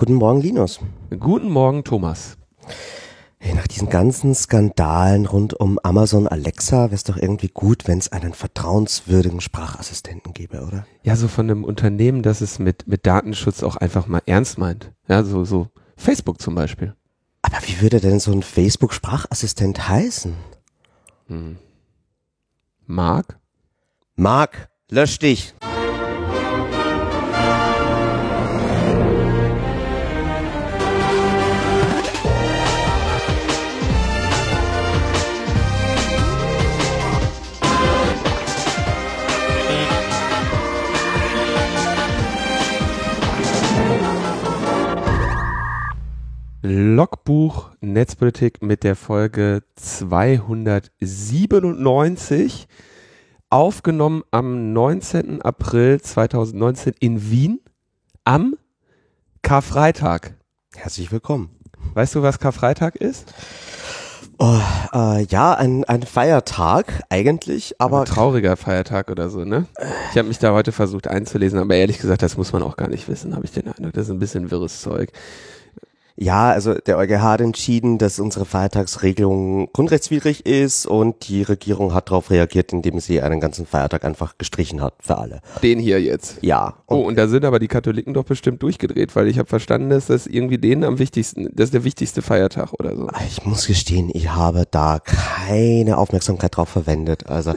Guten Morgen, Linus. Guten Morgen, Thomas. Hey, nach diesen ganzen Skandalen rund um Amazon Alexa wäre es doch irgendwie gut, wenn es einen vertrauenswürdigen Sprachassistenten gäbe, oder? Ja, so von einem Unternehmen, das es mit, mit Datenschutz auch einfach mal ernst meint. Ja, so, so Facebook zum Beispiel. Aber wie würde denn so ein Facebook-Sprachassistent heißen? Hm. Mark? Mark, lösch dich. Logbuch Netzpolitik mit der Folge 297, aufgenommen am 19. April 2019 in Wien am Karfreitag. Herzlich willkommen. Weißt du, was Karfreitag ist? Oh, äh, ja, ein, ein Feiertag eigentlich, aber Ein trauriger Feiertag oder so, ne? Ich habe mich da heute versucht einzulesen, aber ehrlich gesagt, das muss man auch gar nicht wissen, habe ich den Eindruck. Das ist ein bisschen wirres Zeug. Ja, also der EuGH hat entschieden, dass unsere Feiertagsregelung grundrechtswidrig ist und die Regierung hat darauf reagiert, indem sie einen ganzen Feiertag einfach gestrichen hat für alle. Den hier jetzt. Ja. Oh, und da sind aber die Katholiken doch bestimmt durchgedreht, weil ich habe verstanden, dass das irgendwie denen am wichtigsten, das ist der wichtigste Feiertag oder so. Ich muss gestehen, ich habe da keine Aufmerksamkeit drauf verwendet. Also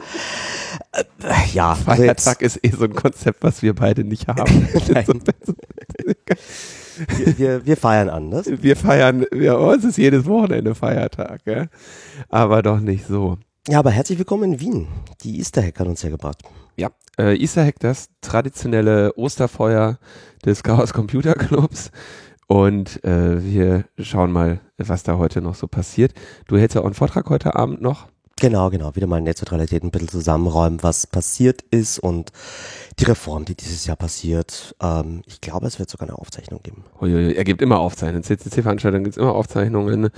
äh, ja, also Feiertag ist eh so ein Konzept, was wir beide nicht haben. Wir, wir, wir feiern anders. wir feiern, ja, uns ist jedes Wochenende Feiertag, ja? aber doch nicht so. Ja, aber herzlich willkommen in Wien. Die Easter Hack hat uns hergebracht. Ja, äh, Easter Hack, das traditionelle Osterfeuer des Chaos Computer Clubs. Und äh, wir schauen mal, was da heute noch so passiert. Du hältst ja auch einen Vortrag heute Abend noch. Genau, genau. Wieder mal Netzneutralität ein bisschen zusammenräumen, was passiert ist und die Reform, die dieses Jahr passiert. Ähm, ich glaube, es wird sogar eine Aufzeichnung geben. Uiuiui, er gibt immer Aufzeichnungen. CCC-Veranstaltungen gibt es immer Aufzeichnungen.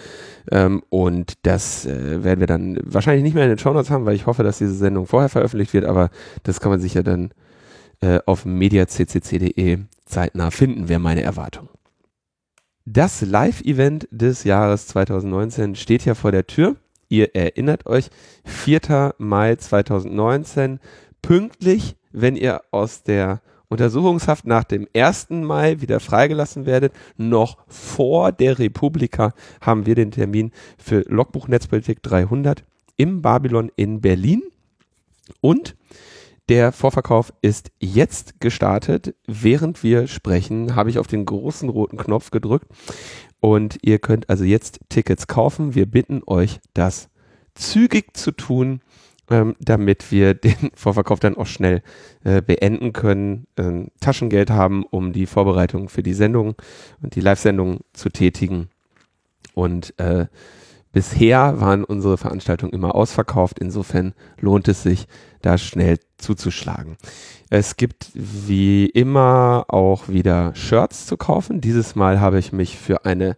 Ähm, und das äh, werden wir dann wahrscheinlich nicht mehr in den Shownotes haben, weil ich hoffe, dass diese Sendung vorher veröffentlicht wird. Aber das kann man sicher dann äh, auf mediaccc.de zeitnah finden, wäre meine Erwartung. Das Live-Event des Jahres 2019 steht ja vor der Tür. Ihr erinnert euch, 4. Mai 2019, pünktlich, wenn ihr aus der Untersuchungshaft nach dem 1. Mai wieder freigelassen werdet, noch vor der Republika haben wir den Termin für Logbuch Netzpolitik 300 im Babylon in Berlin. Und der Vorverkauf ist jetzt gestartet. Während wir sprechen, habe ich auf den großen roten Knopf gedrückt und ihr könnt also jetzt Tickets kaufen. Wir bitten euch, das zügig zu tun, ähm, damit wir den Vorverkauf dann auch schnell äh, beenden können, ähm, Taschengeld haben, um die Vorbereitung für die Sendung und die Live-Sendung zu tätigen. Und äh, bisher waren unsere Veranstaltungen immer ausverkauft. Insofern lohnt es sich, da schnell zuzuschlagen. Es gibt wie immer auch wieder Shirts zu kaufen. Dieses Mal habe ich mich für eine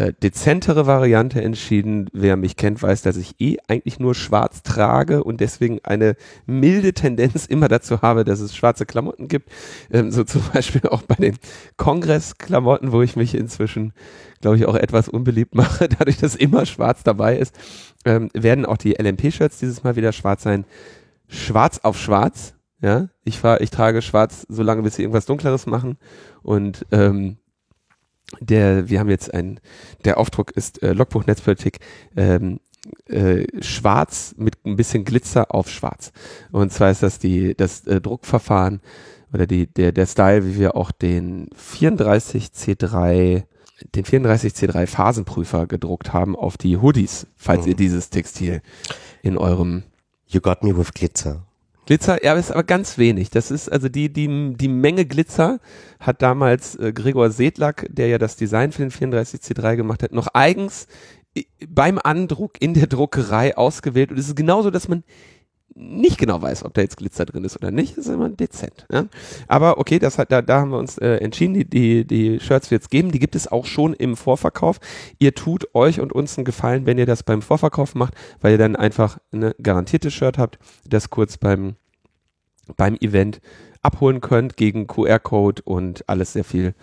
äh, dezentere Variante entschieden. Wer mich kennt, weiß, dass ich eh eigentlich nur schwarz trage und deswegen eine milde Tendenz immer dazu habe, dass es schwarze Klamotten gibt. Ähm, so zum Beispiel auch bei den Kongressklamotten, wo ich mich inzwischen, glaube ich, auch etwas unbeliebt mache, dadurch, dass immer schwarz dabei ist, ähm, werden auch die LMP-Shirts dieses Mal wieder schwarz sein. Schwarz auf schwarz. Ja, ich, fahr, ich trage schwarz so lange, bis sie irgendwas Dunkleres machen. Und ähm, der, wir haben jetzt ein, der Aufdruck ist äh, Logbuch Netzpolitik ähm, äh, schwarz mit ein bisschen Glitzer auf schwarz. Und zwar ist das die, das äh, Druckverfahren oder die, der, der Style, wie wir auch den 34C3 den 34C3 Phasenprüfer gedruckt haben auf die Hoodies, falls Mhm. ihr dieses Textil in eurem You got me with Glitzer. Glitzer, ja, ist aber ganz wenig. Das ist also die, die, die Menge Glitzer hat damals äh, Gregor Sedlak, der ja das Design für den 34C3 gemacht hat, noch eigens i- beim Andruck in der Druckerei ausgewählt. Und es ist genauso, dass man nicht genau weiß, ob da jetzt Glitzer drin ist oder nicht. Das ist immer dezent. Ja? Aber okay, das hat, da, da haben wir uns äh, entschieden, die, die, die Shirts wird es geben. Die gibt es auch schon im Vorverkauf. Ihr tut euch und uns einen Gefallen, wenn ihr das beim Vorverkauf macht, weil ihr dann einfach eine garantierte Shirt habt, das kurz beim, beim Event abholen könnt gegen QR-Code und alles sehr viel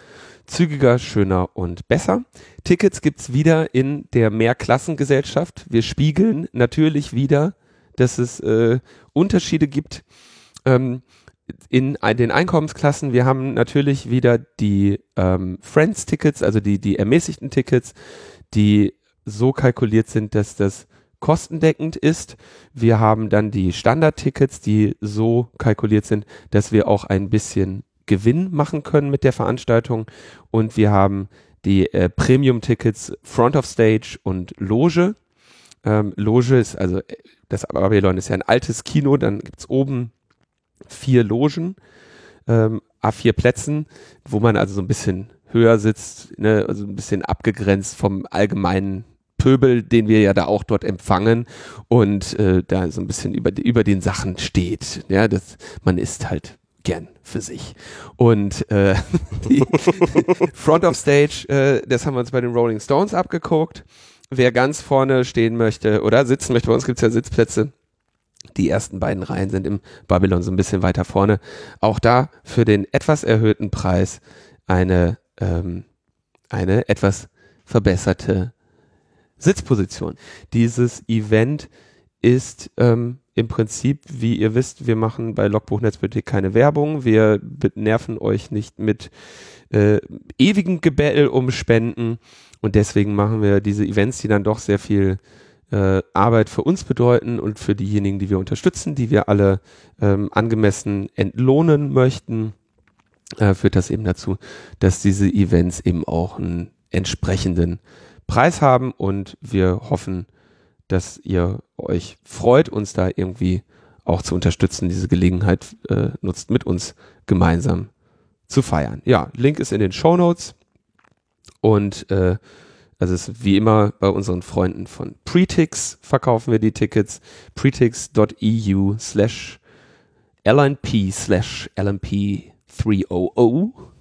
zügiger, schöner und besser. Tickets gibt's wieder in der Mehrklassengesellschaft. Wir spiegeln natürlich wieder, dass es äh, Unterschiede gibt ähm, in den Einkommensklassen. Wir haben natürlich wieder die ähm, Friends-Tickets, also die, die ermäßigten Tickets, die so kalkuliert sind, dass das kostendeckend ist. Wir haben dann die Standard-Tickets, die so kalkuliert sind, dass wir auch ein bisschen Gewinn machen können mit der Veranstaltung. Und wir haben die äh, Premium-Tickets Front of Stage und Loge. Ähm, Loge ist, also äh, das Babylon ist ja ein altes Kino, dann gibt's oben vier Logen, ähm, A4 Plätzen, wo man also so ein bisschen höher sitzt, ne, also ein bisschen abgegrenzt vom allgemeinen Pöbel, den wir ja da auch dort empfangen und äh, da so ein bisschen über, über den Sachen steht. Ja, das, man ist halt gern für sich. Und äh, die Front of Stage, äh, das haben wir uns bei den Rolling Stones abgeguckt. Wer ganz vorne stehen möchte oder sitzen möchte, bei uns gibt's ja Sitzplätze. Die ersten beiden Reihen sind im Babylon so ein bisschen weiter vorne. Auch da für den etwas erhöhten Preis eine, ähm, eine etwas verbesserte Sitzposition. Dieses Event ist ähm, im Prinzip, wie ihr wisst, wir machen bei Logbuch Netzpolitik keine Werbung. Wir nerven euch nicht mit äh, ewigen Gebell um Spenden. Und deswegen machen wir diese Events, die dann doch sehr viel äh, Arbeit für uns bedeuten und für diejenigen, die wir unterstützen, die wir alle ähm, angemessen entlohnen möchten, äh, führt das eben dazu, dass diese Events eben auch einen entsprechenden Preis haben und wir hoffen, dass ihr euch freut, uns da irgendwie auch zu unterstützen, diese Gelegenheit äh, nutzt, mit uns gemeinsam zu feiern. Ja, Link ist in den Show Notes und äh, also es ist wie immer bei unseren Freunden von Pretix verkaufen wir die Tickets. pretix.eu slash lnp slash lnp 300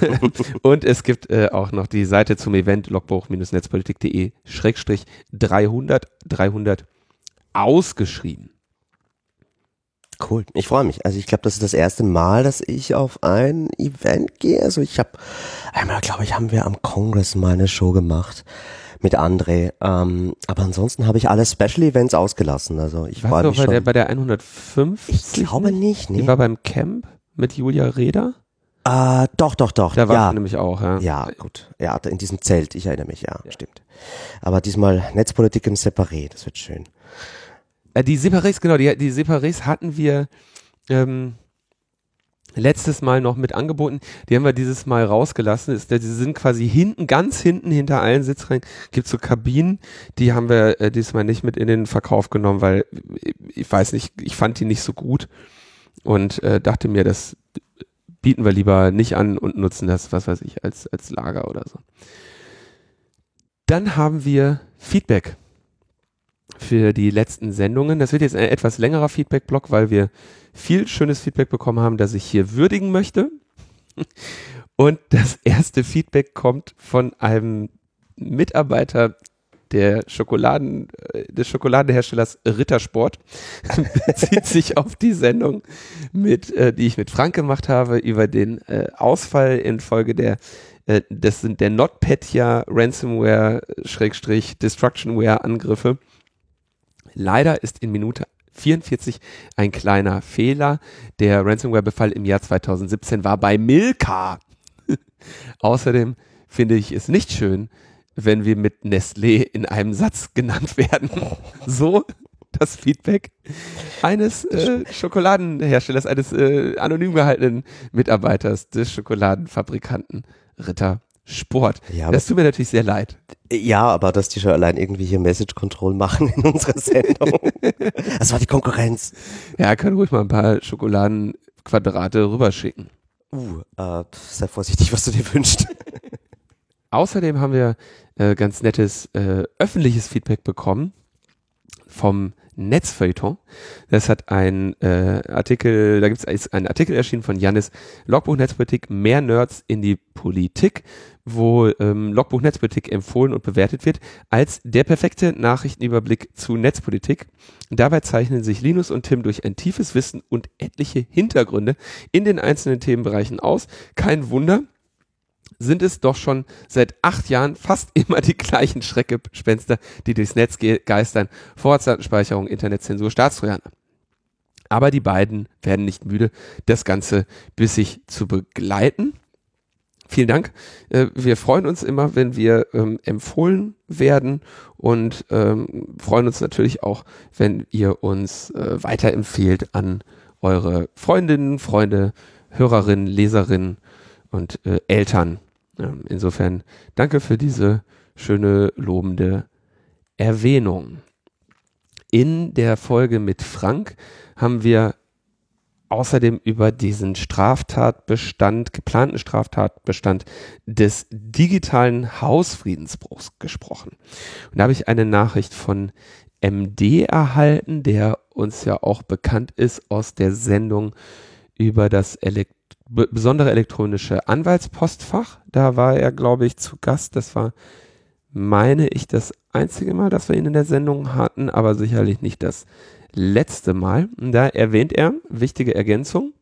und es gibt äh, auch noch die Seite zum Event logbuch-netzpolitik.de Schrägstrich 300 300 ausgeschrieben. Cool, ich freue mich. Also ich glaube, das ist das erste Mal, dass ich auf ein Event gehe. Also ich habe einmal, glaube ich, haben wir am Congress mal eine Show gemacht mit André. Ähm, aber ansonsten habe ich alle Special Events ausgelassen. Also ich war bei der bei der 105. Ich glaube nicht. Nee. Die war beim Camp mit Julia Reda. Ah, doch, doch, doch. Da war ja. nämlich auch, ja. Ja, gut. Ja, in diesem Zelt, ich erinnere mich, ja, ja. stimmt. Aber diesmal Netzpolitik im Separé, das wird schön. Äh, die Separés, genau, die, die Separés hatten wir ähm, letztes Mal noch mit angeboten. Die haben wir dieses Mal rausgelassen. Ist, die sind quasi hinten, ganz hinten hinter allen Sitzreihen gibt so Kabinen. Die haben wir äh, diesmal nicht mit in den Verkauf genommen, weil ich weiß nicht, ich fand die nicht so gut und äh, dachte mir, das bieten wir lieber nicht an und nutzen das, was weiß ich, als, als Lager oder so. Dann haben wir Feedback für die letzten Sendungen. Das wird jetzt ein etwas längerer Feedback-Block, weil wir viel schönes Feedback bekommen haben, das ich hier würdigen möchte. Und das erste Feedback kommt von einem Mitarbeiter der Schokoladen, äh, des Schokoladenherstellers Rittersport bezieht sich auf die Sendung, mit, äh, die ich mit Frank gemacht habe, über den äh, Ausfall infolge der äh, der NotPetya Ransomware Schrägstrich Destructionware Angriffe. Leider ist in Minute 44 ein kleiner Fehler. Der Ransomware-Befall im Jahr 2017 war bei Milka. Außerdem finde ich es nicht schön, wenn wir mit Nestlé in einem Satz genannt werden. So das Feedback eines äh, Schokoladenherstellers, eines äh, anonym gehaltenen Mitarbeiters des Schokoladenfabrikanten Ritter Sport. Ja, das tut mir natürlich sehr leid. Ja, aber dass die schon allein irgendwie hier Message Control machen in unserer Sendung. das war die Konkurrenz. Ja, kann ruhig mal ein paar Schokoladenquadrate rüberschicken. Uh, äh, sei vorsichtig, was du dir wünschst. Außerdem haben wir äh, ganz nettes äh, öffentliches Feedback bekommen vom Netzfeuilleton. Das hat ein äh, Artikel, da gibt es einen Artikel erschienen von Jannis, Logbuch Netzpolitik, mehr Nerds in die Politik, wo ähm, Logbuch Netzpolitik empfohlen und bewertet wird als der perfekte Nachrichtenüberblick zu Netzpolitik. Dabei zeichnen sich Linus und Tim durch ein tiefes Wissen und etliche Hintergründe in den einzelnen Themenbereichen aus. Kein Wunder, sind es doch schon seit acht Jahren fast immer die gleichen Schreckgespenster, die durchs Netz geistern. Vorratsdatenspeicherung, Internetzensur, Staatstrojaner. Aber die beiden werden nicht müde, das Ganze bissig zu begleiten. Vielen Dank. Äh, wir freuen uns immer, wenn wir ähm, empfohlen werden und ähm, freuen uns natürlich auch, wenn ihr uns äh, weiterempfehlt an eure Freundinnen, Freunde, Hörerinnen, Leserinnen und äh, Eltern. Ähm, insofern danke für diese schöne lobende Erwähnung. In der Folge mit Frank haben wir außerdem über diesen Straftatbestand, geplanten Straftatbestand des digitalen Hausfriedensbruchs gesprochen. Und da habe ich eine Nachricht von MD erhalten, der uns ja auch bekannt ist aus der Sendung über das Elekt besondere elektronische Anwaltspostfach. Da war er, glaube ich, zu Gast. Das war, meine ich, das einzige Mal, dass wir ihn in der Sendung hatten, aber sicherlich nicht das letzte Mal. Und da erwähnt er, wichtige Ergänzung,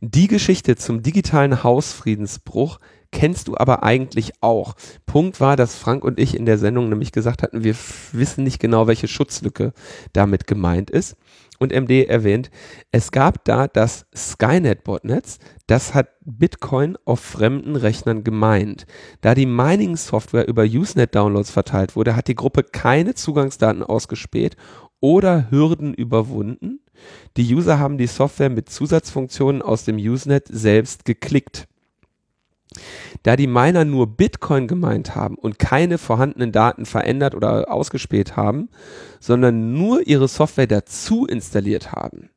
die Geschichte zum digitalen Hausfriedensbruch kennst du aber eigentlich auch. Punkt war, dass Frank und ich in der Sendung nämlich gesagt hatten, wir wissen nicht genau, welche Schutzlücke damit gemeint ist. Und MD erwähnt, es gab da das Skynet-Botnetz, das hat Bitcoin auf fremden Rechnern gemeint. Da die Mining-Software über Usenet-Downloads verteilt wurde, hat die Gruppe keine Zugangsdaten ausgespäht oder Hürden überwunden. Die User haben die Software mit Zusatzfunktionen aus dem Usenet selbst geklickt. Da die Miner nur Bitcoin gemeint haben und keine vorhandenen Daten verändert oder ausgespäht haben, sondern nur ihre Software dazu installiert haben,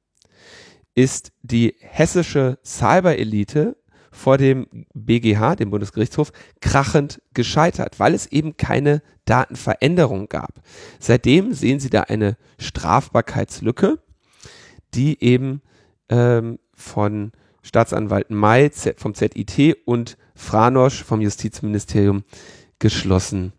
ist die hessische Cyber-Elite vor dem BGH, dem Bundesgerichtshof, krachend gescheitert, weil es eben keine Datenveränderung gab. Seitdem sehen Sie da eine Strafbarkeitslücke, die eben ähm, von Staatsanwalt May vom ZIT und Franosch vom Justizministerium geschlossen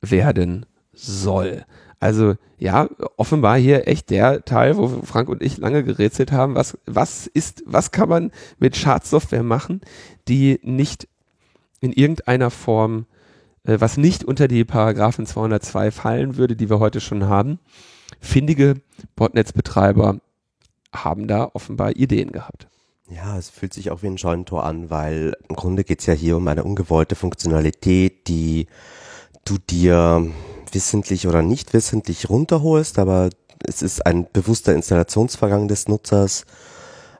werden soll. Also ja, offenbar hier echt der Teil, wo Frank und ich lange gerätselt haben, was, was ist, was kann man mit Schadsoftware machen, die nicht in irgendeiner Form, äh, was nicht unter die Paragraphen 202 fallen würde, die wir heute schon haben. Findige Botnetzbetreiber haben da offenbar Ideen gehabt. Ja, es fühlt sich auch wie ein Scheunentor an, weil im Grunde geht's ja hier um eine ungewollte Funktionalität, die du dir wissentlich oder nicht wissentlich runterholst, aber es ist ein bewusster Installationsvorgang des Nutzers.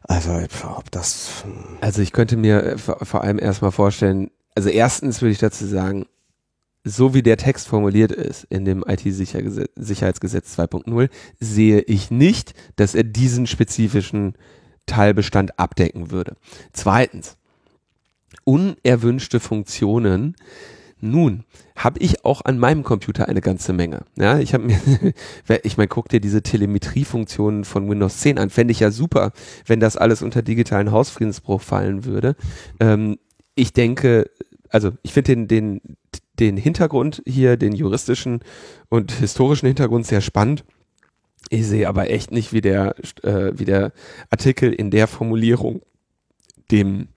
Also, ob das. Hm. Also, ich könnte mir äh, vor allem erstmal vorstellen, also erstens würde ich dazu sagen, so wie der Text formuliert ist in dem IT-Sicherheitsgesetz 2.0, sehe ich nicht, dass er diesen spezifischen Teilbestand abdecken würde. Zweitens, unerwünschte Funktionen nun, habe ich auch an meinem Computer eine ganze Menge. Ja, ich habe mir, ich meine, guck dir diese Telemetriefunktionen von Windows 10 an. Fände ich ja super, wenn das alles unter digitalen Hausfriedensbruch fallen würde. Ähm, ich denke, also ich finde den, den, den Hintergrund hier, den juristischen und historischen Hintergrund sehr spannend. Ich sehe aber echt nicht, wie der, äh, wie der Artikel in der Formulierung dem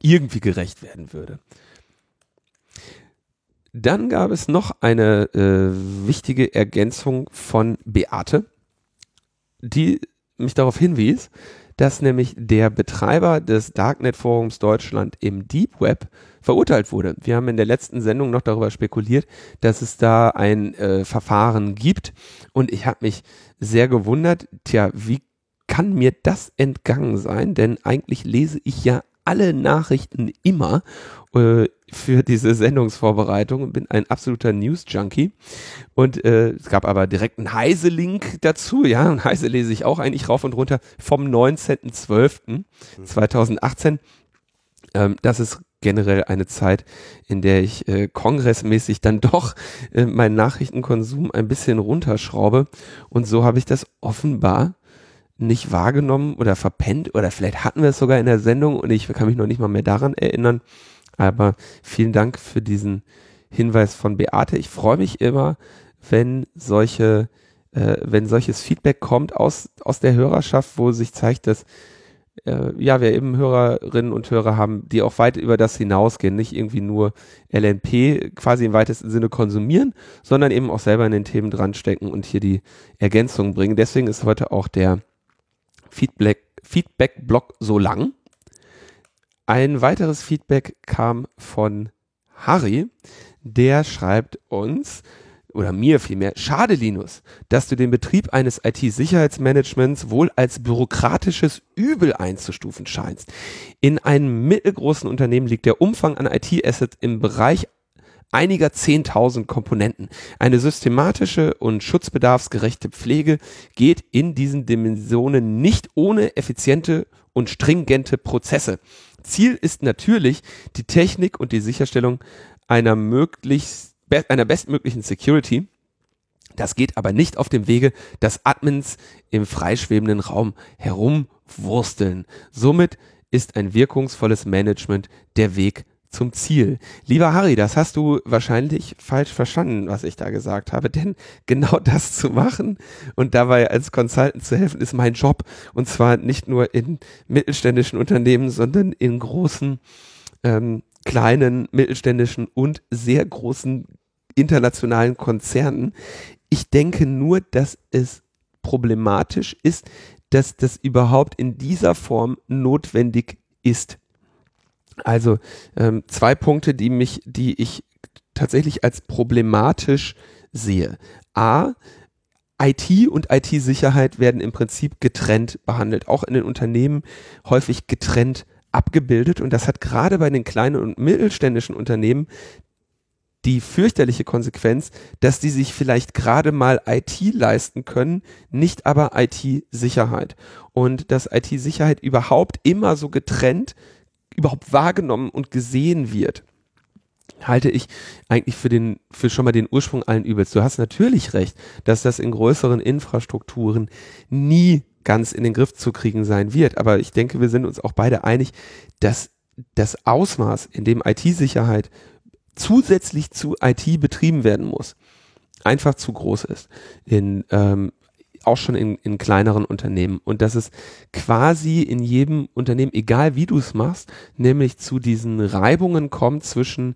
irgendwie gerecht werden würde. Dann gab es noch eine äh, wichtige Ergänzung von Beate, die mich darauf hinwies, dass nämlich der Betreiber des Darknet Forums Deutschland im Deep Web verurteilt wurde. Wir haben in der letzten Sendung noch darüber spekuliert, dass es da ein äh, Verfahren gibt und ich habe mich sehr gewundert, tja, wie kann mir das entgangen sein? Denn eigentlich lese ich ja alle Nachrichten immer äh, für diese Sendungsvorbereitung und bin ein absoluter News-Junkie. Und äh, es gab aber direkt einen Heise-Link dazu. Ja, und Heise lese ich auch eigentlich rauf und runter vom 19.12.2018. Ähm, das ist generell eine Zeit, in der ich äh, kongressmäßig dann doch äh, meinen Nachrichtenkonsum ein bisschen runterschraube. Und so habe ich das offenbar nicht wahrgenommen oder verpennt oder vielleicht hatten wir es sogar in der Sendung und ich kann mich noch nicht mal mehr daran erinnern. Aber vielen Dank für diesen Hinweis von Beate. Ich freue mich immer, wenn solche, äh, wenn solches Feedback kommt aus, aus der Hörerschaft, wo sich zeigt, dass äh, ja, wir eben Hörerinnen und Hörer haben, die auch weit über das hinausgehen, nicht irgendwie nur LNP quasi im weitesten Sinne konsumieren, sondern eben auch selber in den Themen dranstecken und hier die Ergänzungen bringen. Deswegen ist heute auch der Feedback, Feedback-Block so lang. Ein weiteres Feedback kam von Harry, der schreibt uns, oder mir vielmehr, schade Linus, dass du den Betrieb eines IT-Sicherheitsmanagements wohl als bürokratisches Übel einzustufen scheinst. In einem mittelgroßen Unternehmen liegt der Umfang an IT-Assets im Bereich einiger 10.000 Komponenten. Eine systematische und schutzbedarfsgerechte Pflege geht in diesen Dimensionen nicht ohne effiziente und stringente Prozesse. Ziel ist natürlich die Technik und die Sicherstellung einer möglichst einer bestmöglichen Security. Das geht aber nicht auf dem Wege, dass Admins im freischwebenden Raum herumwursteln. Somit ist ein wirkungsvolles Management der Weg zum Ziel. Lieber Harry, das hast du wahrscheinlich falsch verstanden, was ich da gesagt habe, denn genau das zu machen und dabei als Consultant zu helfen, ist mein Job. Und zwar nicht nur in mittelständischen Unternehmen, sondern in großen ähm, kleinen, mittelständischen und sehr großen internationalen Konzernen. Ich denke nur, dass es problematisch ist, dass das überhaupt in dieser Form notwendig ist. Also ähm, zwei Punkte, die mich, die ich tatsächlich als problematisch sehe. A, IT und IT-Sicherheit werden im Prinzip getrennt behandelt, auch in den Unternehmen häufig getrennt abgebildet und das hat gerade bei den kleinen und mittelständischen Unternehmen die fürchterliche Konsequenz, dass die sich vielleicht gerade mal IT leisten können, nicht aber IT-Sicherheit. Und dass IT-Sicherheit überhaupt immer so getrennt, überhaupt wahrgenommen und gesehen wird halte ich eigentlich für den, für schon mal den Ursprung allen Übels. Du hast natürlich recht, dass das in größeren Infrastrukturen nie ganz in den Griff zu kriegen sein wird. Aber ich denke, wir sind uns auch beide einig, dass das Ausmaß, in dem IT-Sicherheit zusätzlich zu IT betrieben werden muss, einfach zu groß ist. In, ähm, auch schon in, in kleineren Unternehmen. Und dass es quasi in jedem Unternehmen, egal wie du es machst, nämlich zu diesen Reibungen kommt zwischen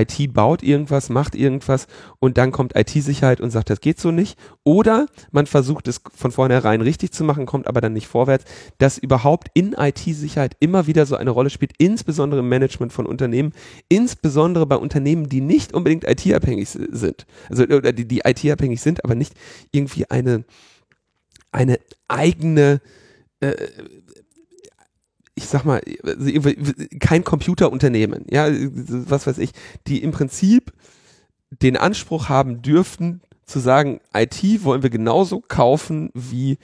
IT baut irgendwas, macht irgendwas und dann kommt IT-Sicherheit und sagt, das geht so nicht. Oder man versucht es von vornherein richtig zu machen, kommt aber dann nicht vorwärts, dass überhaupt in IT-Sicherheit immer wieder so eine Rolle spielt, insbesondere im Management von Unternehmen, insbesondere bei Unternehmen, die nicht unbedingt IT-abhängig sind. Also oder die, die IT-abhängig sind, aber nicht irgendwie eine, eine eigene äh, ich sag mal, kein Computerunternehmen, ja, was weiß ich, die im Prinzip den Anspruch haben dürften, zu sagen, IT wollen wir genauso kaufen wie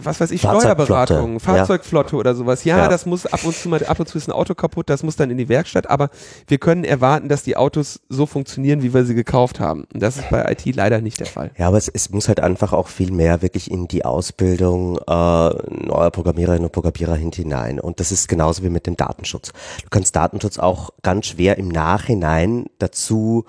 was weiß ich, Steuerberatung, Fahrzeugflotte ja. oder sowas. Ja, ja, das muss ab und zu mal, ab und zu ist ein Auto kaputt, das muss dann in die Werkstatt, aber wir können erwarten, dass die Autos so funktionieren, wie wir sie gekauft haben. Und das ist bei IT leider nicht der Fall. Ja, aber es, es muss halt einfach auch viel mehr wirklich in die Ausbildung äh, neuer Programmiererinnen und Programmierer hinein. Und das ist genauso wie mit dem Datenschutz. Du kannst Datenschutz auch ganz schwer im Nachhinein dazu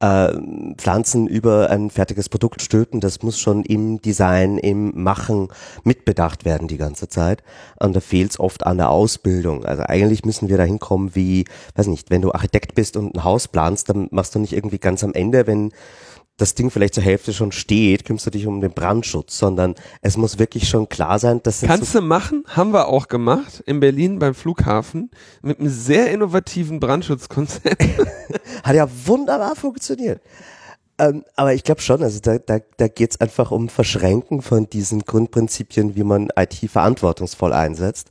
äh, Pflanzen über ein fertiges Produkt stülpen, das muss schon im Design, im Machen mitbedacht werden die ganze Zeit. Und da fehlt es oft an der Ausbildung. Also eigentlich müssen wir da hinkommen wie, weiß nicht, wenn du Architekt bist und ein Haus planst, dann machst du nicht irgendwie ganz am Ende, wenn das Ding vielleicht zur Hälfte schon steht, kümmerst du dich um den Brandschutz, sondern es muss wirklich schon klar sein, dass Kannst so du machen, haben wir auch gemacht in Berlin beim Flughafen mit einem sehr innovativen Brandschutzkonzept. Hat ja wunderbar funktioniert. Ähm, aber ich glaube schon, also da, da, da geht es einfach um Verschränken von diesen Grundprinzipien, wie man IT verantwortungsvoll einsetzt.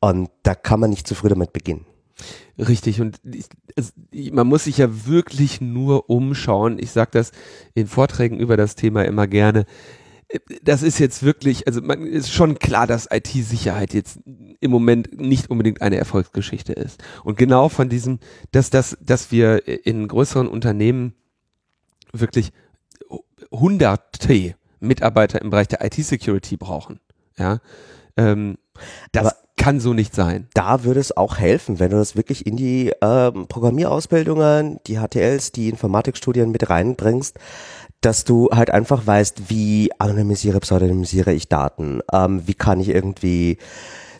Und da kann man nicht zu früh damit beginnen. Richtig, und ich, es, man muss sich ja wirklich nur umschauen. Ich sage das in Vorträgen über das Thema immer gerne. Das ist jetzt wirklich, also man ist schon klar, dass IT-Sicherheit jetzt im Moment nicht unbedingt eine Erfolgsgeschichte ist. Und genau von diesem, dass das, dass wir in größeren Unternehmen wirklich hunderte Mitarbeiter im Bereich der IT-Security brauchen. Ja, ähm, das Aber kann so nicht sein. Da würde es auch helfen, wenn du das wirklich in die ähm, Programmierausbildungen, die HTLs, die Informatikstudien mit reinbringst, dass du halt einfach weißt, wie anonymisiere, pseudonymisiere ich Daten, ähm, wie kann ich irgendwie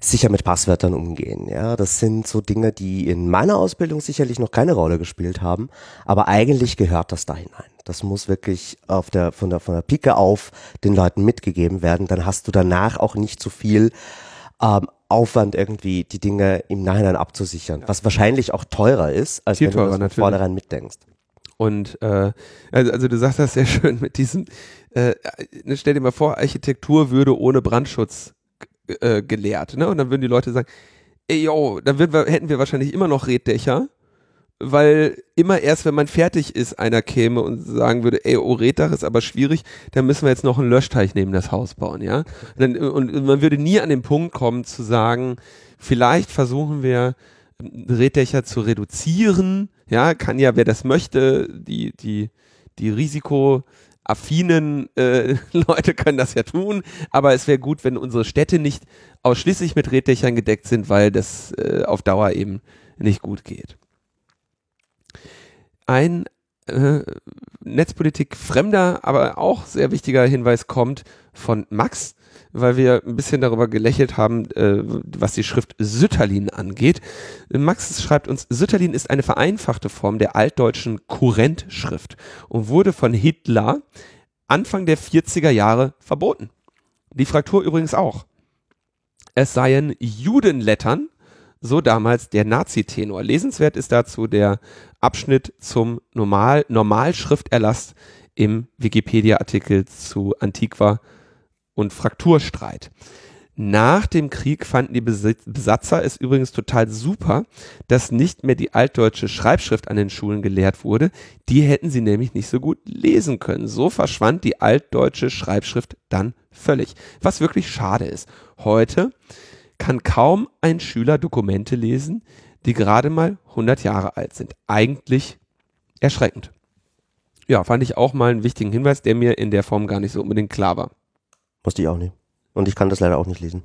sicher mit Passwörtern umgehen. Ja, das sind so Dinge, die in meiner Ausbildung sicherlich noch keine Rolle gespielt haben, aber eigentlich gehört das da hinein. Das muss wirklich auf der, von der, von der Pike auf den Leuten mitgegeben werden. Dann hast du danach auch nicht so viel ähm, Aufwand irgendwie die Dinge im Nachhinein abzusichern, was wahrscheinlich auch teurer ist, als Viel wenn teurer, du das von natürlich. vornherein mitdenkst. Und äh, also, also du sagst das sehr schön mit diesem, äh, stell dir mal vor, Architektur würde ohne Brandschutz äh, gelehrt, ne? Und dann würden die Leute sagen, ey yo, dann wir, hätten wir wahrscheinlich immer noch Reddächer, weil immer erst, wenn man fertig ist, einer käme und sagen würde, ey, oh, Reddach ist aber schwierig, dann müssen wir jetzt noch einen Löschteich neben das Haus bauen, ja? Und, dann, und man würde nie an den Punkt kommen zu sagen, vielleicht versuchen wir Reddächer zu reduzieren, ja, kann ja, wer das möchte, die, die, die risikoaffinen äh, Leute können das ja tun, aber es wäre gut, wenn unsere Städte nicht ausschließlich mit Reddächern gedeckt sind, weil das äh, auf Dauer eben nicht gut geht. Ein äh, Netzpolitik fremder, aber auch sehr wichtiger Hinweis kommt von Max, weil wir ein bisschen darüber gelächelt haben, äh, was die Schrift Sütterlin angeht. Max schreibt uns, Sütterlin ist eine vereinfachte Form der altdeutschen Kurrentschrift und wurde von Hitler Anfang der 40er Jahre verboten. Die Fraktur übrigens auch. Es seien Judenlettern, so damals der Nazi-Tenor. Lesenswert ist dazu der Abschnitt zum Normal Normalschrifterlass im Wikipedia-Artikel zu Antiqua und Frakturstreit. Nach dem Krieg fanden die Besatzer es übrigens total super, dass nicht mehr die altdeutsche Schreibschrift an den Schulen gelehrt wurde. Die hätten sie nämlich nicht so gut lesen können. So verschwand die altdeutsche Schreibschrift dann völlig. Was wirklich schade ist. Heute kann kaum ein Schüler Dokumente lesen, die gerade mal 100 Jahre alt sind. Eigentlich erschreckend. Ja, fand ich auch mal einen wichtigen Hinweis, der mir in der Form gar nicht so unbedingt klar war. Wusste ich auch nicht. Und ich kann das leider auch nicht lesen.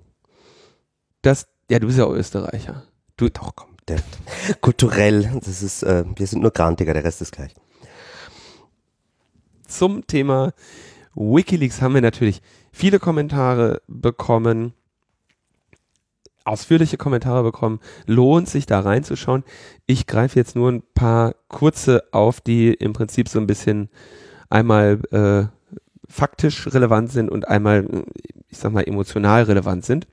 Das, ja, du bist ja auch Österreicher. Du, doch, komm. Der, kulturell, das ist, äh, wir sind nur Grantiger, der Rest ist gleich. Zum Thema Wikileaks haben wir natürlich viele Kommentare bekommen, ausführliche Kommentare bekommen. Lohnt sich da reinzuschauen. Ich greife jetzt nur ein paar kurze auf, die im Prinzip so ein bisschen einmal äh, faktisch relevant sind und einmal, ich sag mal, emotional relevant sind.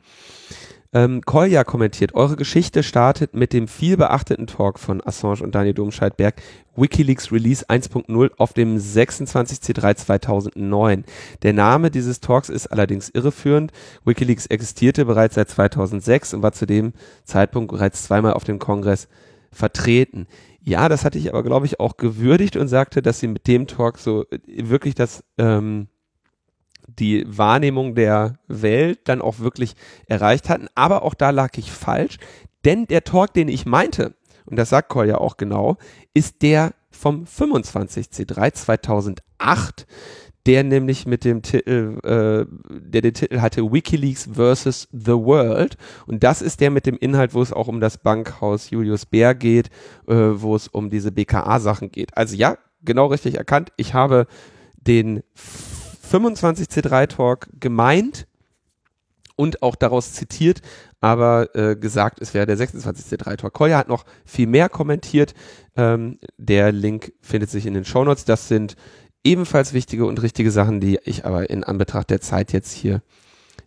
Ähm, Kolja kommentiert, eure Geschichte startet mit dem viel beachteten Talk von Assange und Daniel Domscheit-Berg, Wikileaks Release 1.0 auf dem 26C3 2009. Der Name dieses Talks ist allerdings irreführend. Wikileaks existierte bereits seit 2006 und war zu dem Zeitpunkt bereits zweimal auf dem Kongress vertreten. Ja, das hatte ich aber, glaube ich, auch gewürdigt und sagte, dass sie mit dem Talk so wirklich das ähm, die Wahrnehmung der Welt dann auch wirklich erreicht hatten. Aber auch da lag ich falsch, denn der Talk, den ich meinte, und das sagt Cole ja auch genau, ist der vom 25C3 2008, der nämlich mit dem Titel, äh, der den Titel hatte Wikileaks versus the World. Und das ist der mit dem Inhalt, wo es auch um das Bankhaus Julius Bär geht, äh, wo es um diese BKA-Sachen geht. Also ja, genau richtig erkannt. Ich habe den 25C3 Talk gemeint und auch daraus zitiert, aber äh, gesagt, es wäre der 26C3 Talk. Koya hat noch viel mehr kommentiert. Ähm, der Link findet sich in den Shownotes. Das sind ebenfalls wichtige und richtige Sachen, die ich aber in Anbetracht der Zeit jetzt hier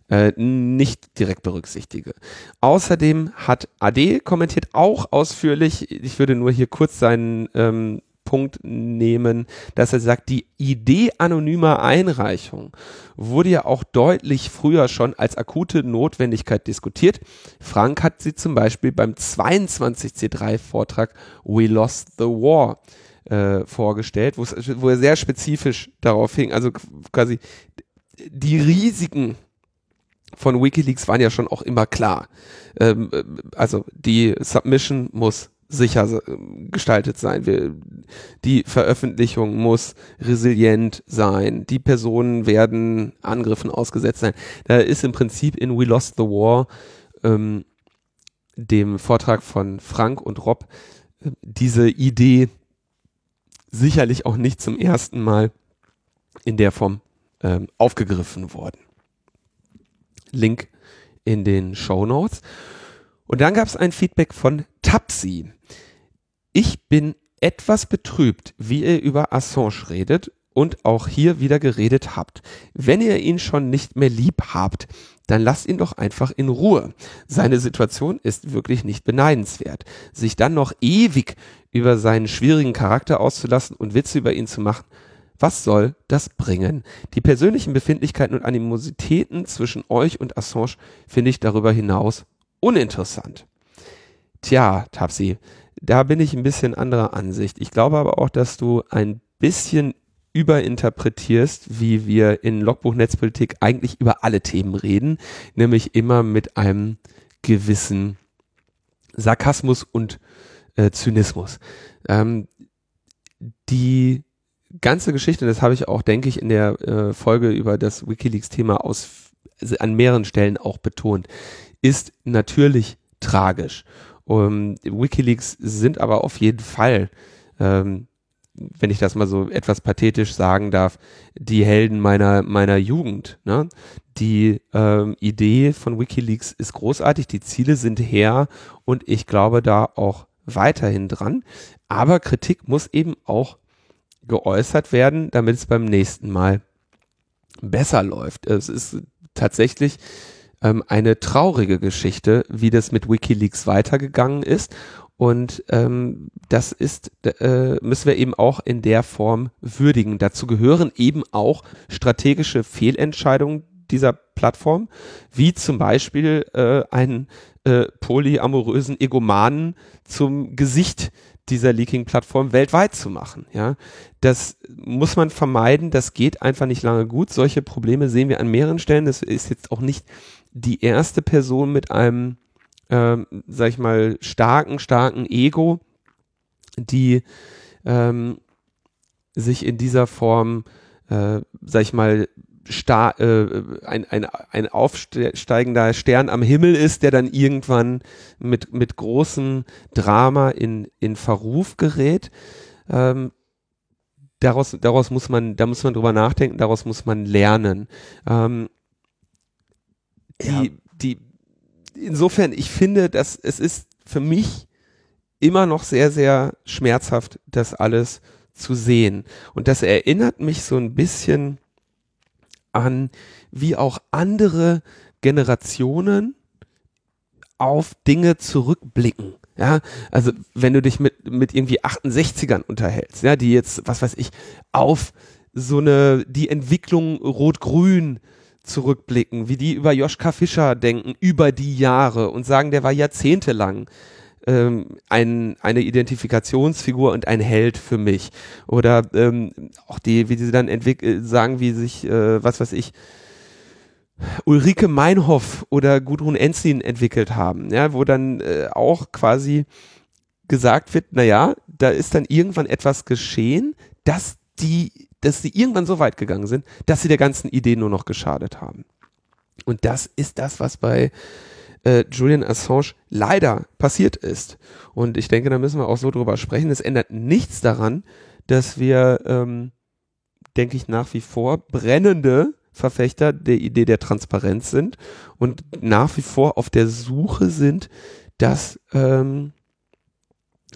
äh, nicht direkt berücksichtige. Außerdem hat AD kommentiert auch ausführlich, ich würde nur hier kurz seinen ähm, Punkt nehmen, dass er sagt, die Idee anonymer Einreichung wurde ja auch deutlich früher schon als akute Notwendigkeit diskutiert. Frank hat sie zum Beispiel beim 22C3-Vortrag We Lost the War äh, vorgestellt, wo er sehr spezifisch darauf hing, also quasi die Risiken von Wikileaks waren ja schon auch immer klar. Ähm, also die Submission muss sicher gestaltet sein. Wir, die Veröffentlichung muss resilient sein. Die Personen werden Angriffen ausgesetzt sein. Da ist im Prinzip in We Lost the War, ähm, dem Vortrag von Frank und Rob, äh, diese Idee sicherlich auch nicht zum ersten Mal in der Form ähm, aufgegriffen worden. Link in den Show Notes. Und dann gab es ein Feedback von Tapsi. Ich bin etwas betrübt, wie ihr über Assange redet und auch hier wieder geredet habt. Wenn ihr ihn schon nicht mehr lieb habt, dann lasst ihn doch einfach in Ruhe. Seine Situation ist wirklich nicht beneidenswert. Sich dann noch ewig über seinen schwierigen Charakter auszulassen und Witze über ihn zu machen, was soll das bringen? Die persönlichen Befindlichkeiten und Animositäten zwischen euch und Assange finde ich darüber hinaus uninteressant. Tja, Tapsi, da bin ich ein bisschen anderer Ansicht. Ich glaube aber auch, dass du ein bisschen überinterpretierst, wie wir in Logbuch Netzpolitik eigentlich über alle Themen reden, nämlich immer mit einem gewissen Sarkasmus und äh, Zynismus. Ähm, die ganze Geschichte, das habe ich auch, denke ich, in der äh, Folge über das WikiLeaks-Thema aus also an mehreren Stellen auch betont, ist natürlich tragisch. Um, WikiLeaks sind aber auf jeden Fall ähm, wenn ich das mal so etwas pathetisch sagen darf, die Helden meiner, meiner Jugend. Ne? Die ähm, Idee von Wikileaks ist großartig, die Ziele sind her und ich glaube da auch weiterhin dran. Aber Kritik muss eben auch geäußert werden, damit es beim nächsten Mal besser läuft. Es ist tatsächlich ähm, eine traurige Geschichte, wie das mit Wikileaks weitergegangen ist. Und ähm, das ist, äh, müssen wir eben auch in der Form würdigen. Dazu gehören eben auch strategische Fehlentscheidungen dieser Plattform, wie zum Beispiel äh, einen äh, polyamorösen Egomanen zum Gesicht dieser Leaking-Plattform weltweit zu machen. Ja, das muss man vermeiden. Das geht einfach nicht lange gut. Solche Probleme sehen wir an mehreren Stellen. Das ist jetzt auch nicht die erste Person mit einem ähm, sag ich mal, starken, starken Ego, die ähm, sich in dieser Form, äh, sag ich mal, star äh, ein, ein, ein aufsteigender Stern am Himmel ist, der dann irgendwann mit, mit großem Drama in, in Verruf gerät. Ähm, daraus, daraus muss man, da muss man drüber nachdenken, daraus muss man lernen. Ähm, ja. die, insofern, ich finde, dass es ist für mich immer noch sehr, sehr schmerzhaft, das alles zu sehen. Und das erinnert mich so ein bisschen an, wie auch andere Generationen auf Dinge zurückblicken. Ja, also wenn du dich mit, mit irgendwie 68ern unterhältst, ja, die jetzt, was weiß ich, auf so eine, die Entwicklung Rot-Grün zurückblicken, wie die über Joschka Fischer denken, über die Jahre und sagen, der war jahrzehntelang ähm, ein, eine Identifikationsfigur und ein Held für mich. Oder ähm, auch die, wie sie dann entwickeln, sagen, wie sich, äh, was weiß ich, Ulrike Meinhoff oder Gudrun Enzin entwickelt haben, ja, wo dann äh, auch quasi gesagt wird, naja, da ist dann irgendwann etwas geschehen, dass die dass sie irgendwann so weit gegangen sind, dass sie der ganzen Idee nur noch geschadet haben. Und das ist das, was bei äh, Julian Assange leider passiert ist. Und ich denke, da müssen wir auch so drüber sprechen. Es ändert nichts daran, dass wir, ähm, denke ich, nach wie vor brennende Verfechter der Idee der Transparenz sind und nach wie vor auf der Suche sind, dass ähm,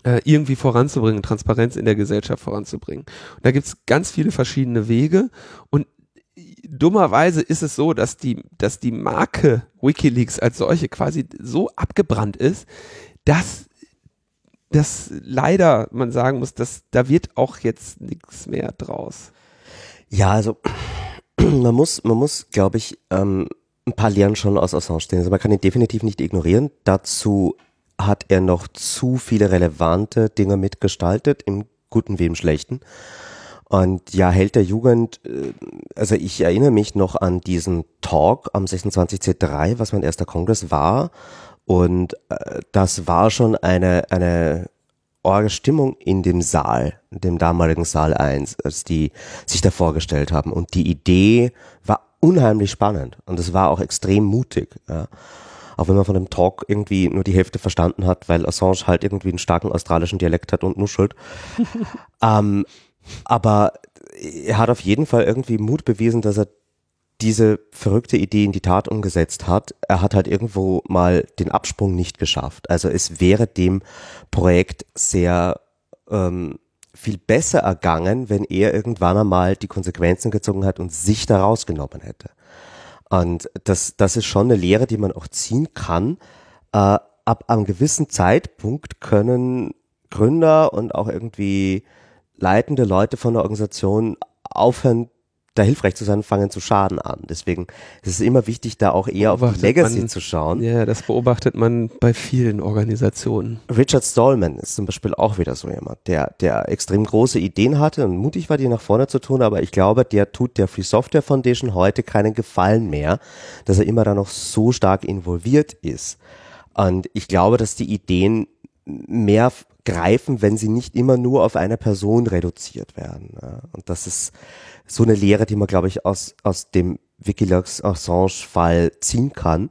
äh, irgendwie voranzubringen, Transparenz in der Gesellschaft voranzubringen. Und da gibt's ganz viele verschiedene Wege und dummerweise ist es so, dass die, dass die Marke Wikileaks als solche quasi so abgebrannt ist, dass das leider man sagen muss, dass da wird auch jetzt nichts mehr draus. Ja, also man muss, man muss, glaube ich, ähm, ein paar Lehren schon aus Assange stehen. Also man kann ihn definitiv nicht ignorieren. Dazu hat er noch zu viele relevante Dinge mitgestaltet, im Guten wie im Schlechten. Und ja, Held der Jugend, äh, also ich erinnere mich noch an diesen Talk am 26C3, was mein erster Kongress war. Und äh, das war schon eine, eine orge Stimmung in dem Saal, dem damaligen Saal 1, als die sich da vorgestellt haben. Und die Idee war unheimlich spannend und es war auch extrem mutig. Ja auch wenn man von dem Talk irgendwie nur die Hälfte verstanden hat, weil Assange halt irgendwie einen starken australischen Dialekt hat und nuschelt. ähm, Aber er hat auf jeden Fall irgendwie Mut bewiesen, dass er diese verrückte Idee in die Tat umgesetzt hat. Er hat halt irgendwo mal den Absprung nicht geschafft. Also es wäre dem Projekt sehr ähm, viel besser ergangen, wenn er irgendwann einmal die Konsequenzen gezogen hat und sich da rausgenommen hätte. Und das, das ist schon eine Lehre, die man auch ziehen kann. Äh, ab einem gewissen Zeitpunkt können Gründer und auch irgendwie leitende Leute von der Organisation aufhören, da hilfreich zu sein, fangen zu schaden an. Deswegen ist es immer wichtig, da auch eher auf die Legacy man, zu schauen. Ja, das beobachtet man bei vielen Organisationen. Richard Stallman ist zum Beispiel auch wieder so jemand, der, der extrem große Ideen hatte und mutig war, die nach vorne zu tun, aber ich glaube, der tut der Free Software Foundation heute keinen Gefallen mehr, dass er immer da noch so stark involviert ist. Und ich glaube, dass die Ideen mehr greifen, wenn sie nicht immer nur auf eine Person reduziert werden. Und das ist so eine Lehre, die man, glaube ich, aus, aus dem Wikileaks Assange-Fall ziehen kann.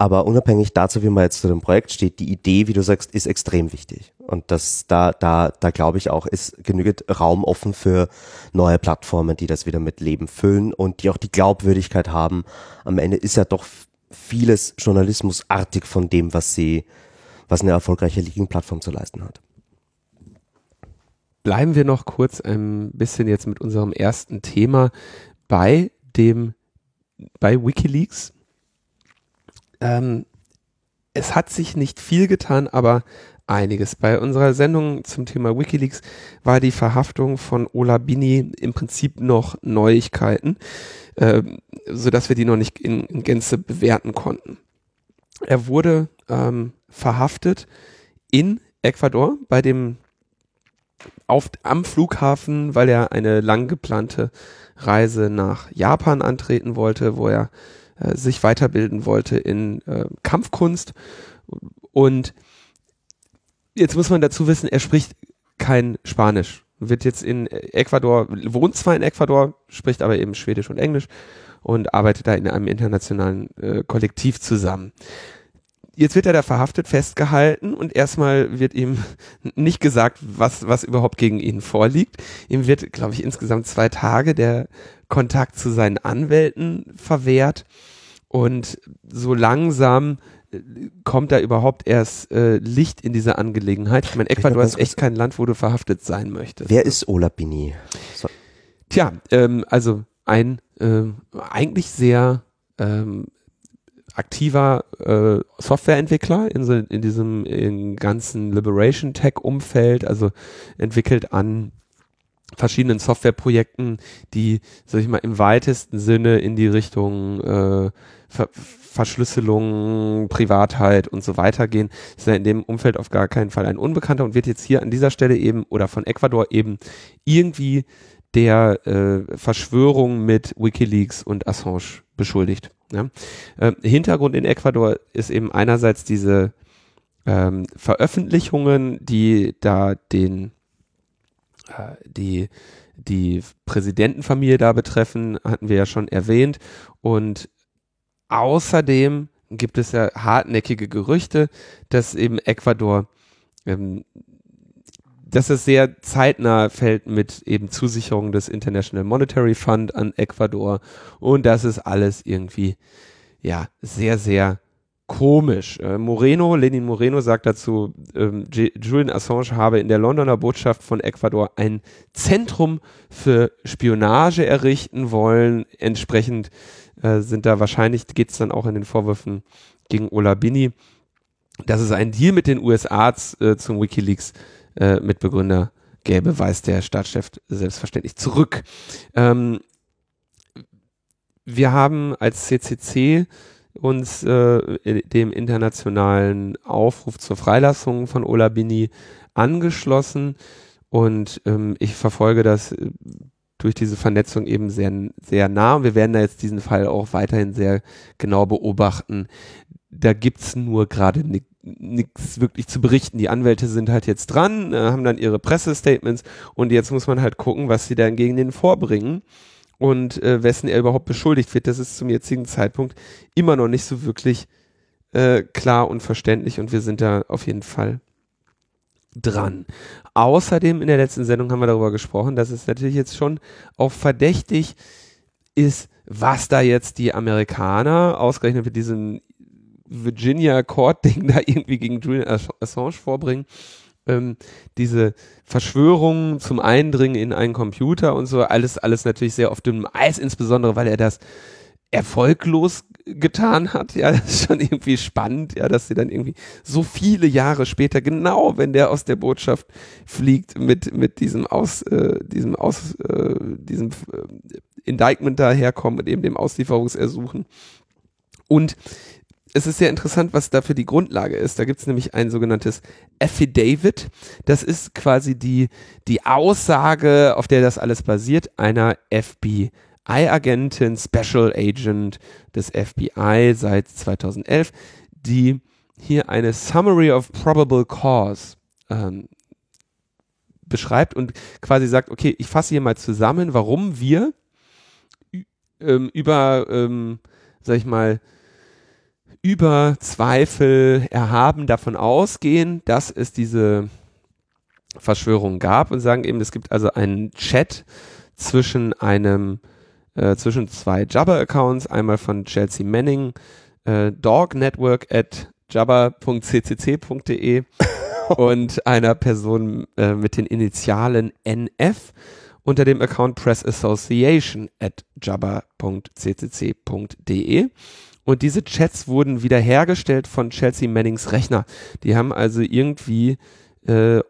Aber unabhängig dazu, wie man jetzt zu dem Projekt steht, die Idee, wie du sagst, ist extrem wichtig. Und das, da, da, da glaube ich auch, ist genügend Raum offen für neue Plattformen, die das wieder mit Leben füllen und die auch die Glaubwürdigkeit haben. Am Ende ist ja doch vieles journalismusartig von dem, was sie, was eine erfolgreiche Leaking-Plattform zu leisten hat. Bleiben wir noch kurz ein bisschen jetzt mit unserem ersten Thema bei dem, bei Wikileaks. Ähm, es hat sich nicht viel getan, aber einiges. Bei unserer Sendung zum Thema Wikileaks war die Verhaftung von Ola Bini im Prinzip noch Neuigkeiten, äh, so dass wir die noch nicht in, in Gänze bewerten konnten. Er wurde ähm, verhaftet in Ecuador bei dem auf, am Flughafen, weil er eine lang geplante Reise nach Japan antreten wollte, wo er äh, sich weiterbilden wollte in äh, Kampfkunst. Und jetzt muss man dazu wissen, er spricht kein Spanisch. Wird jetzt in Ecuador, wohnt zwar in Ecuador, spricht aber eben Schwedisch und Englisch und arbeitet da in einem internationalen äh, Kollektiv zusammen jetzt wird er da verhaftet, festgehalten und erstmal wird ihm nicht gesagt, was, was überhaupt gegen ihn vorliegt. Ihm wird, glaube ich, insgesamt zwei Tage der Kontakt zu seinen Anwälten verwehrt und so langsam äh, kommt da überhaupt erst äh, Licht in diese Angelegenheit. Ich meine, Ecuador ist echt kein Land, wo du verhaftet sein möchtest. Wer ist Ola Bini? So. Tja, ähm, also ein ähm, eigentlich sehr ähm, aktiver äh, Softwareentwickler in, so, in diesem in ganzen Liberation Tech Umfeld, also entwickelt an verschiedenen Softwareprojekten, die, sag ich mal, im weitesten Sinne in die Richtung äh, Ver Verschlüsselung, Privatheit und so weiter gehen, ist er in dem Umfeld auf gar keinen Fall ein Unbekannter und wird jetzt hier an dieser Stelle eben oder von Ecuador eben irgendwie der äh, Verschwörung mit WikiLeaks und Assange beschuldigt. Äh, Hintergrund in Ecuador ist eben einerseits diese ähm, Veröffentlichungen, die da den äh, die die Präsidentenfamilie da betreffen, hatten wir ja schon erwähnt. Und außerdem gibt es ja hartnäckige Gerüchte, dass eben Ecuador ähm, dass es sehr zeitnah fällt mit eben Zusicherung des International Monetary Fund an Ecuador und das ist alles irgendwie ja sehr sehr komisch. Äh, Moreno, Lenin Moreno sagt dazu, ähm, Julian Assange habe in der Londoner Botschaft von Ecuador ein Zentrum für Spionage errichten wollen. Entsprechend äh, sind da wahrscheinlich, geht es dann auch in den Vorwürfen gegen Ola Bini, dass es einen Deal mit den USA äh, zum Wikileaks Mitbegründer gäbe, weist der Staatschef selbstverständlich zurück. Ähm, wir haben als CCC uns äh, dem internationalen Aufruf zur Freilassung von Ola Bini angeschlossen und ähm, ich verfolge das äh, durch diese Vernetzung eben sehr, sehr nah wir werden da jetzt diesen Fall auch weiterhin sehr genau beobachten. Da gibt's nur gerade nichts wirklich zu berichten. Die Anwälte sind halt jetzt dran, äh, haben dann ihre Pressestatements und jetzt muss man halt gucken, was sie dann gegen den vorbringen und äh, wessen er überhaupt beschuldigt wird. Das ist zum jetzigen Zeitpunkt immer noch nicht so wirklich äh, klar und verständlich und wir sind da auf jeden Fall dran. Außerdem in der letzten Sendung haben wir darüber gesprochen, dass es natürlich jetzt schon auch verdächtig ist, was da jetzt die Amerikaner ausgerechnet mit diesem Virginia Court Ding da irgendwie gegen Julian Assange vorbringen. Ähm, diese Verschwörungen zum Eindringen in einen Computer und so, alles, alles natürlich sehr auf dünnem Eis, insbesondere weil er das erfolglos getan hat. Ja, das ist schon irgendwie spannend, ja, dass sie dann irgendwie so viele Jahre später, genau wenn der aus der Botschaft fliegt, mit, mit diesem Aus, äh, diesem Aus, äh, diesem äh, Indictment daherkommen, mit eben dem Auslieferungsersuchen. Und es ist sehr interessant, was da für die Grundlage ist. Da gibt es nämlich ein sogenanntes Affidavit. Das ist quasi die, die Aussage, auf der das alles basiert, einer FBI FBI-Agentin, Special Agent des FBI seit 2011, die hier eine Summary of Probable Cause ähm, beschreibt und quasi sagt, okay, ich fasse hier mal zusammen, warum wir ähm, über, ähm, sag ich mal, über Zweifel erhaben davon ausgehen, dass es diese Verschwörung gab und sagen eben, es gibt also einen Chat zwischen einem äh, zwischen zwei Jabber-Accounts, einmal von Chelsea Manning, äh, dognetwork at jabber.ccc.de und einer Person äh, mit den Initialen NF unter dem Account Press Association at jabber.ccc.de. Und diese Chats wurden wiederhergestellt von Chelsea Mannings Rechner. Die haben also irgendwie äh,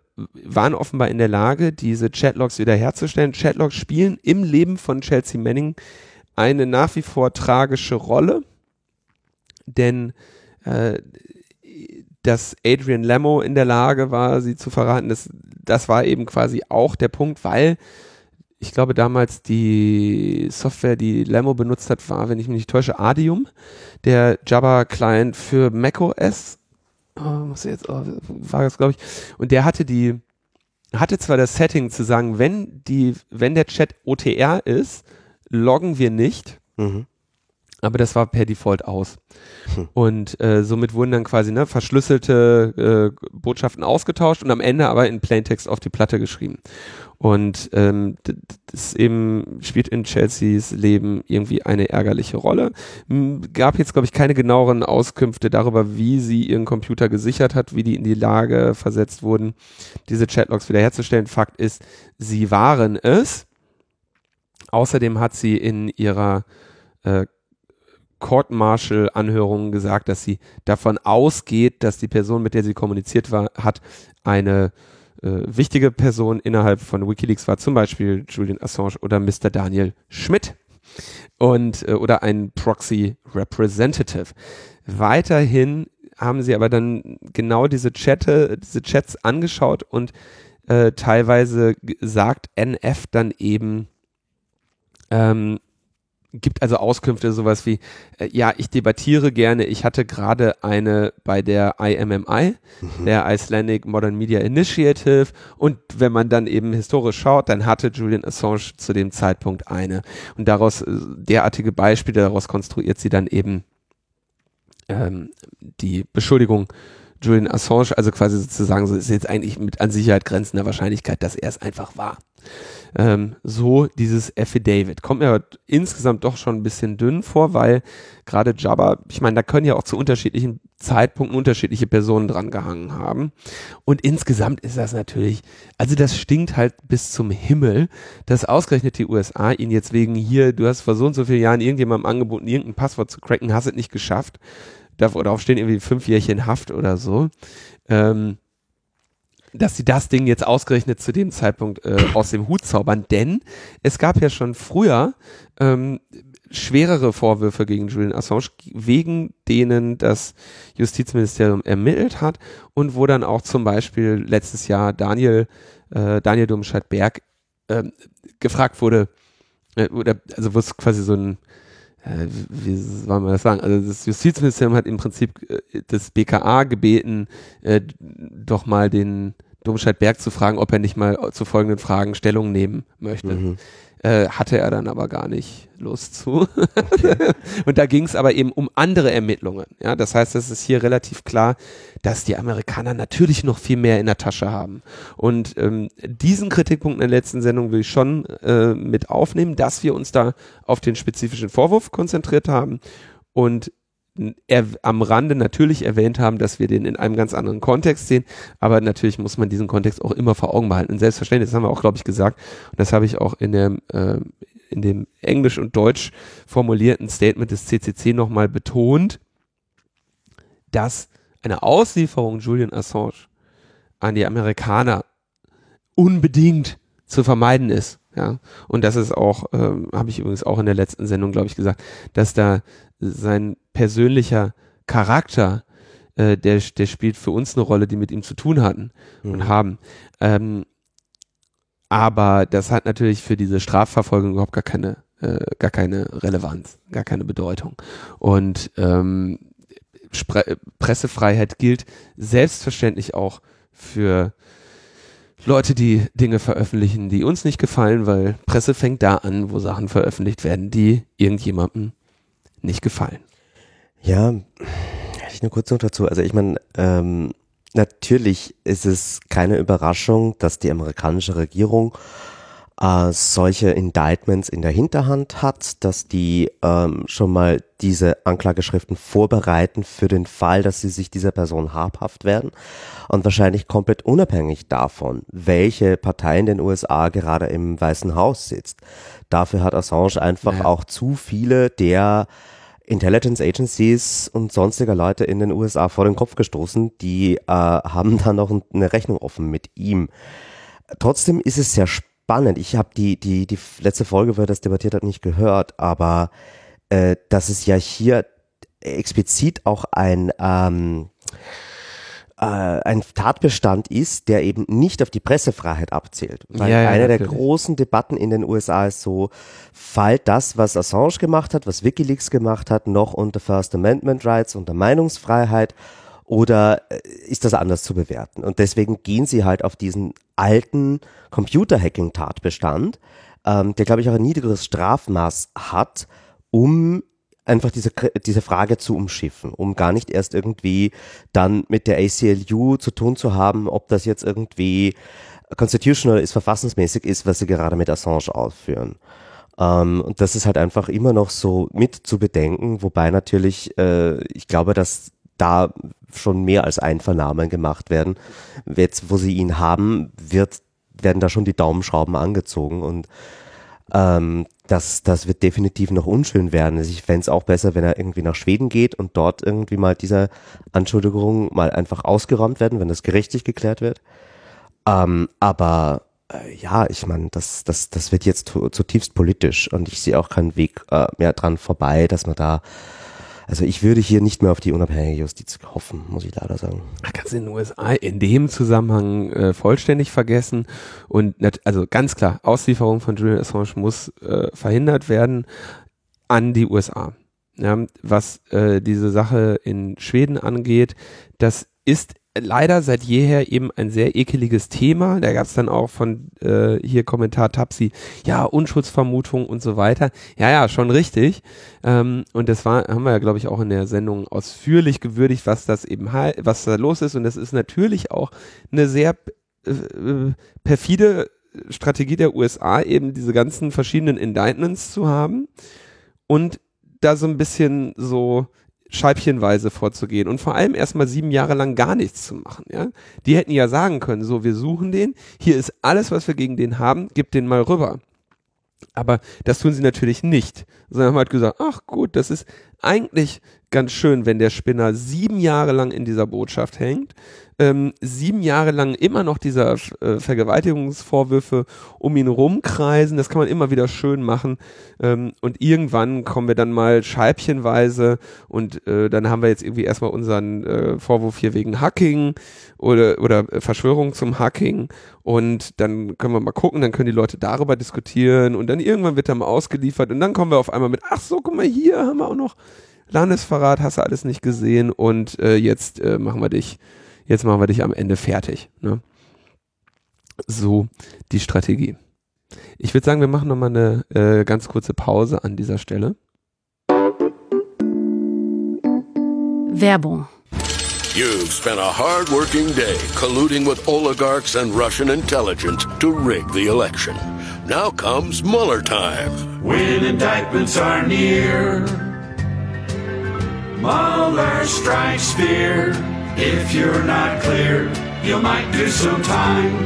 waren offenbar in der Lage, diese Chatlogs wiederherzustellen. Chatlogs spielen im Leben von Chelsea Manning eine nach wie vor tragische Rolle, denn äh, dass Adrian Lamo in der Lage war, sie zu verraten, das, das war eben quasi auch der Punkt, weil ich glaube damals die Software, die Lamo benutzt hat, war, wenn ich mich nicht täusche, Adium, der Java-Client für macOS oh, muss jetzt, oh, war das, glaube ich. Und der hatte die, hatte zwar das Setting zu sagen, wenn die, wenn der Chat OTR ist, loggen wir nicht. Mhm. Aber das war per Default aus. Hm. Und äh, somit wurden dann quasi ne, verschlüsselte äh, Botschaften ausgetauscht und am Ende aber in Plaintext auf die Platte geschrieben. Und ähm, das eben spielt in Chelseas Leben irgendwie eine ärgerliche Rolle. Gab jetzt, glaube ich, keine genaueren Auskünfte darüber, wie sie ihren Computer gesichert hat, wie die in die Lage versetzt wurden, diese Chatlogs wiederherzustellen. Fakt ist, sie waren es. Außerdem hat sie in ihrer äh, Court-Martial-Anhörung gesagt, dass sie davon ausgeht, dass die Person, mit der sie kommuniziert war, hat, eine äh, wichtige Person innerhalb von Wikileaks war, zum Beispiel Julian Assange oder Mr. Daniel Schmidt und äh, oder ein Proxy Representative. Weiterhin haben sie aber dann genau diese Chatte, diese Chats angeschaut und äh, teilweise sagt NF dann eben, ähm, gibt also Auskünfte, sowas wie, äh, ja, ich debattiere gerne, ich hatte gerade eine bei der IMMI, mhm. der Icelandic Modern Media Initiative und wenn man dann eben historisch schaut, dann hatte Julian Assange zu dem Zeitpunkt eine und daraus äh, derartige Beispiele, daraus konstruiert sie dann eben ähm, die Beschuldigung Julian Assange, also quasi sozusagen, so ist jetzt eigentlich mit an Sicherheit grenzender Wahrscheinlichkeit, dass er es einfach war. Ähm, so dieses Affidavit. Kommt mir insgesamt doch schon ein bisschen dünn vor, weil gerade Jabba, ich meine, da können ja auch zu unterschiedlichen Zeitpunkten unterschiedliche Personen dran gehangen haben. Und insgesamt ist das natürlich, also das stinkt halt bis zum Himmel, dass ausgerechnet die USA ihn jetzt wegen hier, du hast vor so und so vielen Jahren irgendjemandem angeboten, irgendein Passwort zu cracken, hast es nicht geschafft. Darauf stehen irgendwie fünf Jährchen Haft oder so. Ähm, dass sie das Ding jetzt ausgerechnet zu dem Zeitpunkt äh, aus dem Hut zaubern, denn es gab ja schon früher ähm, schwerere Vorwürfe gegen Julian Assange, wegen denen das Justizministerium ermittelt hat und wo dann auch zum Beispiel letztes Jahr Daniel, äh, Daniel Domscheit-Berg äh, gefragt wurde, äh, oder also wo es quasi so ein wie soll man das sagen? Also das Justizministerium hat im Prinzip äh, das BKA gebeten, äh, doch mal den Domscheit Berg zu fragen, ob er nicht mal zu folgenden Fragen Stellung nehmen möchte. Mhm. Äh, hatte er dann aber gar nicht Lust zu. Okay. und da ging es aber eben um andere Ermittlungen. Ja, das heißt, es ist hier relativ klar, dass die Amerikaner natürlich noch viel mehr in der Tasche haben. Und ähm, diesen Kritikpunkt in der letzten Sendung will ich schon äh, mit aufnehmen, dass wir uns da auf den spezifischen Vorwurf konzentriert haben und er, am Rande natürlich erwähnt haben, dass wir den in einem ganz anderen Kontext sehen, aber natürlich muss man diesen Kontext auch immer vor Augen behalten. Und selbstverständlich, das haben wir auch, glaube ich, gesagt, und das habe ich auch in dem, äh, in dem Englisch und Deutsch formulierten Statement des CCC nochmal betont, dass eine Auslieferung Julian Assange an die Amerikaner unbedingt zu vermeiden ist. Ja, und das ist auch, ähm, habe ich übrigens auch in der letzten Sendung, glaube ich, gesagt, dass da sein persönlicher Charakter, äh, der, der spielt für uns eine Rolle, die mit ihm zu tun hatten mhm. und haben. Ähm, aber das hat natürlich für diese Strafverfolgung überhaupt gar keine, äh, gar keine Relevanz, gar keine Bedeutung. Und ähm, Spre Pressefreiheit gilt selbstverständlich auch für Leute, die Dinge veröffentlichen, die uns nicht gefallen, weil Presse fängt da an, wo Sachen veröffentlicht werden, die irgendjemandem nicht gefallen. Ja, ich nur kurz noch dazu. Also ich meine, ähm, natürlich ist es keine Überraschung, dass die amerikanische Regierung äh, solche Indictments in der Hinterhand hat, dass die ähm, schon mal diese Anklageschriften vorbereiten für den Fall, dass sie sich dieser Person habhaft werden und wahrscheinlich komplett unabhängig davon, welche Partei in den USA gerade im Weißen Haus sitzt. Dafür hat Assange einfach ja. auch zu viele der Intelligence Agencies und sonstiger Leute in den USA vor den Kopf gestoßen, die äh, haben da noch eine Rechnung offen mit ihm. Trotzdem ist es sehr spannend spannend. Ich habe die, die, die letzte Folge, wo er das debattiert hat, nicht gehört, aber äh, dass es ja hier explizit auch ein, ähm, äh, ein Tatbestand ist, der eben nicht auf die Pressefreiheit abzielt. Weil ja, ja, eine natürlich. der großen Debatten in den USA ist so, fällt das, was Assange gemacht hat, was Wikileaks gemacht hat, noch unter First Amendment Rights, unter Meinungsfreiheit oder äh, ist das anders zu bewerten? Und deswegen gehen sie halt auf diesen alten Computerhacking-Tatbestand, ähm, der, glaube ich, auch ein niedrigeres Strafmaß hat, um einfach diese, diese Frage zu umschiffen, um gar nicht erst irgendwie dann mit der ACLU zu tun zu haben, ob das jetzt irgendwie constitutional ist, verfassungsmäßig ist, was sie gerade mit Assange ausführen. Ähm, und das ist halt einfach immer noch so mit zu bedenken, wobei natürlich, äh, ich glaube, dass da schon mehr als Einvernahmen gemacht werden. Jetzt, wo sie ihn haben, wird, werden da schon die Daumenschrauben angezogen und ähm, das, das wird definitiv noch unschön werden. Also ich fände es auch besser, wenn er irgendwie nach Schweden geht und dort irgendwie mal diese Anschuldigungen mal einfach ausgeräumt werden, wenn das gerichtlich geklärt wird. Ähm, aber äh, ja, ich meine, das, das, das wird jetzt zutiefst politisch und ich sehe auch keinen Weg äh, mehr dran vorbei, dass man da also ich würde hier nicht mehr auf die unabhängige Justiz hoffen, muss ich leider sagen. Man kann es in den USA in dem Zusammenhang äh, vollständig vergessen. Und also ganz klar, Auslieferung von Julian Assange muss äh, verhindert werden an die USA. Ja, was äh, diese Sache in Schweden angeht, das ist leider seit jeher eben ein sehr ekeliges Thema. Da gab es dann auch von äh, hier Kommentar Tapsi, ja, Unschuldsvermutung und so weiter. Ja, ja, schon richtig. Ähm, und das war, haben wir ja, glaube ich, auch in der Sendung ausführlich gewürdigt, was das eben was da los ist. Und das ist natürlich auch eine sehr äh, äh perfide Strategie der USA, eben diese ganzen verschiedenen Indictments zu haben und da so ein bisschen so scheibchenweise vorzugehen und vor allem erstmal sieben Jahre lang gar nichts zu machen. Ja? Die hätten ja sagen können, so, wir suchen den, hier ist alles, was wir gegen den haben, gib den mal rüber. Aber das tun sie natürlich nicht, sondern haben halt gesagt, ach gut, das ist eigentlich ganz schön, wenn der Spinner sieben Jahre lang in dieser Botschaft hängt, ähm, sieben Jahre lang immer noch dieser äh, Vergewaltigungsvorwürfe um ihn rumkreisen. Das kann man immer wieder schön machen. Ähm, und irgendwann kommen wir dann mal scheibchenweise und äh, dann haben wir jetzt irgendwie erstmal unseren äh, Vorwurf hier wegen Hacking oder, oder Verschwörung zum Hacking. Und dann können wir mal gucken, dann können die Leute darüber diskutieren und dann irgendwann wird er mal ausgeliefert und dann kommen wir auf einmal mit, ach so, guck mal, hier haben wir auch noch Landesverrat, hast du alles nicht gesehen und äh, jetzt äh, machen wir dich jetzt machen wir dich am Ende fertig. Ne? So die Strategie. Ich würde sagen, wir machen nochmal eine äh, ganz kurze Pause an dieser Stelle. Werbung. You've spent a hard-working day colluding with oligarchs and Russian intelligence to rig the election. Now comes Mueller time. When indictments are near, Mueller strikes fear. If you're not clear, you might do some time.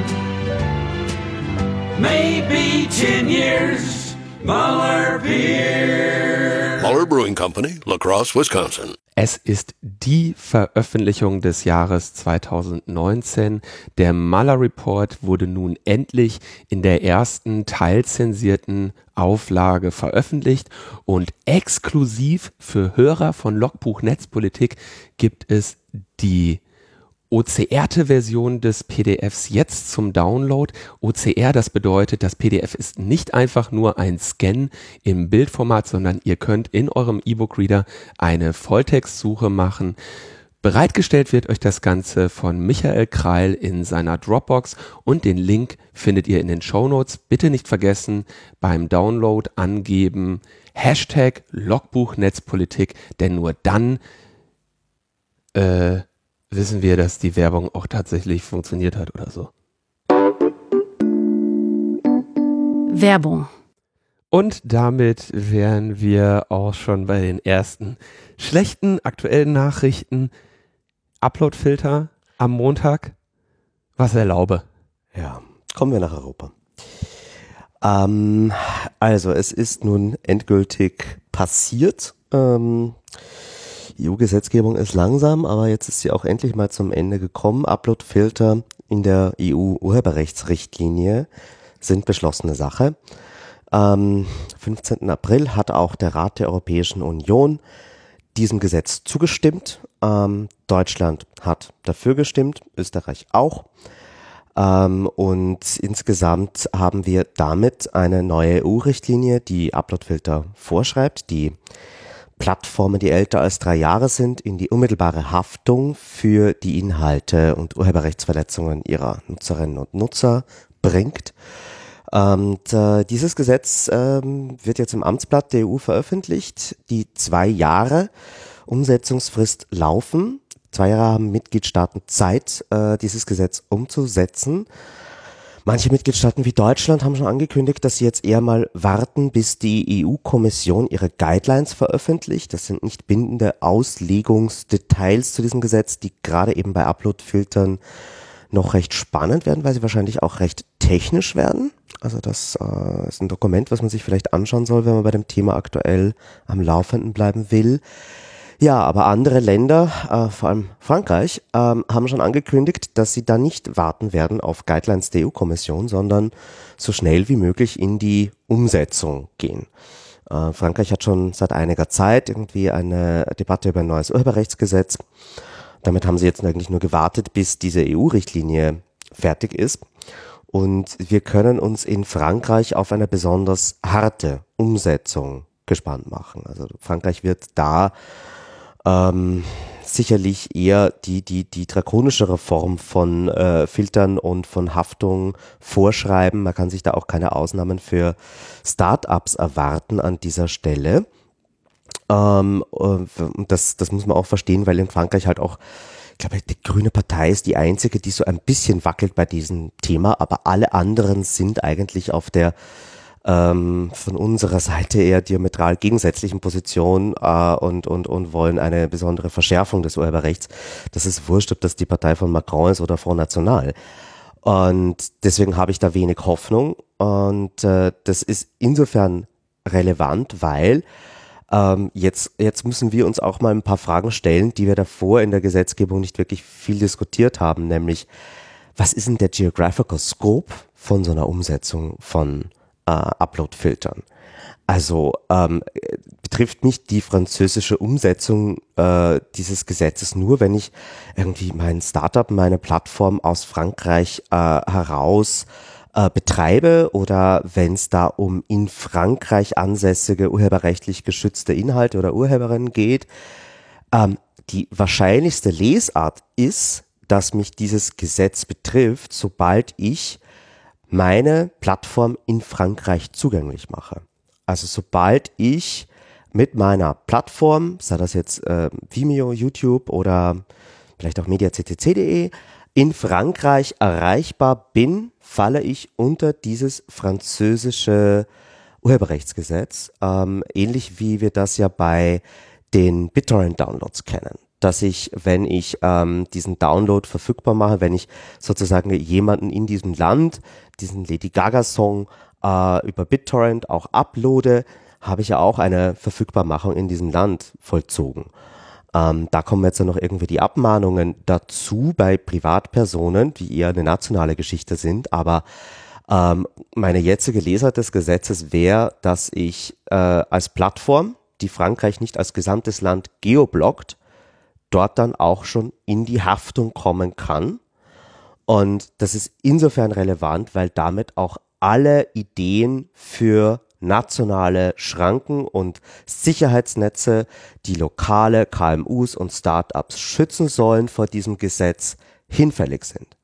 Maybe 10 years. Mueller beer. Mueller Brewing Company, La Crosse, Wisconsin. Es ist die Veröffentlichung des Jahres 2019. Der Mueller Report wurde nun endlich in der ersten teilzensierten Auflage veröffentlicht und exklusiv für Hörer von Logbuch Netzpolitik gibt es die OCR-te Version des PDFs jetzt zum Download. OCR, das bedeutet, das PDF ist nicht einfach nur ein Scan im Bildformat, sondern ihr könnt in eurem E-Book-Reader eine Volltextsuche machen. Bereitgestellt wird euch das Ganze von Michael Kreil in seiner Dropbox und den Link findet ihr in den Show Notes. Bitte nicht vergessen, beim Download angeben Hashtag Logbuch Netzpolitik, denn nur dann äh, wissen wir, dass die Werbung auch tatsächlich funktioniert hat oder so. Werbung. Und damit wären wir auch schon bei den ersten schlechten aktuellen Nachrichten. Uploadfilter am Montag. Was erlaube. Ja, kommen wir nach Europa. Ähm, also es ist nun endgültig passiert. Ähm, EU-Gesetzgebung ist langsam, aber jetzt ist sie auch endlich mal zum Ende gekommen. Uploadfilter in der EU-Urheberrechtsrichtlinie sind beschlossene Sache. Am 15. April hat auch der Rat der Europäischen Union diesem Gesetz zugestimmt. Ähm, Deutschland hat dafür gestimmt, Österreich auch. Ähm, und insgesamt haben wir damit eine neue EU-Richtlinie, die Uploadfilter vorschreibt, die Plattformen, die älter als drei Jahre sind, in die unmittelbare Haftung für die Inhalte und Urheberrechtsverletzungen ihrer Nutzerinnen und Nutzer bringt. Und äh, dieses Gesetz ähm, wird jetzt im Amtsblatt der EU veröffentlicht. Die zwei Jahre Umsetzungsfrist laufen. Zwei Jahre haben Mitgliedstaaten Zeit, äh, dieses Gesetz umzusetzen. Manche Mitgliedstaaten wie Deutschland haben schon angekündigt, dass sie jetzt eher mal warten, bis die EU-Kommission ihre Guidelines veröffentlicht. Das sind nicht bindende Auslegungsdetails zu diesem Gesetz, die gerade eben bei Upload-Filtern noch recht spannend werden, weil sie wahrscheinlich auch recht technisch werden. Also das äh, ist ein Dokument, was man sich vielleicht anschauen soll, wenn man bei dem Thema aktuell am Laufenden bleiben will. Ja, aber andere Länder, äh, vor allem Frankreich, ähm, haben schon angekündigt, dass sie da nicht warten werden auf Guidelines der EU-Kommission, sondern so schnell wie möglich in die Umsetzung gehen. Äh, Frankreich hat schon seit einiger Zeit irgendwie eine Debatte über ein neues Urheberrechtsgesetz. Damit haben sie jetzt eigentlich nur gewartet, bis diese EU-Richtlinie fertig ist. Und wir können uns in Frankreich auf eine besonders harte Umsetzung gespannt machen. Also Frankreich wird da ähm, sicherlich eher die, die, die drakonischere Form von äh, Filtern und von Haftung vorschreiben. Man kann sich da auch keine Ausnahmen für Startups erwarten an dieser Stelle. Ähm, das, das muss man auch verstehen, weil in Frankreich halt auch, ich glaube, die Grüne Partei ist die einzige, die so ein bisschen wackelt bei diesem Thema, aber alle anderen sind eigentlich auf der ähm, von unserer Seite eher diametral gegensätzlichen Position äh, und, und, und wollen eine besondere Verschärfung des Urheberrechts. Das ist wurscht, ob das die Partei von Macron ist oder Front National. Und deswegen habe ich da wenig Hoffnung. Und äh, das ist insofern relevant, weil ähm, jetzt, jetzt müssen wir uns auch mal ein paar Fragen stellen, die wir davor in der Gesetzgebung nicht wirklich viel diskutiert haben, nämlich was ist denn der Geographical Scope von so einer Umsetzung von äh, Upload-Filtern. Also ähm, betrifft mich die französische Umsetzung äh, dieses Gesetzes nur, wenn ich irgendwie mein Startup, meine Plattform aus Frankreich äh, heraus äh, betreibe oder wenn es da um in Frankreich ansässige urheberrechtlich geschützte Inhalte oder Urheberinnen geht. Ähm, die wahrscheinlichste Lesart ist, dass mich dieses Gesetz betrifft, sobald ich meine Plattform in Frankreich zugänglich mache. Also sobald ich mit meiner Plattform, sei das jetzt äh, Vimeo, YouTube oder vielleicht auch mediaccc.de, in Frankreich erreichbar bin, falle ich unter dieses französische Urheberrechtsgesetz, ähm, ähnlich wie wir das ja bei den BitTorrent-Downloads kennen. Dass ich, wenn ich ähm, diesen Download verfügbar mache, wenn ich sozusagen jemanden in diesem Land, diesen Lady Gaga-Song äh, über BitTorrent auch uploade, habe ich ja auch eine Verfügbarmachung in diesem Land vollzogen. Ähm, da kommen jetzt ja noch irgendwie die Abmahnungen dazu bei Privatpersonen, die eher eine nationale Geschichte sind. Aber ähm, meine jetzige Lesart des Gesetzes wäre, dass ich äh, als Plattform, die Frankreich nicht als gesamtes Land geoblockt, dort dann auch schon in die Haftung kommen kann. Und das ist insofern relevant, weil damit auch alle Ideen für nationale Schranken und Sicherheitsnetze, die lokale KMUs und Startups schützen sollen vor diesem Gesetz, hinfällig sind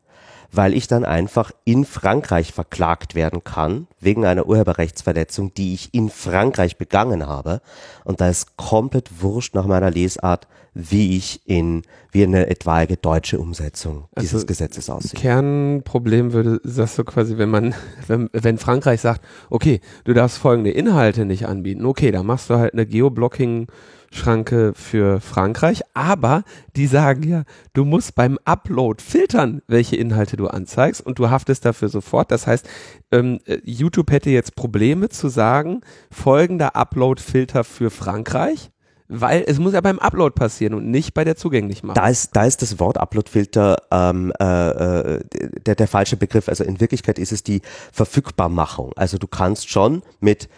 weil ich dann einfach in Frankreich verklagt werden kann, wegen einer Urheberrechtsverletzung, die ich in Frankreich begangen habe. Und da ist komplett wurscht nach meiner Lesart, wie ich in, wie eine etwaige deutsche Umsetzung also dieses Gesetzes aussieht. Kernproblem würde, sagst du quasi, wenn man, wenn, wenn Frankreich sagt, okay, du darfst folgende Inhalte nicht anbieten, okay, da machst du halt eine Geoblocking- Schranke für Frankreich, aber die sagen ja, du musst beim Upload filtern, welche Inhalte du anzeigst und du haftest dafür sofort. Das heißt, ähm, äh, YouTube hätte jetzt Probleme zu sagen, folgender Upload-Filter für Frankreich. Weil es muss ja beim Upload passieren und nicht bei der Zugänglichmachung. Da ist, da ist das Wort Upload-Filter ähm, äh, äh, der, der falsche Begriff. Also in Wirklichkeit ist es die Verfügbarmachung. Also du kannst schon mit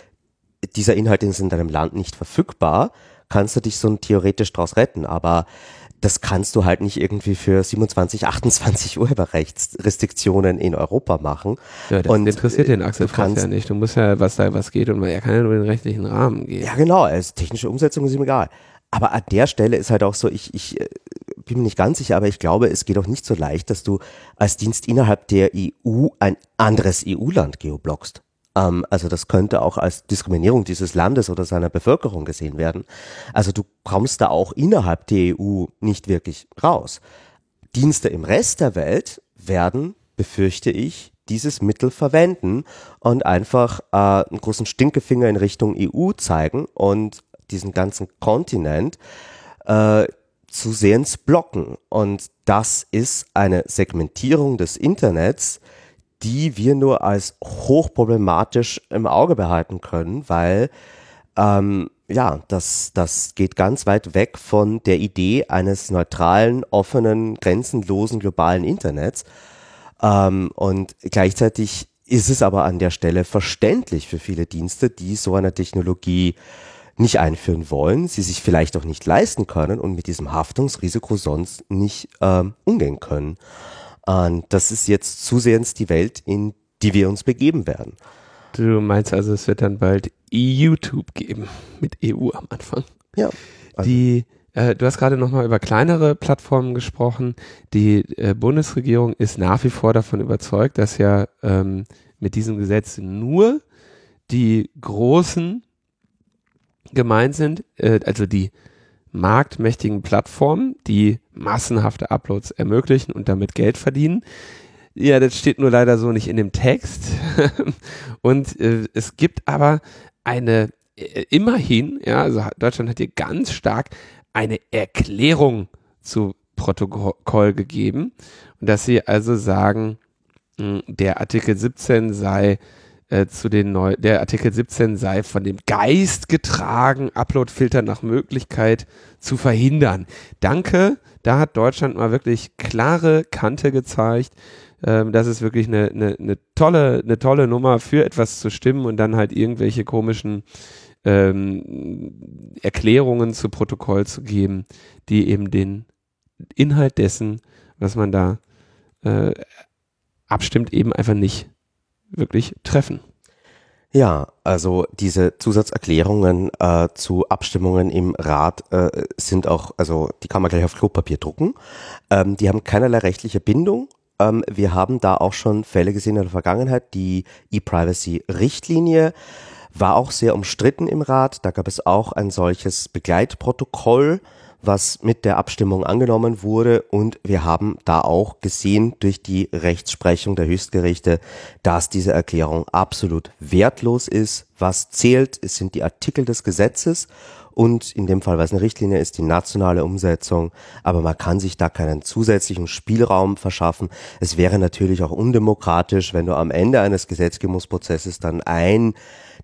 dieser Inhalt ist in deinem Land nicht verfügbar, kannst du dich so theoretisch draus retten, aber das kannst du halt nicht irgendwie für 27, 28 Urheberrechtsrestriktionen in Europa machen. Ja, das und interessiert den Axel Franz ja nicht. Du musst ja, was da was geht und er kann ja nur den rechtlichen Rahmen gehen. Ja, genau. Also technische Umsetzung ist ihm egal. Aber an der Stelle ist halt auch so, ich, ich äh, bin mir nicht ganz sicher, aber ich glaube, es geht auch nicht so leicht, dass du als Dienst innerhalb der EU ein anderes EU-Land geoblockst. Ähm, also das könnte auch als Diskriminierung dieses Landes oder seiner Bevölkerung gesehen werden. Also du kommst da auch innerhalb der EU nicht wirklich raus. Dienste im Rest der Welt werden, befürchte ich, dieses Mittel verwenden und einfach äh, einen großen Stinkefinger in Richtung EU zeigen und diesen ganzen Kontinent äh, zusehends blocken. Und das ist eine Segmentierung des Internets, die wir nur als hochproblematisch im Auge behalten können, weil ähm, ja, das, das geht ganz weit weg von der Idee eines neutralen, offenen, grenzenlosen globalen Internets. Ähm, und gleichzeitig ist es aber an der Stelle verständlich für viele Dienste, die so eine Technologie nicht einführen wollen, sie sich vielleicht auch nicht leisten können und mit diesem Haftungsrisiko sonst nicht ähm, umgehen können. Und das ist jetzt zusehends die Welt, in die wir uns begeben werden. Du meinst also, es wird dann bald YouTube geben, mit EU am Anfang. Ja. Also. Die, äh, du hast gerade nochmal über kleinere Plattformen gesprochen. Die äh, Bundesregierung ist nach wie vor davon überzeugt, dass ja ähm, mit diesem Gesetz nur die großen gemeint sind, äh, also die marktmächtigen Plattformen, die massenhafte Uploads ermöglichen und damit Geld verdienen. Ja, das steht nur leider so nicht in dem Text. und äh, es gibt aber eine, äh, immerhin, ja, also Deutschland hat hier ganz stark eine Erklärung zu Protokoll gegeben. Und dass sie also sagen, mh, der Artikel 17 sei äh, zu den neu der Artikel 17 sei von dem Geist getragen, Uploadfilter nach Möglichkeit zu verhindern. Danke, da hat Deutschland mal wirklich klare Kante gezeigt. Ähm, das ist wirklich eine, eine, eine tolle, eine tolle Nummer für etwas zu stimmen und dann halt irgendwelche komischen ähm, Erklärungen zu Protokoll zu geben, die eben den Inhalt dessen, was man da äh, abstimmt, eben einfach nicht wirklich treffen. Ja, also diese Zusatzerklärungen äh, zu Abstimmungen im Rat äh, sind auch, also die kann man gleich auf Klopapier drucken. Ähm, die haben keinerlei rechtliche Bindung. Ähm, wir haben da auch schon Fälle gesehen in der Vergangenheit. Die E-Privacy-Richtlinie war auch sehr umstritten im Rat. Da gab es auch ein solches Begleitprotokoll, was mit der Abstimmung angenommen wurde. Und wir haben da auch gesehen durch die Rechtsprechung der Höchstgerichte, dass diese Erklärung absolut wertlos ist. Was zählt, es sind die Artikel des Gesetzes und in dem Fall, es eine Richtlinie ist, die nationale Umsetzung. Aber man kann sich da keinen zusätzlichen Spielraum verschaffen. Es wäre natürlich auch undemokratisch, wenn du am Ende eines Gesetzgebungsprozesses dann ein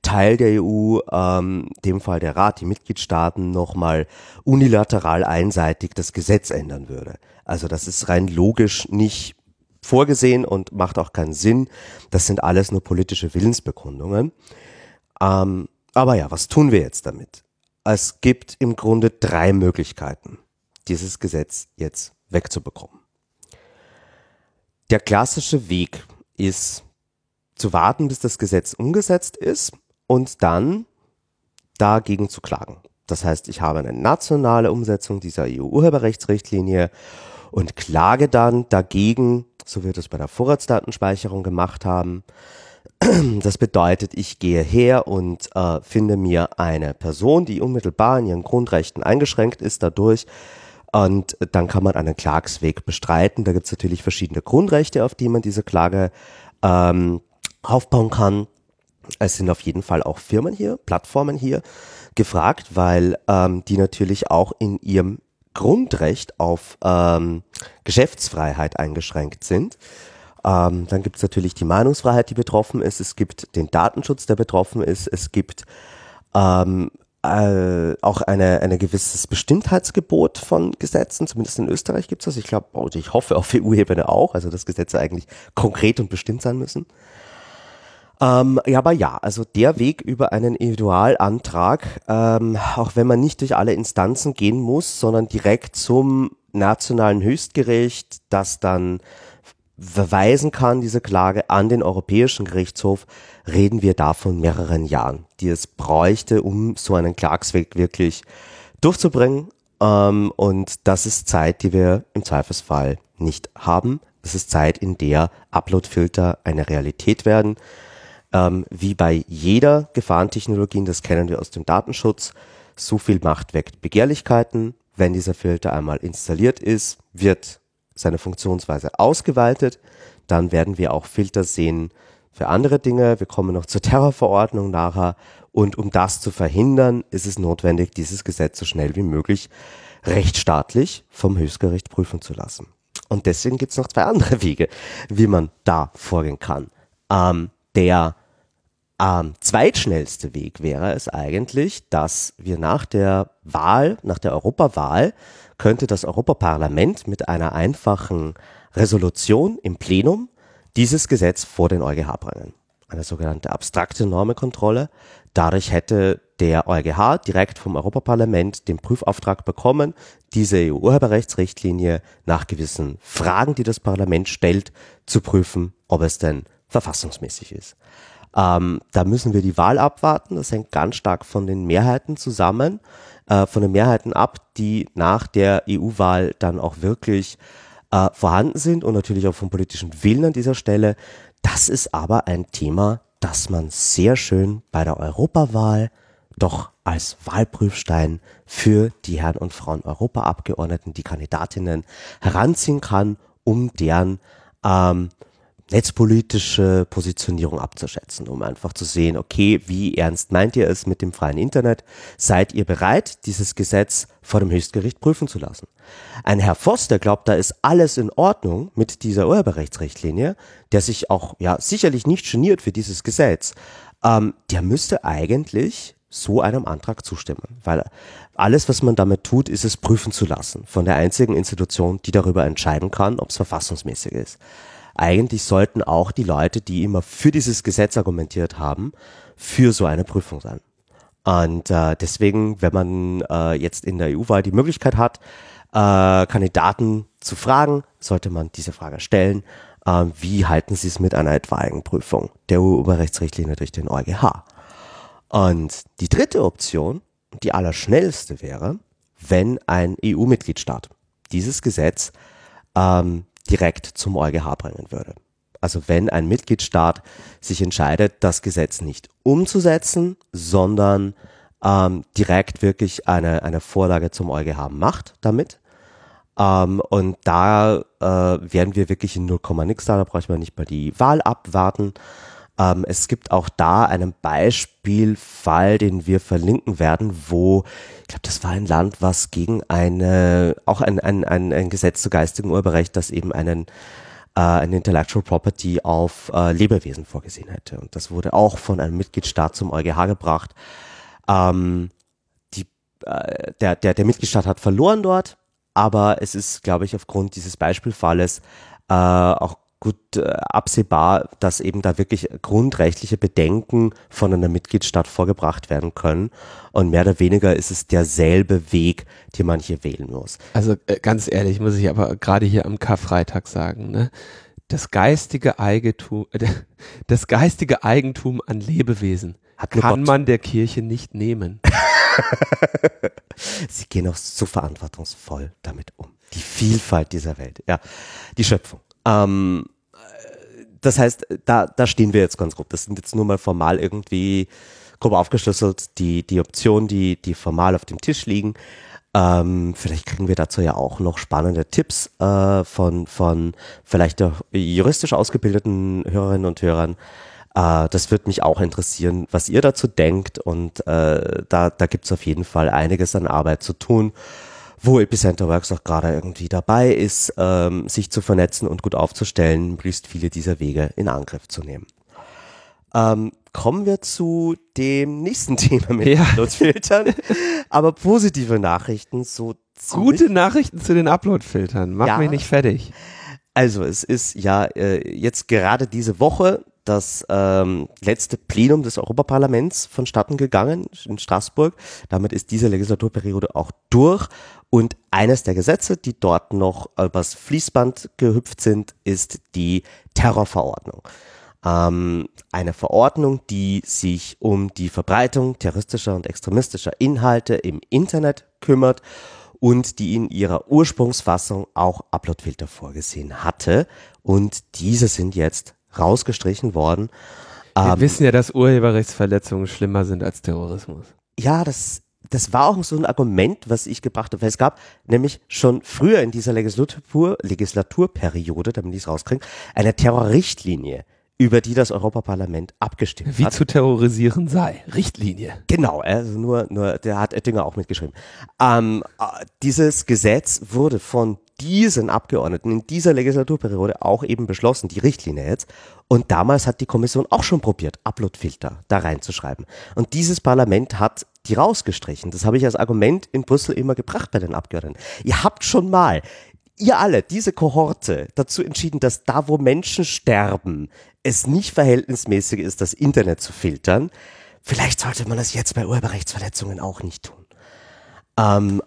Teil der EU, ähm, dem Fall der Rat, die Mitgliedstaaten, nochmal unilateral einseitig das Gesetz ändern würde. Also das ist rein logisch nicht vorgesehen und macht auch keinen Sinn. Das sind alles nur politische Willensbekundungen. Ähm, aber ja, was tun wir jetzt damit? Es gibt im Grunde drei Möglichkeiten, dieses Gesetz jetzt wegzubekommen. Der klassische Weg ist zu warten, bis das Gesetz umgesetzt ist und dann dagegen zu klagen. Das heißt, ich habe eine nationale Umsetzung dieser EU-Urheberrechtsrichtlinie und klage dann dagegen, so wird es bei der Vorratsdatenspeicherung gemacht haben. Das bedeutet, ich gehe her und äh, finde mir eine Person, die unmittelbar in ihren Grundrechten eingeschränkt ist dadurch. Und dann kann man einen Klagsweg bestreiten. Da gibt es natürlich verschiedene Grundrechte, auf die man diese Klage ähm, aufbauen kann. Es sind auf jeden Fall auch Firmen hier, Plattformen hier gefragt, weil ähm, die natürlich auch in ihrem Grundrecht auf ähm, Geschäftsfreiheit eingeschränkt sind. Ähm, dann gibt es natürlich die Meinungsfreiheit, die betroffen ist. Es gibt den Datenschutz, der betroffen ist. Es gibt ähm, äh, auch eine, eine gewisses Bestimmtheitsgebot von Gesetzen, zumindest in Österreich gibt es das. Ich glaube, ich hoffe auf EU-Ebene auch, also dass Gesetze eigentlich konkret und bestimmt sein müssen. Ähm, ja, aber ja, also der Weg über einen Individualantrag, ähm, auch wenn man nicht durch alle Instanzen gehen muss, sondern direkt zum nationalen Höchstgericht, das dann verweisen kann, diese Klage an den Europäischen Gerichtshof, reden wir da von mehreren Jahren, die es bräuchte, um so einen Klagsweg wirklich durchzubringen. Ähm, und das ist Zeit, die wir im Zweifelsfall nicht haben. Es ist Zeit, in der Uploadfilter eine Realität werden ähm, wie bei jeder Gefahrentechnologie, das kennen wir aus dem Datenschutz, so viel Macht weckt Begehrlichkeiten. Wenn dieser Filter einmal installiert ist, wird seine Funktionsweise ausgeweitet. Dann werden wir auch Filter sehen für andere Dinge. Wir kommen noch zur Terrorverordnung nachher. Und um das zu verhindern, ist es notwendig, dieses Gesetz so schnell wie möglich rechtsstaatlich vom Höchstgericht prüfen zu lassen. Und deswegen gibt es noch zwei andere Wege, wie man da vorgehen kann. Ähm, der ähm, zweitschnellste Weg wäre es eigentlich, dass wir nach der Wahl, nach der Europawahl, könnte das Europaparlament mit einer einfachen Resolution im Plenum dieses Gesetz vor den EuGH bringen. Eine sogenannte abstrakte Normenkontrolle. Dadurch hätte der EuGH direkt vom Europaparlament den Prüfauftrag bekommen, diese EU-Urheberrechtsrichtlinie nach gewissen Fragen, die das Parlament stellt, zu prüfen, ob es denn verfassungsmäßig ist. Ähm, da müssen wir die Wahl abwarten. Das hängt ganz stark von den Mehrheiten zusammen, äh, von den Mehrheiten ab, die nach der EU-Wahl dann auch wirklich äh, vorhanden sind und natürlich auch vom politischen Willen an dieser Stelle. Das ist aber ein Thema, das man sehr schön bei der Europawahl doch als Wahlprüfstein für die Herren und Frauen Europaabgeordneten, die Kandidatinnen heranziehen kann, um deren ähm, netzpolitische Positionierung abzuschätzen, um einfach zu sehen, okay, wie ernst meint ihr es mit dem freien Internet? Seid ihr bereit, dieses Gesetz vor dem Höchstgericht prüfen zu lassen? Ein Herr Voss, der glaubt, da ist alles in Ordnung mit dieser Urheberrechtsrichtlinie, der sich auch ja sicherlich nicht geniert für dieses Gesetz, ähm, der müsste eigentlich so einem Antrag zustimmen, weil alles, was man damit tut, ist es prüfen zu lassen von der einzigen Institution, die darüber entscheiden kann, ob es verfassungsmäßig ist eigentlich sollten auch die Leute, die immer für dieses Gesetz argumentiert haben, für so eine Prüfung sein. Und äh, deswegen, wenn man äh, jetzt in der EU-Wahl die Möglichkeit hat, äh, Kandidaten zu fragen, sollte man diese Frage stellen. Äh, wie halten Sie es mit einer etwaigen Prüfung der EU-Urheberrechtsrichtlinie durch den EuGH? Und die dritte Option, die allerschnellste wäre, wenn ein EU-Mitgliedstaat dieses Gesetz ähm, direkt zum EuGH bringen würde. Also wenn ein Mitgliedstaat sich entscheidet, das Gesetz nicht umzusetzen, sondern ähm, direkt wirklich eine, eine Vorlage zum EuGH macht damit. Ähm, und da äh, werden wir wirklich in 0, nix da, da braucht man nicht mal die Wahl abwarten. Ähm, es gibt auch da einen Beispielfall, den wir verlinken werden, wo, ich glaube, das war ein Land, was gegen eine, auch ein, ein, ein, ein Gesetz zu geistigem Urheberrecht, das eben einen äh, eine Intellectual Property auf äh, Lebewesen vorgesehen hätte. Und das wurde auch von einem Mitgliedstaat zum EuGH gebracht. Ähm, die, äh, der, der, der Mitgliedstaat hat verloren dort, aber es ist, glaube ich, aufgrund dieses Beispielfalles äh, auch gut äh, absehbar, dass eben da wirklich grundrechtliche Bedenken von einer Mitgliedstaat vorgebracht werden können. Und mehr oder weniger ist es derselbe Weg, den man hier wählen muss. Also äh, ganz ehrlich, muss ich aber gerade hier am Karfreitag sagen, ne? Das geistige Eigentum, äh, das geistige Eigentum an Lebewesen kann Gott. man der Kirche nicht nehmen. Sie gehen auch so verantwortungsvoll damit um. Die Vielfalt dieser Welt, ja, die Schöpfung. Ähm, äh, das heißt, da, da stehen wir jetzt ganz grob. Das sind jetzt nur mal formal irgendwie grob aufgeschlüsselt, die, die Optionen, die, die formal auf dem Tisch liegen. Ähm, vielleicht kriegen wir dazu ja auch noch spannende Tipps äh, von, von vielleicht auch juristisch ausgebildeten Hörerinnen und Hörern. Äh, das wird mich auch interessieren, was ihr dazu denkt. Und äh, da, da gibt's auf jeden Fall einiges an Arbeit zu tun, wo Epicenter Works auch gerade irgendwie dabei ist, ähm, sich zu vernetzen und gut aufzustellen, möglichst viele dieser Wege in Angriff zu nehmen. Ähm, kommen wir zu dem nächsten Thema mit Ja. Upload-Filtern. Aber positive Nachrichten, so Gute Nachrichten zu den Upload-Filtern. Mach Ja. mich nicht fertig. Also es ist ja äh, jetzt gerade diese Woche das ähm, letzte Plenum des Europaparlaments vonstatten gegangen in Straßburg. Damit ist diese Legislaturperiode auch durch. Und eines der Gesetze, die dort noch übers Fließband gehüpft sind, ist die Terrorverordnung. Ähm, eine Verordnung, die sich um die Verbreitung terroristischer und extremistischer Inhalte im Internet kümmert und die in ihrer Ursprungsfassung auch Uploadfilter vorgesehen hatte. Und diese sind jetzt rausgestrichen worden. Wir Ähm, wissen ja, dass Urheberrechtsverletzungen schlimmer sind als Terrorismus. ja, das, das war auch so ein Argument, was ich gebracht habe. Weil es gab nämlich schon früher in dieser Legislatur, Legislaturperiode, damit ich es rauskriege, eine Terrorrichtlinie, über die das Europaparlament abgestimmt Wie hat. zu terrorisieren sei. Richtlinie. Genau, also nur, nur, der hat Oettinger auch mitgeschrieben. Ähm, äh, dieses Gesetz wurde von diesen Abgeordneten in dieser Legislaturperiode auch eben beschlossen, die Richtlinie jetzt. Und damals hat die Kommission auch schon probiert, Uploadfilter da reinzuschreiben. Und dieses Parlament hat die rausgestrichen. Das habe ich als Argument in Brüssel immer gebracht bei den Abgeordneten. Ihr habt schon mal, ihr alle, diese Kohorte, dazu entschieden, dass da, wo Menschen sterben, es nicht verhältnismäßig ist, das Internet zu filtern. Vielleicht sollte man das jetzt bei Urheberrechtsverletzungen auch nicht tun. Ähm,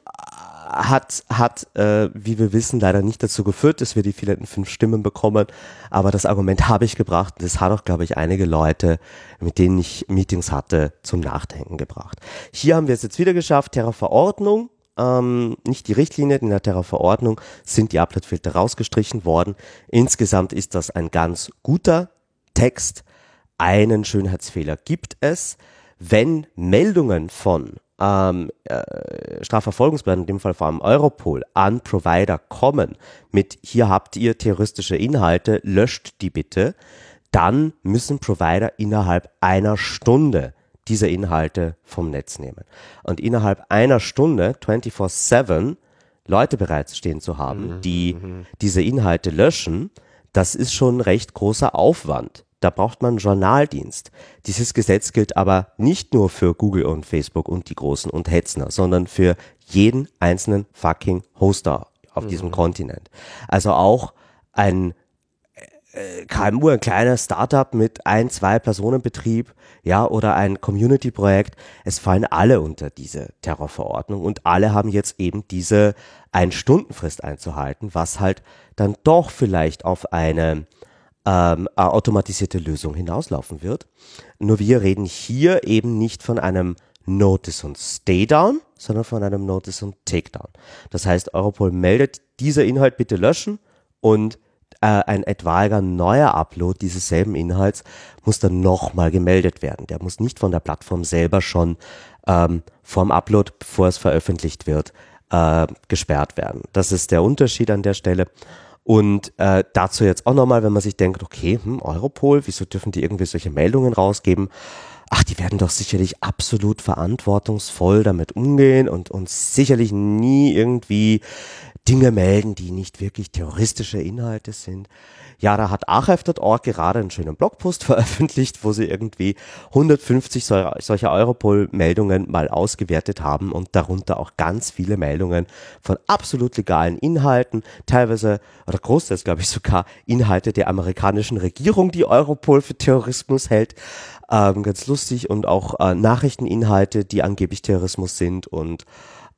hat, hat äh, wie wir wissen, leider nicht dazu geführt, dass wir die fehlenden fünf Stimmen bekommen. Aber das Argument habe ich gebracht das hat auch, glaube ich, einige Leute, mit denen ich Meetings hatte, zum Nachdenken gebracht. Hier haben wir es jetzt wieder geschafft, Terrorverordnung, ähm, nicht die Richtlinie, in der Terrorverordnung sind die Uploadfilter rausgestrichen worden. Insgesamt ist das ein ganz guter Text. Einen Schönheitsfehler gibt es. Wenn Meldungen von ähm, äh, Strafverfolgungsbehörden, in dem Fall vor allem Europol, an Provider kommen mit hier habt ihr terroristische Inhalte, löscht die bitte, dann müssen Provider innerhalb einer Stunde diese Inhalte vom Netz nehmen. Und innerhalb einer Stunde, 24-7, Leute bereits stehen zu haben, die diese Inhalte löschen, das ist schon recht großer Aufwand. Da braucht man einen Journaldienst. Dieses Gesetz gilt aber nicht nur für Google und Facebook und die Großen und Hetzner, sondern für jeden einzelnen fucking Hoster auf diesem Kontinent. Also auch ein KMU, ein kleiner Startup mit ein, zwei Personenbetrieb, ja, oder ein Community-Projekt. Es fallen alle unter diese Terrorverordnung und alle haben jetzt eben diese Ein-Stunden-Frist einzuhalten, was halt dann doch vielleicht auf eine ähm, äh, automatisierte Lösung hinauslaufen wird. Nur wir reden hier eben nicht von einem Notice und Stay Down, sondern von einem Notice und Takedown. Das heißt, Europol meldet, dieser Inhalt bitte löschen und äh, ein etwaiger neuer Upload dieses selben Inhalts muss dann nochmal gemeldet werden. Der muss nicht von der Plattform selber schon ähm, vorm Upload, bevor es veröffentlicht wird, äh, gesperrt werden. Das ist der Unterschied an der Stelle. Und äh, dazu jetzt auch nochmal, wenn man sich denkt, okay, hm, Europol, wieso dürfen die irgendwie solche Meldungen rausgeben? Ach, die werden doch sicherlich absolut verantwortungsvoll damit umgehen und uns sicherlich nie irgendwie Dinge melden, die nicht wirklich terroristische Inhalte sind. Ja, da hat archive.org gerade einen schönen Blogpost veröffentlicht, wo sie irgendwie 150 sol solcher Europol-Meldungen mal ausgewertet haben und darunter auch ganz viele Meldungen von absolut legalen Inhalten, teilweise oder großteils glaube ich sogar Inhalte der amerikanischen Regierung, die Europol für Terrorismus hält. Ähm, ganz lustig und auch äh, Nachrichteninhalte, die angeblich Terrorismus sind und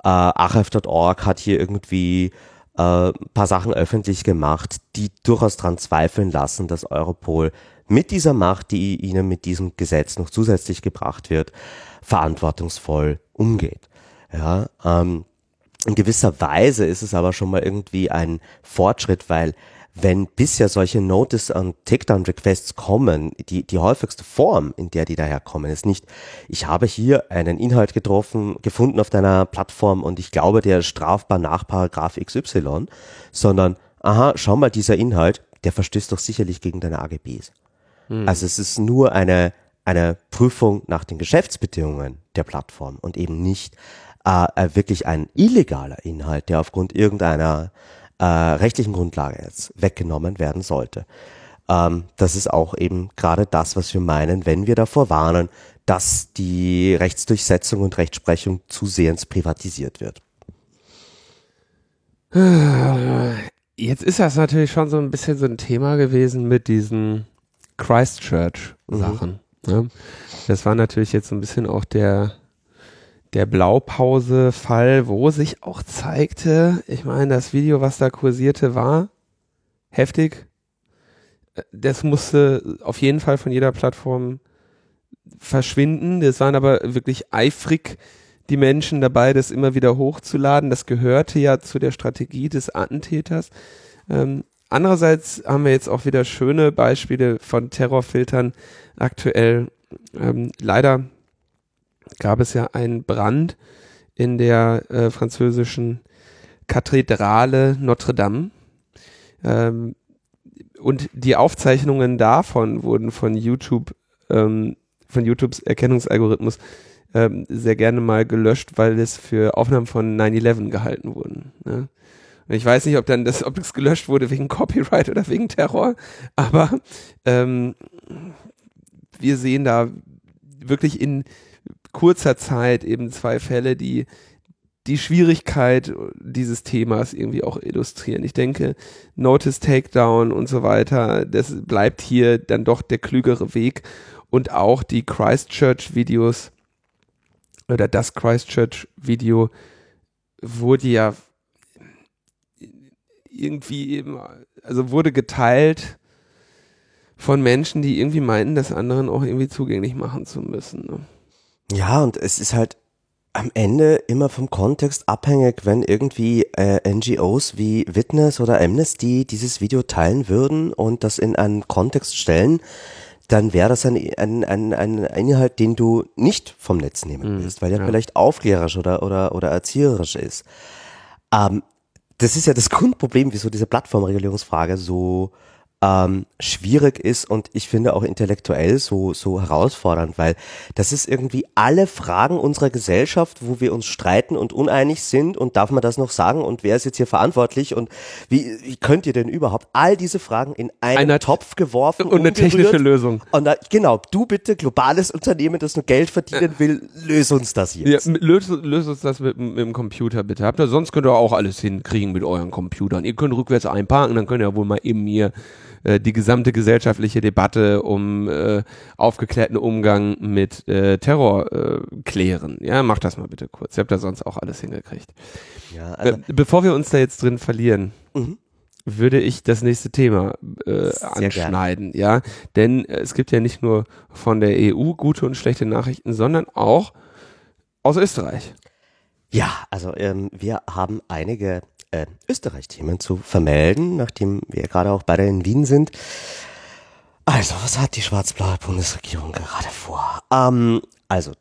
äh, archive.org hat hier irgendwie äh, paar Sachen öffentlich gemacht, die durchaus daran zweifeln lassen, dass Europol mit dieser Macht, die ihnen mit diesem Gesetz noch zusätzlich gebracht wird, verantwortungsvoll umgeht. Ja, ähm, in gewisser Weise ist es aber schon mal irgendwie ein Fortschritt, weil wenn bisher solche Notice und Takedown Requests kommen, die, die häufigste Form, in der die daherkommen, ist nicht, ich habe hier einen Inhalt getroffen, gefunden auf deiner Plattform und ich glaube, der ist strafbar nach Paragraph XY, sondern, aha, schau mal, dieser Inhalt, der verstößt doch sicherlich gegen deine AGBs. Hm. Also es ist nur eine, eine Prüfung nach den Geschäftsbedingungen der Plattform und eben nicht äh, wirklich ein illegaler Inhalt, der aufgrund irgendeiner äh, rechtlichen Grundlage jetzt weggenommen werden sollte. Ähm, das ist auch eben gerade das, was wir meinen, wenn wir davor warnen, dass die Rechtsdurchsetzung und Rechtsprechung zusehends privatisiert wird. Jetzt ist das natürlich schon so ein bisschen so ein Thema gewesen mit diesen Christchurch-Sachen. Mhm. Ne? Das war natürlich jetzt so ein bisschen auch der der Blaupause-Fall, wo sich auch zeigte, ich meine, das Video, was da kursierte, war heftig. Das musste auf jeden Fall von jeder Plattform verschwinden. Das waren aber wirklich eifrig die Menschen dabei, das immer wieder hochzuladen. Das gehörte ja zu der Strategie des Attentäters. Ähm, andererseits haben wir jetzt auch wieder schöne Beispiele von Terrorfiltern aktuell. Ähm, leider gab es ja einen Brand in der äh, französischen Kathedrale Notre Dame. Ähm, und die Aufzeichnungen davon wurden von YouTube, ähm, von YouTubes Erkennungsalgorithmus ähm, sehr gerne mal gelöscht, weil es für Aufnahmen von 9-11 gehalten wurden. Ne? Ich weiß nicht, ob dann das, ob das gelöscht wurde wegen Copyright oder wegen Terror, aber ähm, wir sehen da wirklich in kurzer Zeit eben zwei Fälle, die die Schwierigkeit dieses Themas irgendwie auch illustrieren. Ich denke, Notice Takedown und so weiter, das bleibt hier dann doch der klügere Weg und auch die Christchurch-Videos oder das Christchurch-Video wurde ja irgendwie eben, also wurde geteilt von Menschen, die irgendwie meinten, das anderen auch irgendwie zugänglich machen zu müssen. Ne? Ja, und es ist halt am Ende immer vom Kontext abhängig, wenn irgendwie äh, NGOs wie Witness oder Amnesty dieses Video teilen würden und das in einen Kontext stellen, dann wäre das ein, ein, ein, ein Inhalt, den du nicht vom Netz nehmen mhm, willst, weil der ja. vielleicht aufklärerisch oder, oder, oder erzieherisch ist. Ähm, das ist ja das Grundproblem, wieso diese Plattformregulierungsfrage so ähm, schwierig ist und ich finde auch intellektuell so, so herausfordernd, weil das ist irgendwie alle Fragen unserer Gesellschaft, wo wir uns streiten und uneinig sind und darf man das noch sagen und wer ist jetzt hier verantwortlich und wie, wie könnt ihr denn überhaupt all diese Fragen in einen Einer Topf geworfen und eine technische Lösung. Und da, genau, du bitte, globales Unternehmen, das nur Geld verdienen will, löse uns das jetzt. Ja, löse, löse uns das mit, mit dem Computer bitte. Habt ihr, sonst könnt ihr auch alles hinkriegen mit euren Computern. Ihr könnt rückwärts einparken, dann könnt ihr wohl mal eben hier äh, die gesamte gesellschaftliche Debatte um äh, aufgeklärten Umgang mit äh, Terror äh, klären. Ja, mach das mal bitte kurz. Ihr habt da sonst auch alles hingekriegt. Ja, also äh, bevor wir uns da jetzt drin verlieren, mhm. würde ich das nächste Thema äh, anschneiden. Gerne. Ja, denn äh, es gibt ja nicht nur von der EU gute und schlechte Nachrichten, sondern auch aus Österreich. Ja, also ähm, wir haben einige äh, Österreich-Themen zu vermelden, nachdem wir gerade auch beide in Wien sind. Also, was hat die schwarz-blaue Bundesregierung gerade vor? Ähm, also,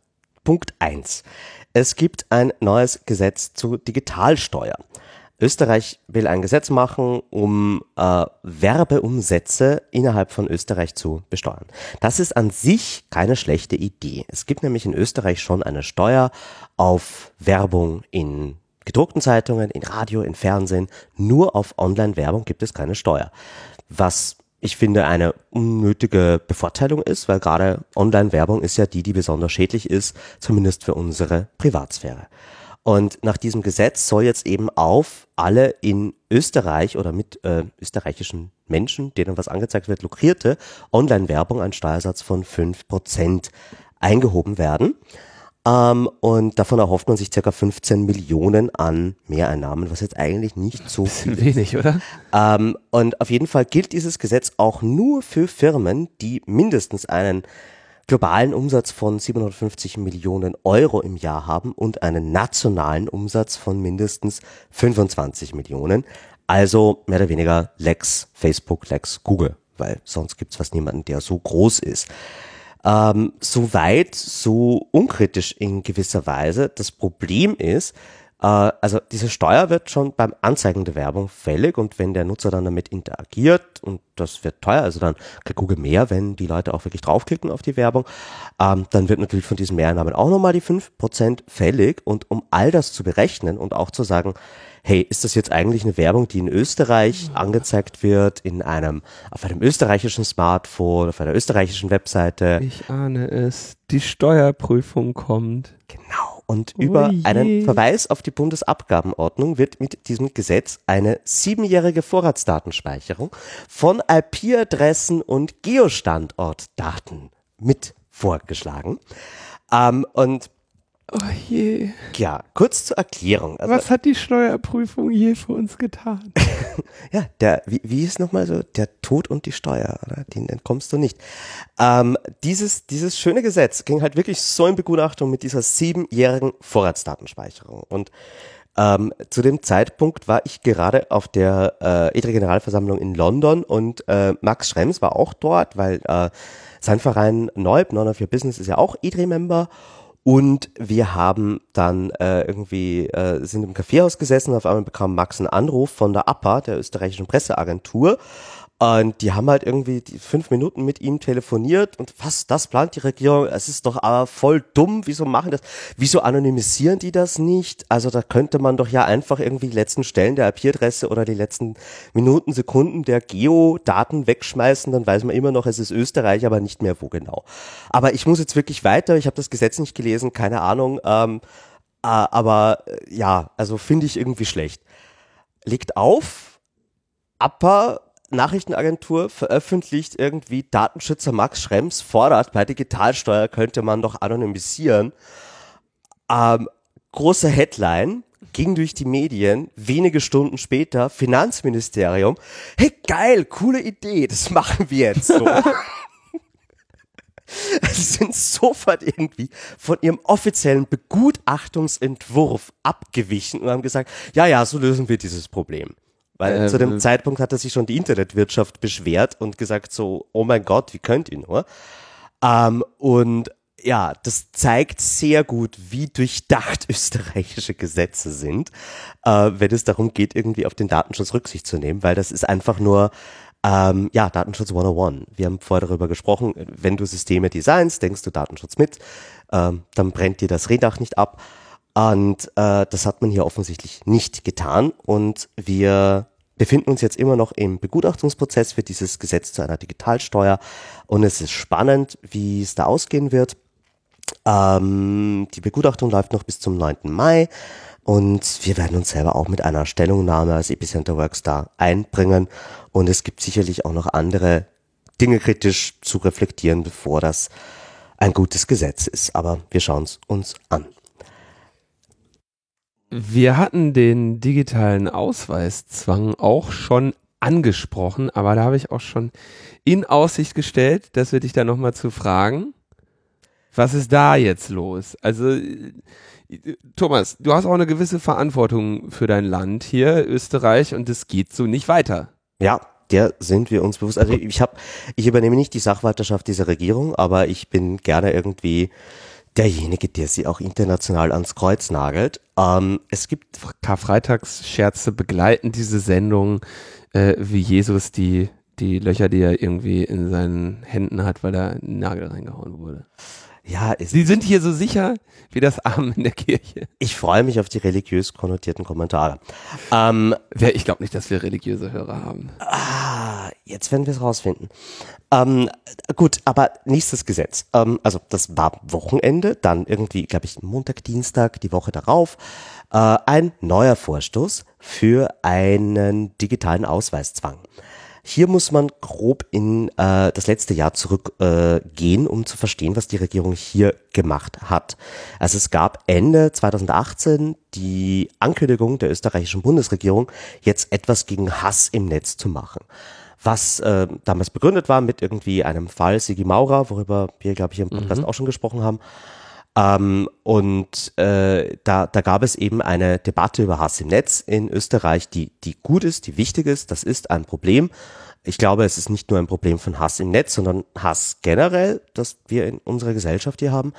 Punkt eins: Es gibt ein neues Gesetz zu Digitalsteuer. Österreich will ein Gesetz machen, um äh, Werbeumsätze innerhalb von Österreich zu besteuern. Das ist an sich keine schlechte Idee. Es gibt nämlich in Österreich schon eine Steuer auf Werbung in gedruckten Zeitungen, in Radio, in Fernsehen. Nur auf Online-Werbung gibt es keine Steuer. Was ich finde eine unnötige Bevorteilung ist, weil gerade Online-Werbung ist ja die, die besonders schädlich ist, zumindest für unsere Privatsphäre. Und nach diesem Gesetz soll jetzt eben auf alle in Österreich oder mit äh, österreichischen Menschen, denen was angezeigt wird, lukrierte Online-Werbung ein Steuersatz von fünf Prozent eingehoben werden. Ähm, und davon erhofft man sich circa 15 Millionen an Mehreinnahmen, was jetzt eigentlich nicht so viel Wenig, oder? ähm, und auf jeden Fall gilt dieses Gesetz auch nur für Firmen, die mindestens einen globalen Umsatz von 750 Millionen Euro im Jahr haben und einen nationalen Umsatz von mindestens 25 Millionen. Also mehr oder weniger Lex Facebook, Lex Google, weil sonst gibt's fast niemanden, der so groß ist. Ähm, so weit, so unkritisch in gewisser Weise. Das Problem ist, also diese Steuer wird schon beim Anzeigen der Werbung fällig und wenn der Nutzer dann damit interagiert und das wird teuer, also dann kriegt Google mehr, wenn die Leute auch wirklich draufklicken auf die Werbung, ähm, dann wird natürlich von diesen Mehreinnahmen auch nochmal die fünf Prozent fällig und um all das zu berechnen und auch zu sagen, hey, ist das jetzt eigentlich eine Werbung, die in Österreich angezeigt wird, in einem, auf einem österreichischen Smartphone, auf einer österreichischen Webseite? Ich ahne es. Die Steuerprüfung kommt. Genau. Und über Oje. einen Verweis auf die Bundesabgabenordnung wird mit diesem Gesetz eine siebenjährige Vorratsdatenspeicherung von IP-Adressen und Geostandortdaten mit vorgeschlagen. Ähm, und Oh je. ja, kurz zur Erklärung. Also, Was hat die Steuerprüfung je für uns getan? Ja, der, wie, wie ist nochmal so, der Tod und die Steuer, oder? Den entkommst du nicht. Ähm, dieses, dieses schöne Gesetz ging halt wirklich so in Begutachtung mit dieser siebenjährigen Vorratsdatenspeicherung. Und ähm, zu dem Zeitpunkt war ich gerade auf der äh, EDRI-Generalversammlung in London und äh, Max Schrems war auch dort, weil äh, sein Verein Neub, None of Your Business, ist ja auch EDRI-Member. Und wir haben dann äh, irgendwie, äh, sind im Kaffeehaus gesessen, auf einmal bekam Max einen Anruf von der APA, der österreichischen Presseagentur. Und die haben halt irgendwie die fünf Minuten mit ihm telefoniert und was, das plant die Regierung? Es ist doch aber voll dumm, wieso machen das? Wieso anonymisieren die das nicht? Also da könnte man doch ja einfach irgendwie die letzten Stellen der IP-Adresse oder die letzten Minuten, Sekunden der Geodaten wegschmeißen, dann weiß man immer noch, es ist Österreich, aber nicht mehr wo genau. Aber ich muss jetzt wirklich weiter, ich habe das Gesetz nicht gelesen, keine Ahnung, ähm, äh, aber äh, ja, also finde ich irgendwie schlecht. Legt auf, APA Nachrichtenagentur veröffentlicht irgendwie Datenschützer Max Schrems fordert, bei Digitalsteuer könnte man doch anonymisieren. Ähm, große Headline, ging durch die Medien, wenige Stunden später, Finanzministerium, hey geil, coole Idee, das machen wir jetzt so. Sie sind sofort irgendwie von ihrem offiziellen Begutachtungsentwurf abgewichen und haben gesagt, ja, ja, so lösen wir dieses Problem. Weil Äh, zu dem äh, Zeitpunkt hatte sich schon die Internetwirtschaft beschwert und gesagt so, oh mein Gott, wie könnt ihr nur? Ähm, und ja, das zeigt sehr gut, wie durchdacht österreichische Gesetze sind, äh, wenn es darum geht, irgendwie auf den Datenschutz Rücksicht zu nehmen, weil das ist einfach nur, ähm, ja, Datenschutz 101. Wir haben vorher darüber gesprochen, wenn du Systeme designst, denkst du Datenschutz mit, ähm, dann brennt dir das Rehdach nicht ab. Und äh, das hat man hier offensichtlich nicht getan. Und wir befinden uns jetzt immer noch im Begutachtungsprozess für dieses Gesetz zu einer Digitalsteuer. Und es ist spannend, wie es da ausgehen wird. Ähm, die Begutachtung läuft noch bis zum 9. Mai. Und wir werden uns selber auch mit einer Stellungnahme als Epicenter Works da einbringen. Und es gibt sicherlich auch noch andere Dinge kritisch zu reflektieren, bevor das ein gutes Gesetz ist. Aber wir schauen es uns an. Wir hatten den digitalen Ausweiszwang auch schon angesprochen, aber da habe ich auch schon in Aussicht gestellt, dass wir dich da nochmal zu fragen. Was ist da jetzt los? Also, Thomas, du hast auch eine gewisse Verantwortung für dein Land hier, Österreich, und es geht so nicht weiter. Ja, der sind wir uns bewusst. Also ich habe, ich übernehme nicht die Sachwalterschaft dieser Regierung, aber ich bin gerne irgendwie derjenige, der sie auch international ans Kreuz nagelt. Ähm, es gibt Karfreitagsscherze begleiten diese Sendung, äh, wie Jesus die die Löcher, die er irgendwie in seinen Händen hat, weil er einen Nagel reingehauen wurde. Ja, Sie sind hier so sicher wie das Arm in der Kirche. ich freue mich auf die religiös konnotierten Kommentare. Ähm, Ich glaube nicht, dass wir religiöse Hörer haben. Ah, jetzt werden wir es rausfinden. Ähm, gut, aber nächstes Gesetz. Ähm, also das war Wochenende, dann irgendwie, glaube ich, Montag, Dienstag, die Woche darauf, äh, ein neuer Vorstoß für einen digitalen Ausweiszwang. Hier muss man grob in äh, das letzte Jahr zurückgehen, äh, um zu verstehen, was die Regierung hier gemacht hat. Also es gab Ende 2018 die Ankündigung der österreichischen Bundesregierung, jetzt etwas gegen Hass im Netz zu machen. Was äh, damals begründet war mit irgendwie einem Fall Sigi Maurer, worüber wir, glaube ich, im Podcast auch schon gesprochen haben. Ähm, und äh, da, da gab es eben eine Debatte über Hass im Netz in Österreich, die, die gut ist, die wichtig ist. Das ist ein Problem. Ich glaube, es ist nicht nur ein Problem von Hass im Netz, sondern Hass generell, das wir in unserer Gesellschaft hier haben.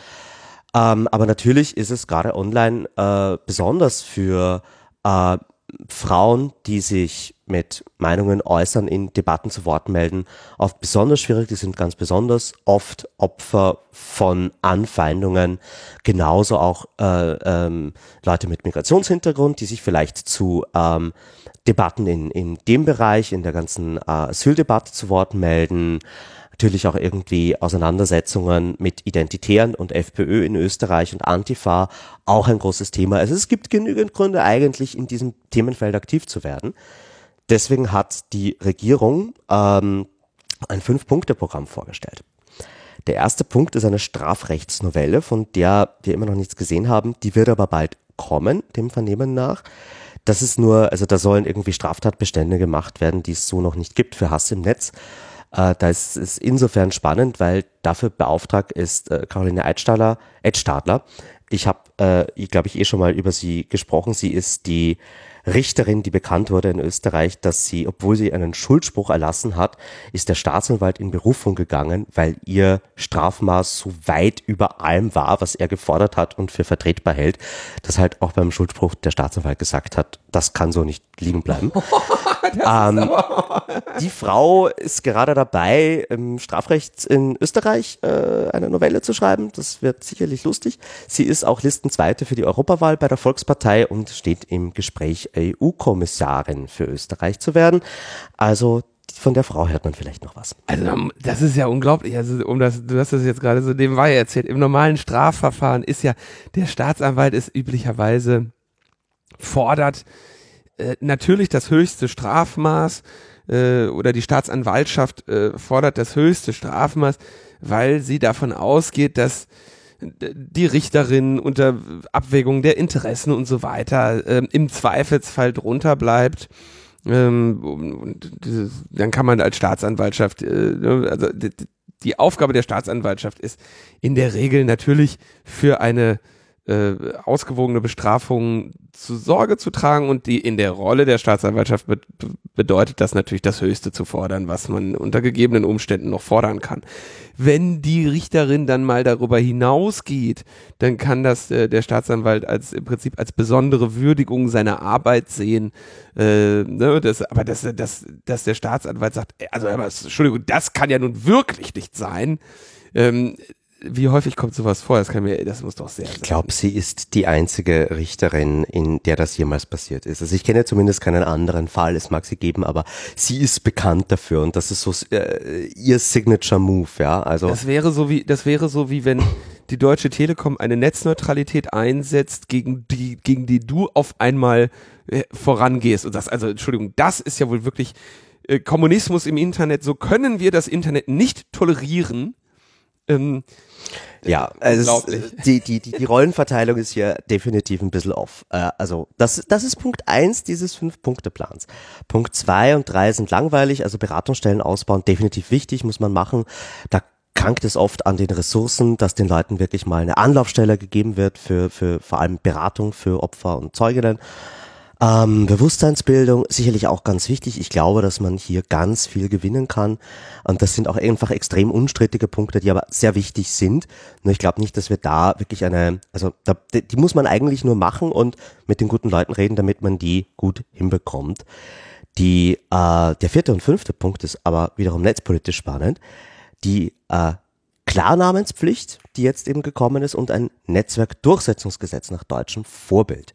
Ähm, aber natürlich ist es gerade online äh, besonders für äh, Frauen, die sich mit Meinungen äußern, in Debatten zu Wort melden, oft besonders schwierig. Die sind ganz besonders oft Opfer von Anfeindungen. Genauso auch äh, ähm, Leute mit Migrationshintergrund, die sich vielleicht zu ähm, Debatten in, in dem Bereich, in der ganzen äh, Asyldebatte zu Wort melden. Natürlich auch irgendwie Auseinandersetzungen mit Identitären und FPÖ in Österreich und Antifa, auch ein großes Thema. Also es gibt genügend Gründe eigentlich in diesem Themenfeld aktiv zu werden. Deswegen hat die Regierung ähm, ein Fünf-Punkte-Programm vorgestellt. Der erste Punkt ist eine Strafrechtsnovelle, von der wir immer noch nichts gesehen haben. Die wird aber bald kommen, dem Vernehmen nach. Das ist nur, also da sollen irgendwie Straftatbestände gemacht werden, die es so noch nicht gibt für Hass im Netz. Äh, da ist es insofern spannend, weil dafür beauftragt ist äh, Caroline Eidstadler, Edstadler. Ich habe, äh, glaube ich, eh schon mal über sie gesprochen. Sie ist die Richterin, die bekannt wurde in Österreich, dass sie, obwohl sie einen Schuldspruch erlassen hat, ist der Staatsanwalt in Berufung gegangen, weil ihr Strafmaß so weit über allem war, was er gefordert hat und für vertretbar hält, dass halt auch beim Schuldspruch der Staatsanwalt gesagt hat, das kann so nicht liegen bleiben. ähm, die Frau ist gerade dabei, im Strafrecht in Österreich äh, eine Novelle zu schreiben. Das wird sicherlich lustig. Sie ist auch Listenzweite für die Europawahl bei der Volkspartei und steht im Gespräch, EU-Kommissarin für Österreich zu werden. Also von der Frau hört man vielleicht noch was. Also das ist ja unglaublich. Also um das, du hast das jetzt gerade so nebenbei erzählt. Im normalen Strafverfahren ist ja der Staatsanwalt ist üblicherweise fordert äh, natürlich das höchste Strafmaß äh, oder die Staatsanwaltschaft äh, fordert das höchste Strafmaß, weil sie davon ausgeht, dass die Richterin unter Abwägung der Interessen und so weiter ähm, im Zweifelsfall drunter bleibt. Ähm, und dieses, dann kann man als Staatsanwaltschaft, äh, ne, also die, die Aufgabe der Staatsanwaltschaft ist in der Regel natürlich für eine äh, ausgewogene Bestrafung zu Sorge zu tragen und die in der Rolle der Staatsanwaltschaft be bedeutet das natürlich das Höchste zu fordern, was man unter gegebenen Umständen noch fordern kann. Wenn die Richterin dann mal darüber hinausgeht, dann kann das äh, der Staatsanwalt als im Prinzip als besondere Würdigung seiner Arbeit sehen. Äh, ne, das, aber dass, dass, dass der Staatsanwalt sagt, äh, also aber, Entschuldigung, das kann ja nun wirklich nicht sein. Ähm, wie häufig kommt sowas vor? Das kann mir, das muss doch sehr. Ich glaube, sie ist die einzige Richterin, in der das jemals passiert ist. Also ich kenne zumindest keinen anderen Fall, es mag sie geben, aber sie ist bekannt dafür und das ist so äh, ihr Signature Move, ja. Also Das wäre so wie, das wäre so wie wenn die Deutsche Telekom eine Netzneutralität einsetzt, gegen die, gegen die du auf einmal äh, vorangehst und sagst, also Entschuldigung, das ist ja wohl wirklich äh, Kommunismus im Internet. So können wir das Internet nicht tolerieren. Ähm, Ja, also die, die, die, die Rollenverteilung ist hier definitiv ein bisschen off. Äh, also das, das ist Punkt eins dieses Fünf-Punkte-Plans. Punkt zwei und drei sind langweilig, also Beratungsstellen ausbauen, definitiv wichtig, muss man machen. Da krankt es oft an den Ressourcen, dass den Leuten wirklich mal eine Anlaufstelle gegeben wird für, für vor allem Beratung für Opfer und Zeuginnen. Ähm, Bewusstseinsbildung sicherlich auch ganz wichtig. Ich glaube, dass man hier ganz viel gewinnen kann. Und das sind auch einfach extrem unstrittige Punkte, die aber sehr wichtig sind. Nur ich glaube nicht, dass wir da wirklich eine, also da, die muss man eigentlich nur machen und mit den guten Leuten reden, damit man die gut hinbekommt. Die, äh, der vierte und fünfte Punkt ist aber wiederum netzpolitisch spannend. Die äh, Klarnamenspflicht, die jetzt eben gekommen ist, und ein Netzwerkdurchsetzungsgesetz nach deutschem Vorbild.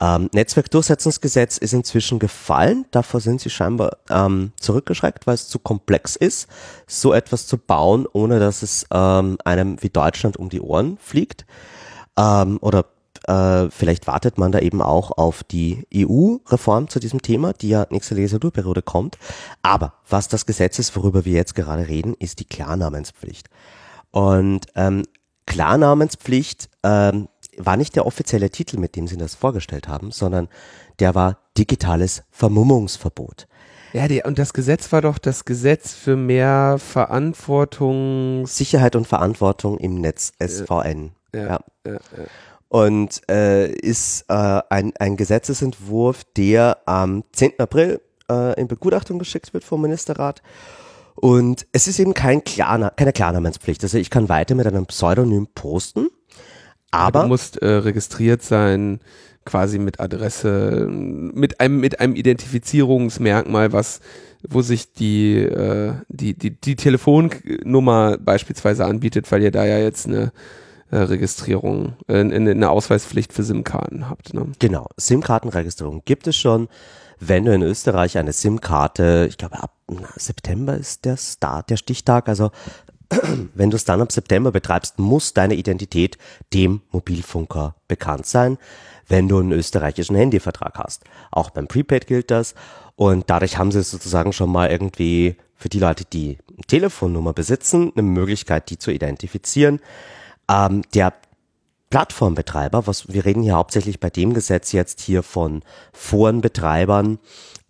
Ähm, Netzwerkdurchsetzungsgesetz ist inzwischen gefallen. Davor sind sie scheinbar ähm, zurückgeschreckt, weil es zu komplex ist, so etwas zu bauen, ohne dass es ähm, einem wie Deutschland um die Ohren fliegt. Ähm, oder äh, vielleicht wartet man da eben auch auf die EU-Reform zu diesem Thema, die ja nächste Legislaturperiode kommt. Aber was das Gesetz ist, worüber wir jetzt gerade reden, ist die Klarnamenspflicht. Und ähm, Klarnamenspflicht ähm, war nicht der offizielle Titel, mit dem sie das vorgestellt haben, sondern der war digitales Vermummungsverbot. Ja, die, und das Gesetz war doch das Gesetz für mehr Verantwortung. Sicherheit und Verantwortung im Netz, SVN. Ja, ja. ja, ja. Und äh, ist äh, ein, ein Gesetzesentwurf, der am 10. April äh, in Begutachtung geschickt wird vom Ministerrat. Und es ist eben kein Klarna keine Klarnamenspflicht. Also ich kann weiter mit einem Pseudonym posten aber du musst äh, registriert sein, quasi mit Adresse, mit einem, mit einem Identifizierungsmerkmal, was, wo sich die, äh, die, die, die Telefonnummer beispielsweise anbietet, weil ihr da ja jetzt eine äh, Registrierung, äh, eine Ausweispflicht für SIM-Karten habt. Ne? Genau, SIM-Kartenregistrierung gibt es schon. Wenn du in Österreich eine SIM-Karte, ich glaube ab September ist der Start, der Stichtag, also wenn du es dann ab September betreibst, muss deine Identität dem Mobilfunker bekannt sein, wenn du einen österreichischen Handyvertrag hast. Auch beim Prepaid gilt das. Und dadurch haben sie sozusagen schon mal irgendwie für die Leute, die Telefonnummer besitzen, eine Möglichkeit, die zu identifizieren. Ähm, der Plattformbetreiber, was wir reden hier hauptsächlich bei dem Gesetz jetzt hier von Forenbetreibern,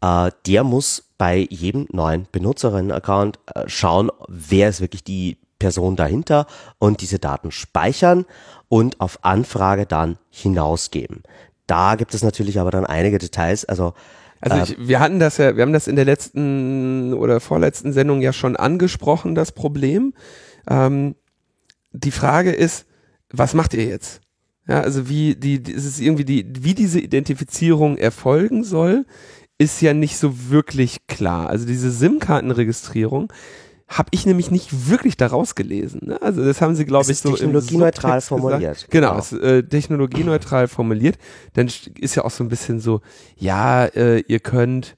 äh, der muss bei jedem neuen Benutzerinnen-Account äh, schauen, wer ist wirklich die Person dahinter und diese Daten speichern und auf Anfrage dann hinausgeben. Da gibt es natürlich aber dann einige Details, also also ich, wir hatten das ja, wir haben das in der letzten oder vorletzten Sendung ja schon angesprochen, das Problem. Ähm, die Frage ist, was macht ihr jetzt? Ja, also wie die, ist es irgendwie die, wie diese Identifizierung erfolgen soll, ist ja nicht so wirklich klar. Also diese SIM-Kartenregistrierung habe ich nämlich nicht wirklich daraus gelesen. Ne? Also das haben sie, glaube ich, so technologieneutral formuliert. Genau, genau. Es, äh, technologieneutral formuliert. Dann ist ja auch so ein bisschen so, ja, äh, ihr könnt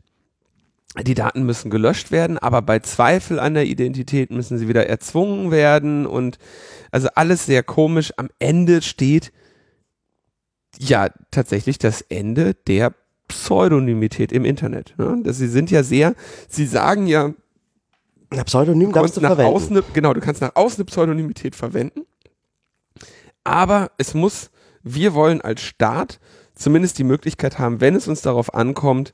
die Daten müssen gelöscht werden, aber bei Zweifel an der Identität müssen sie wieder erzwungen werden und also alles sehr komisch. Am Ende steht ja tatsächlich das Ende der Pseudonymität im Internet. Ne? Das, sie sind ja sehr, sie sagen ja, Na, Pseudonym du darfst du verwenden. Außen, genau, du kannst nach außen eine Pseudonymität verwenden, aber es muss, wir wollen als Staat zumindest die Möglichkeit haben, wenn es uns darauf ankommt,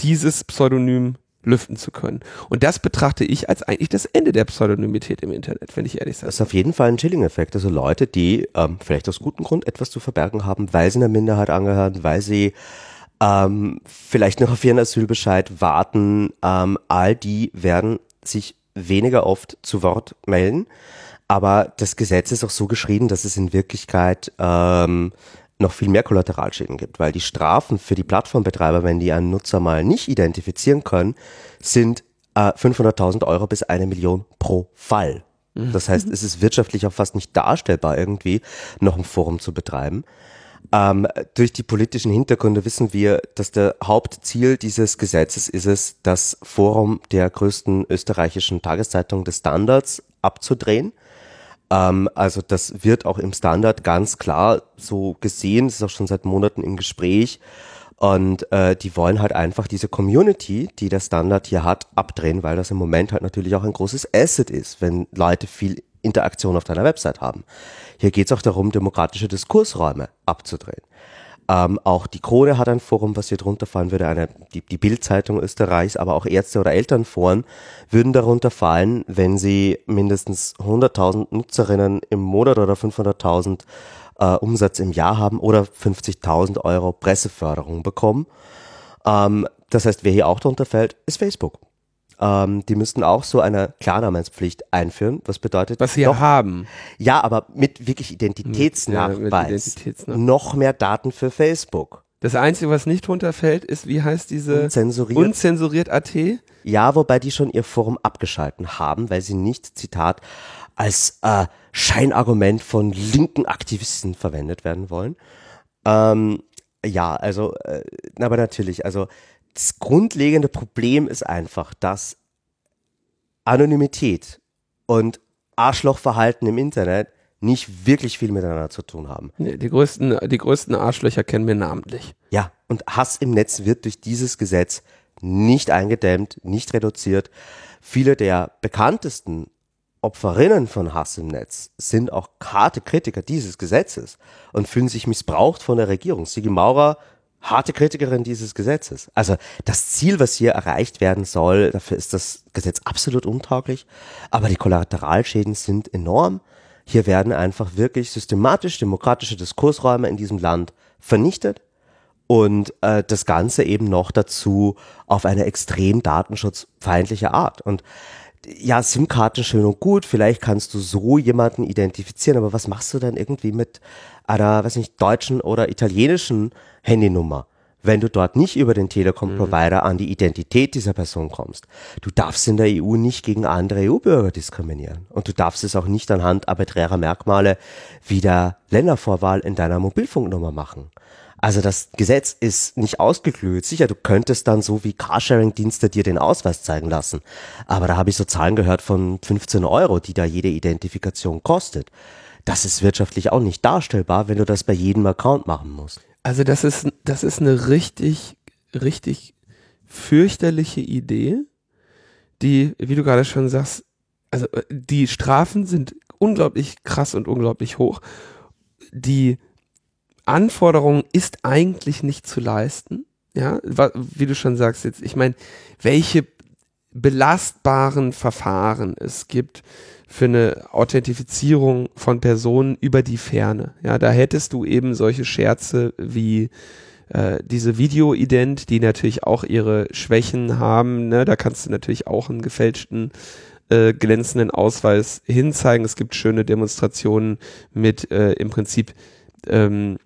dieses Pseudonym lüften zu können. Und das betrachte ich als eigentlich das Ende der Pseudonymität im Internet, wenn ich ehrlich sage. Das ist auf jeden Fall ein Chilling-Effekt. Also Leute, die ähm, vielleicht aus gutem Grund etwas zu verbergen haben, weil sie einer Minderheit angehören, weil sie ähm, vielleicht noch auf ihren Asylbescheid warten, ähm, all die werden sich weniger oft zu Wort melden. Aber das Gesetz ist auch so geschrieben, dass es in Wirklichkeit ähm, noch viel mehr Kollateralschäden gibt, weil die Strafen für die Plattformbetreiber, wenn die einen Nutzer mal nicht identifizieren können, sind äh, 500.000 Euro bis eine Million pro Fall. Mhm. Das heißt, es ist wirtschaftlich auch fast nicht darstellbar, irgendwie noch ein Forum zu betreiben. Ähm, durch die politischen Hintergründe wissen wir, dass der Hauptziel dieses Gesetzes ist es, das Forum der größten österreichischen Tageszeitung des Standards abzudrehen ähm, also das wird auch im Standard ganz klar so gesehen, das ist auch schon seit Monaten im Gespräch. Und äh, die wollen halt einfach diese Community, die der Standard hier hat, abdrehen, weil das im Moment halt natürlich auch ein großes Asset ist, wenn Leute viel Interaktion auf deiner Website haben. Hier geht es auch darum, demokratische Diskursräume abzudrehen. Ähm, auch die Krone hat ein Forum, was hier drunter fallen würde, eine, die, die Bildzeitung Österreichs, aber auch Ärzte- oder Elternforen würden darunter fallen, wenn sie mindestens 100.000 Nutzerinnen im Monat oder 500.000 äh, Umsatz im Jahr haben oder 50.000 Euro Presseförderung bekommen. Ähm, das heißt, wer hier auch drunter fällt, ist Facebook. Ähm, die müssten auch so eine Klarnamenspflicht einführen, was bedeutet Was sie noch, ja haben. ja, aber mit wirklich Identitätsnachweis. Mit- ja, mit Identitätsnachweis. Noch mehr Daten für Facebook. Das Einzige, was nicht runterfällt, ist, wie heißt diese Unzensuriert. unzensuriert AT? Ja, wobei die schon ihr Forum abgeschalten haben, weil sie nicht, Zitat, als äh, Scheinargument von linken Aktivisten verwendet werden wollen. Ähm, ja, also, äh, aber natürlich, also das grundlegende Problem ist einfach, dass Anonymität und Arschlochverhalten im Internet nicht wirklich viel miteinander zu tun haben. Nee, die größten, die größten Arschlöcher kennen wir namentlich. Ja, und Hass im Netz wird durch dieses Gesetz nicht eingedämmt, nicht reduziert. Viele der bekanntesten Opferinnen von Hass im Netz sind auch harte Kritiker dieses Gesetzes und fühlen sich missbraucht von der Regierung. Sigi Maurer, harte Kritikerin dieses Gesetzes. Also das Ziel, was hier erreicht werden soll, dafür ist das Gesetz absolut untauglich, aber die Kollateralschäden sind enorm. Hier werden einfach wirklich systematisch demokratische Diskursräume in diesem Land vernichtet und äh, das Ganze eben noch dazu auf eine extrem datenschutzfeindliche Art. Und ja, SIM-Karten schön und gut, vielleicht kannst du so jemanden identifizieren, aber was machst du dann irgendwie mit einer, weiß nicht, deutschen oder italienischen Handynummer, wenn du dort nicht über den Telekom-Provider an die Identität dieser Person kommst? Du darfst in der EU nicht gegen andere EU-Bürger diskriminieren und du darfst es auch nicht anhand arbiträrer Merkmale wie der Ländervorwahl in deiner Mobilfunknummer machen. Also das Gesetz ist nicht ausgeklügelt. Sicher, du könntest dann so wie Carsharing-Dienste dir den Ausweis zeigen lassen. Aber da habe ich so Zahlen gehört von 15 Euro, die da jede Identifikation kostet. Das ist wirtschaftlich auch nicht darstellbar, wenn du das bei jedem Account machen musst. Also das ist, das ist eine richtig, richtig fürchterliche Idee, die, wie du gerade schon sagst, also äh, die Strafen sind unglaublich krass und unglaublich hoch. Die Anforderung ist eigentlich nicht zu leisten. Ja, wie du schon sagst jetzt, ich meine, welche belastbaren Verfahren es gibt für eine Authentifizierung von Personen über die Ferne. Ja, da hättest du eben solche Scherze wie äh, diese Videoident, die natürlich auch ihre Schwächen haben. Ne? Da kannst du natürlich auch einen gefälschten äh, glänzenden Ausweis hinzeigen. Es gibt schöne Demonstrationen mit äh, im Prinzip ähm,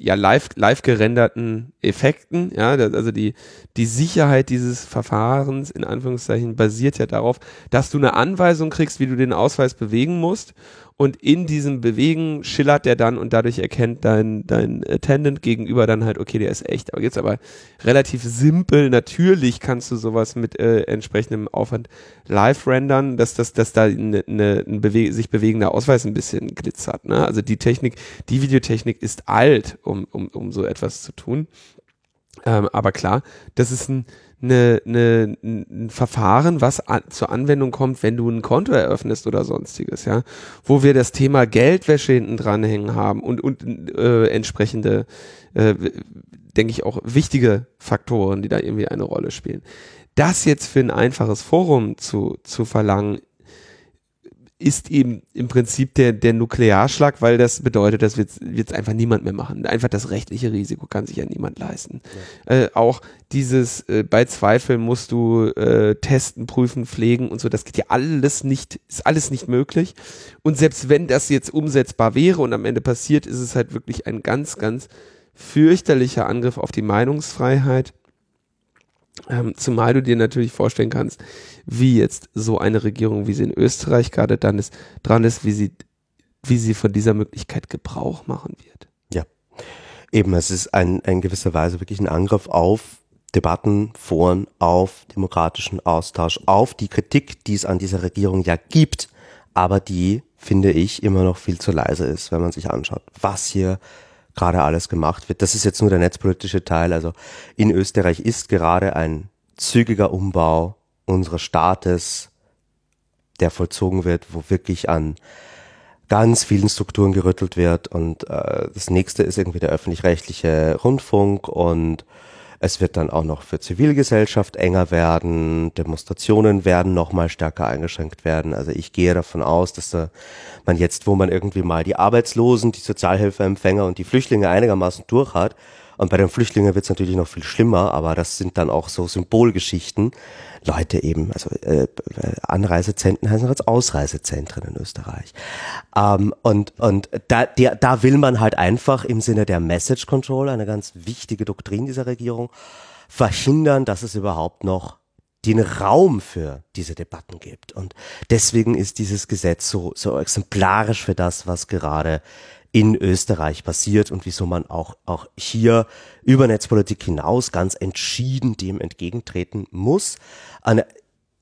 ja live live gerenderten Effekten, ja, also die die Sicherheit dieses Verfahrens in Anführungszeichen basiert ja darauf, dass du eine Anweisung kriegst, wie du den Ausweis bewegen musst und in diesem Bewegen schillert der dann und dadurch erkennt dein dein Attendant gegenüber dann halt, okay, der ist echt. Aber jetzt aber relativ simpel, natürlich kannst du sowas mit äh, entsprechendem Aufwand live rendern, dass das dass da eine, eine, ein bewe sich bewegender Ausweis ein bisschen glitzert, ne? Also die Technik, die Videotechnik ist alt, um um um so etwas zu tun. Ähm, aber klar, das ist ein, eine, eine, ein Verfahren, was an, zur Anwendung kommt, wenn du ein Konto eröffnest oder sonstiges, ja, wo wir das Thema Geldwäsche hinten dranhängen haben und, und äh, entsprechende, äh, denke ich, auch wichtige Faktoren, die da irgendwie eine Rolle spielen. Das jetzt für ein einfaches Forum zu, zu verlangen, ist eben im Prinzip der, der Nuklearschlag, weil das bedeutet, das wird jetzt einfach niemand mehr machen. Einfach das rechtliche Risiko kann sich ja niemand leisten. Äh, auch dieses äh, bei Zweifel musst du äh, testen, prüfen, pflegen und so, das geht ja alles nicht, ist alles nicht möglich. Und selbst wenn das jetzt umsetzbar wäre und am Ende passiert, ist es halt wirklich ein ganz, ganz fürchterlicher Angriff auf die Meinungsfreiheit. Ähm, zumal du dir natürlich vorstellen kannst, wie jetzt so eine Regierung, wie sie in Österreich gerade dann ist, dran ist, wie sie, wie sie von dieser Möglichkeit Gebrauch machen wird. Eben, es ist ein, in gewisser Weise wirklich ein Angriff auf Debatten, Foren, auf demokratischen Austausch, auf die Kritik, die es an dieser Regierung ja gibt, aber die, finde ich, immer noch viel zu leise ist, wenn man sich anschaut, was hier gerade alles gemacht wird. Das ist jetzt nur der netzpolitische Teil. Also in Österreich ist gerade ein zügiger Umbau unseres Staates, der vollzogen wird, wo wirklich an ganz vielen Strukturen gerüttelt wird und äh, das nächste ist irgendwie der öffentlich-rechtliche Rundfunk und es wird dann auch noch für Zivilgesellschaft enger werden, Demonstrationen werden noch mal stärker eingeschränkt werden. Also ich gehe davon aus, dass da man jetzt, wo man irgendwie mal die Arbeitslosen, die Sozialhilfeempfänger und die Flüchtlinge einigermaßen durch hat, und bei den Flüchtlingen wird es natürlich noch viel schlimmer, aber das sind dann auch so Symbolgeschichten. Leute eben, also äh, Anreisezentren heißen jetzt Ausreisezentren in Österreich. Ähm, und und da, der, da will man halt einfach im Sinne der Message Control, eine ganz wichtige Doktrin dieser Regierung, verhindern, dass es überhaupt noch den Raum für diese Debatten gibt. Und deswegen ist dieses Gesetz so, so exemplarisch für das, was gerade in Österreich passiert und wieso man auch, auch hier über Netzpolitik hinaus ganz entschieden dem entgegentreten muss.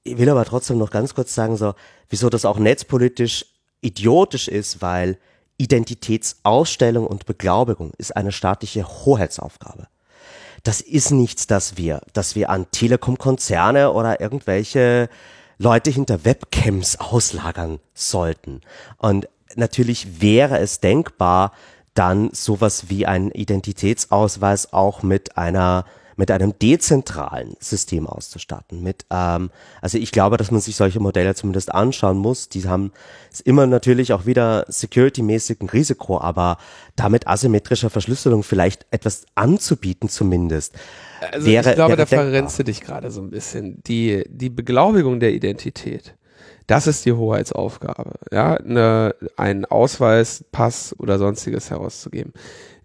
Ich will aber trotzdem noch ganz kurz sagen, so, wieso das auch netzpolitisch idiotisch ist, weil Identitätsausstellung und Beglaubigung ist eine staatliche Hoheitsaufgabe. Das ist nichts, das wir, dass wir an Telekom-Konzerne oder irgendwelche Leute hinter Webcams auslagern sollten. Und natürlich wäre es denkbar, dann sowas wie ein Identitätsausweis auch mit einer mit einem dezentralen System auszustatten. Mit, ähm, also ich glaube, dass man sich solche Modelle zumindest anschauen muss. Die haben ist immer natürlich auch wieder security-mäßig ein Risiko, aber damit asymmetrischer Verschlüsselung vielleicht etwas anzubieten zumindest. Also wäre, ich glaube, da verrennst du dich gerade so ein bisschen. Die, die Beglaubigung der Identität das ist die Hoheitsaufgabe, ja, eine, einen Ausweis, Pass oder sonstiges herauszugeben.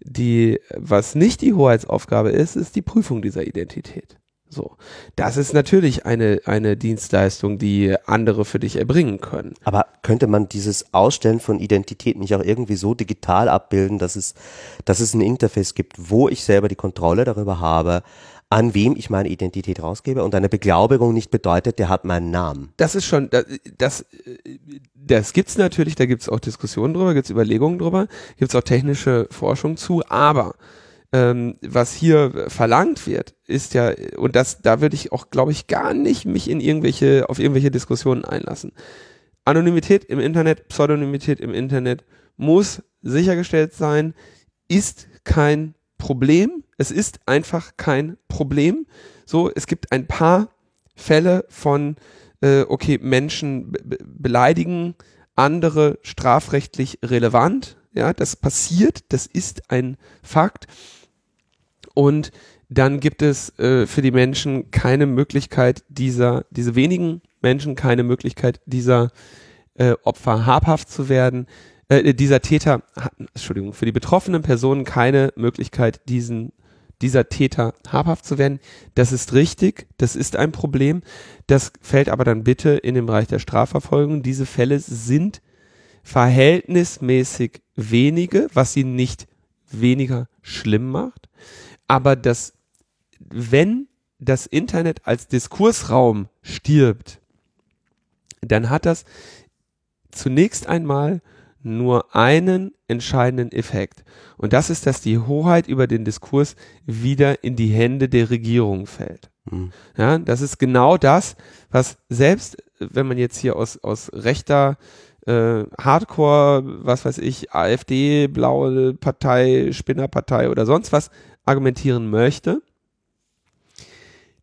Die, was nicht die Hoheitsaufgabe ist, ist die Prüfung dieser Identität. So. Das ist natürlich eine, eine Dienstleistung, die andere für dich erbringen können. Aber könnte man dieses Ausstellen von Identität nicht auch irgendwie so digital abbilden, dass es, dass es ein Interface gibt, wo ich selber die Kontrolle darüber habe, an wem ich meine Identität rausgebe und eine Beglaubigung nicht bedeutet, der hat meinen Namen. Das ist schon, das, das, das gibt's natürlich, da gibt's auch Diskussionen drüber, gibt's Überlegungen drüber, gibt's auch technische Forschung zu, aber ähm, was hier verlangt wird, ist ja, und das, da würde ich auch, glaube ich, gar nicht mich in irgendwelche, auf irgendwelche Diskussionen einlassen. Anonymität im Internet, Pseudonymität im Internet muss sichergestellt sein, ist kein Problem. Es ist einfach kein Problem. So, es gibt ein paar Fälle von, äh, okay, Menschen be beleidigen andere strafrechtlich relevant. Ja, das passiert, das ist ein Fakt. Und dann gibt es äh, für die Menschen keine Möglichkeit dieser, diese wenigen Menschen keine Möglichkeit dieser äh, Opfer habhaft zu werden äh, dieser Täter hat, Entschuldigung, für die betroffenen Personen keine Möglichkeit, diesen dieser Täter habhaft zu werden. Das ist richtig, das ist ein Problem. Das fällt aber dann bitte in den Bereich der Strafverfolgung. Diese Fälle sind verhältnismäßig wenige, was sie nicht weniger schlimm macht. Aber das, wenn das Internet als Diskursraum stirbt, dann hat das zunächst einmal nur einen entscheidenden Effekt. Und das ist, dass die Hoheit über den Diskurs wieder in die Hände der Regierung fällt. Mhm. Ja, das ist genau das, was selbst, wenn man jetzt hier aus, aus rechter äh, Hardcore, was weiß ich, AfD, blaue Partei, Spinnerpartei oder sonst was argumentieren möchte,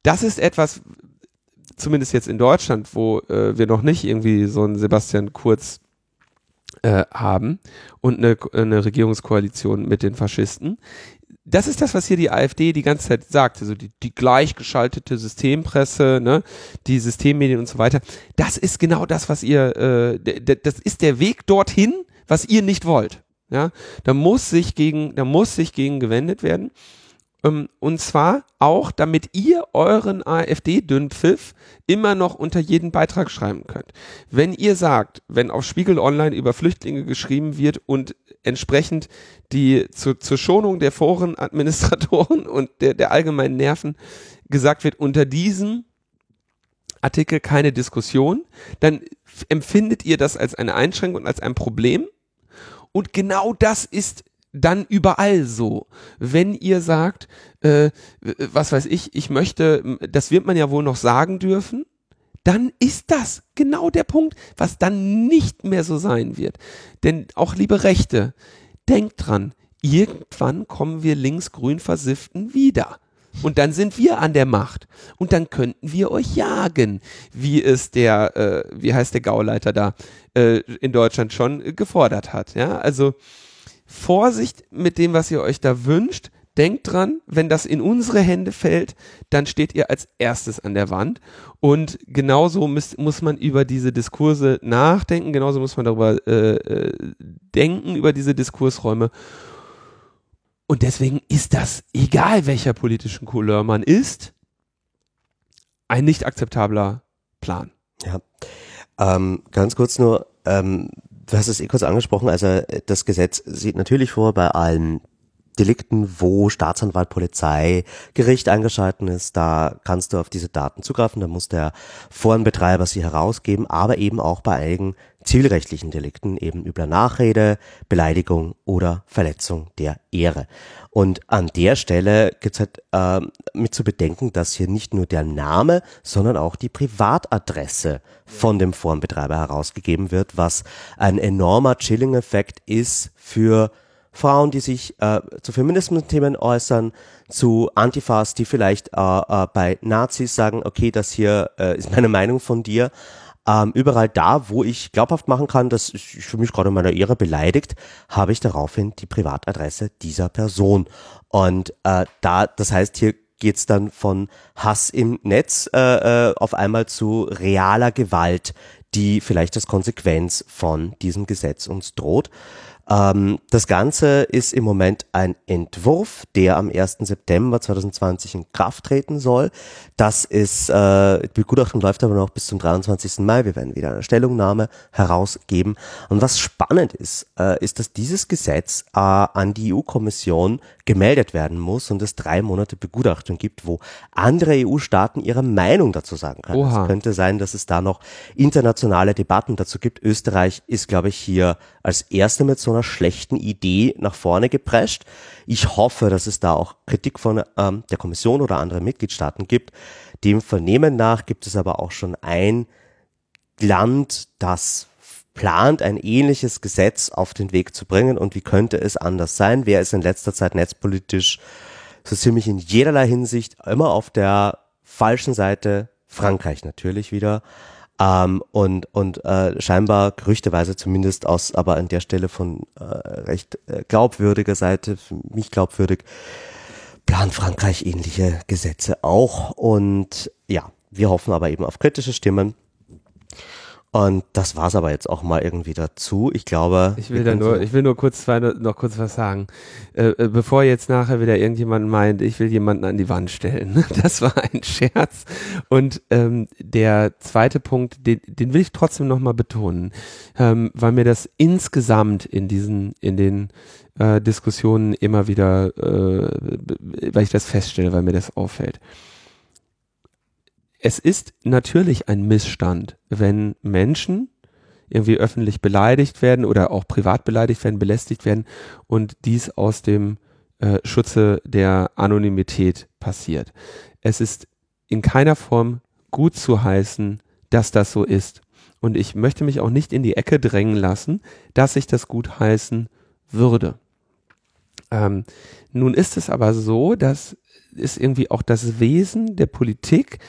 das ist etwas, zumindest jetzt in Deutschland, wo äh, wir noch nicht irgendwie so einen Sebastian Kurz äh, haben und eine, eine Regierungskoalition mit den Faschisten. Das ist das, was hier die AfD die ganze Zeit sagt, also die, die gleichgeschaltete Systempresse, ne, die Systemmedien und so weiter. Das ist genau das, was ihr, äh, das ist der Weg dorthin, was ihr nicht wollt. Ja, da muss sich gegen, da muss sich gegen gewendet werden. Ähm, und zwar auch, damit ihr euren AfD-Dünnpfiff immer noch unter jeden Beitrag schreiben könnt. Wenn ihr sagt, wenn auf Spiegel Online über Flüchtlinge geschrieben wird und entsprechend die zu, zur Schonung der Forenadministratoren und der, der allgemeinen Nerven gesagt wird, unter diesem Artikel keine Diskussion, dann empfindet ihr das als eine Einschränkung und als ein Problem. Und genau das ist dann überall so. Wenn ihr sagt, äh, was weiß ich, ich möchte, das wird man ja wohl noch sagen dürfen, dann ist das genau der Punkt, was dann nicht mehr so sein wird. Denn auch liebe Rechte, denkt dran, irgendwann kommen wir linksgrün versifften wieder. Und dann sind wir an der Macht. Und dann könnten wir euch jagen, wie es der, äh, wie heißt der Gauleiter da, äh, in Deutschland schon äh, gefordert hat. Ja, also Vorsicht mit dem, was ihr euch da wünscht. Denkt dran, wenn das in unsere Hände fällt, dann steht ihr als erstes an der Wand. Und genauso muss, muss man über diese Diskurse nachdenken, genauso muss man darüber äh, äh, denken, über diese Diskursräume. Und deswegen ist das, egal welcher politischen Couleur man ist, ein nicht akzeptabler Plan. Ja. Ähm, ganz kurz nur, ähm, du hast es eh kurz angesprochen, also das Gesetz sieht natürlich vor, bei allen Delikten, wo Staatsanwalt, Polizei, Gericht eingeschalten ist, da kannst du auf diese Daten zugreifen, da muss der Forenbetreiber sie herausgeben, aber eben auch bei einigen zivilrechtlichen Delikten, eben übler Nachrede, Beleidigung oder Verletzung der Ehre. Und an der Stelle gibt's halt äh, mit zu bedenken, dass hier nicht nur der Name, sondern auch die Privatadresse von dem Forenbetreiber herausgegeben wird, was ein enormer Chilling-Effekt ist für Frauen, die sich äh, zu Feminismus-Themen äußern, zu Antifas, die vielleicht äh, äh, bei Nazis sagen, okay, das hier äh, ist meine Meinung von dir. Ähm, überall da, wo ich glaubhaft machen kann, dass ich fühle mich gerade in meiner Ehre beleidigt, habe ich daraufhin die Privatadresse dieser Person. Und äh, da, das heißt, hier geht's dann von Hass im Netz äh, äh, auf einmal zu realer Gewalt, die vielleicht als Konsequenz von diesem Gesetz uns droht. Ähm, das Ganze ist im Moment ein Entwurf, der am 1. September 2020 in Kraft treten soll. Das ist, äh, die Begutachtung läuft aber noch bis zum 23. Mai. Wir werden wieder eine Stellungnahme herausgeben. Und was spannend ist, äh, ist, dass dieses Gesetz äh, an die EU-Kommission gemeldet werden muss und es drei Monate Begutachtung gibt, wo andere EU-Staaten ihre Meinung dazu sagen können. Oha. Es könnte sein, dass es da noch internationale Debatten dazu gibt. Österreich ist, glaube ich, hier als erste mit so einer schlechten Idee nach vorne geprescht. Ich hoffe, dass es da auch Kritik von ähm, der Kommission oder anderen Mitgliedstaaten gibt. Dem Vernehmen nach gibt es aber auch schon ein Land, das plant, ein ähnliches Gesetz auf den Weg zu bringen. Und wie könnte es anders sein? Wer ist in letzter Zeit netzpolitisch so ziemlich in jederlei Hinsicht immer auf der falschen Seite? Frankreich natürlich wieder. Ähm, und und äh, scheinbar gerüchteweise zumindest aus, aber an der Stelle von äh, recht äh, glaubwürdiger Seite, für mich glaubwürdig, plant Frankreich ähnliche Gesetze auch. Und ja, wir hoffen aber eben auf kritische Stimmen. Und das war's aber jetzt auch mal irgendwie dazu. Ich glaube. Ich will da nur, ich will nur kurz zwei, noch kurz was sagen. Äh, äh, bevor jetzt nachher wieder irgendjemand meint, ich will jemanden an die Wand stellen. Das war ein Scherz. Und ähm, der zweite Punkt, den, den will ich trotzdem nochmal betonen, ähm, weil mir das insgesamt in diesen, in den äh, Diskussionen immer wieder, äh, weil ich das feststelle, weil mir das auffällt. Es ist natürlich ein Missstand, wenn Menschen irgendwie öffentlich beleidigt werden oder auch privat beleidigt werden, belästigt werden und dies aus dem äh, Schutze der Anonymität passiert. Es ist in keiner Form gut zu heißen, dass das so ist. Und ich möchte mich auch nicht in die Ecke drängen lassen, dass ich das gut heißen würde. Ähm, nun ist es aber so, dass ist irgendwie auch das Wesen der Politik,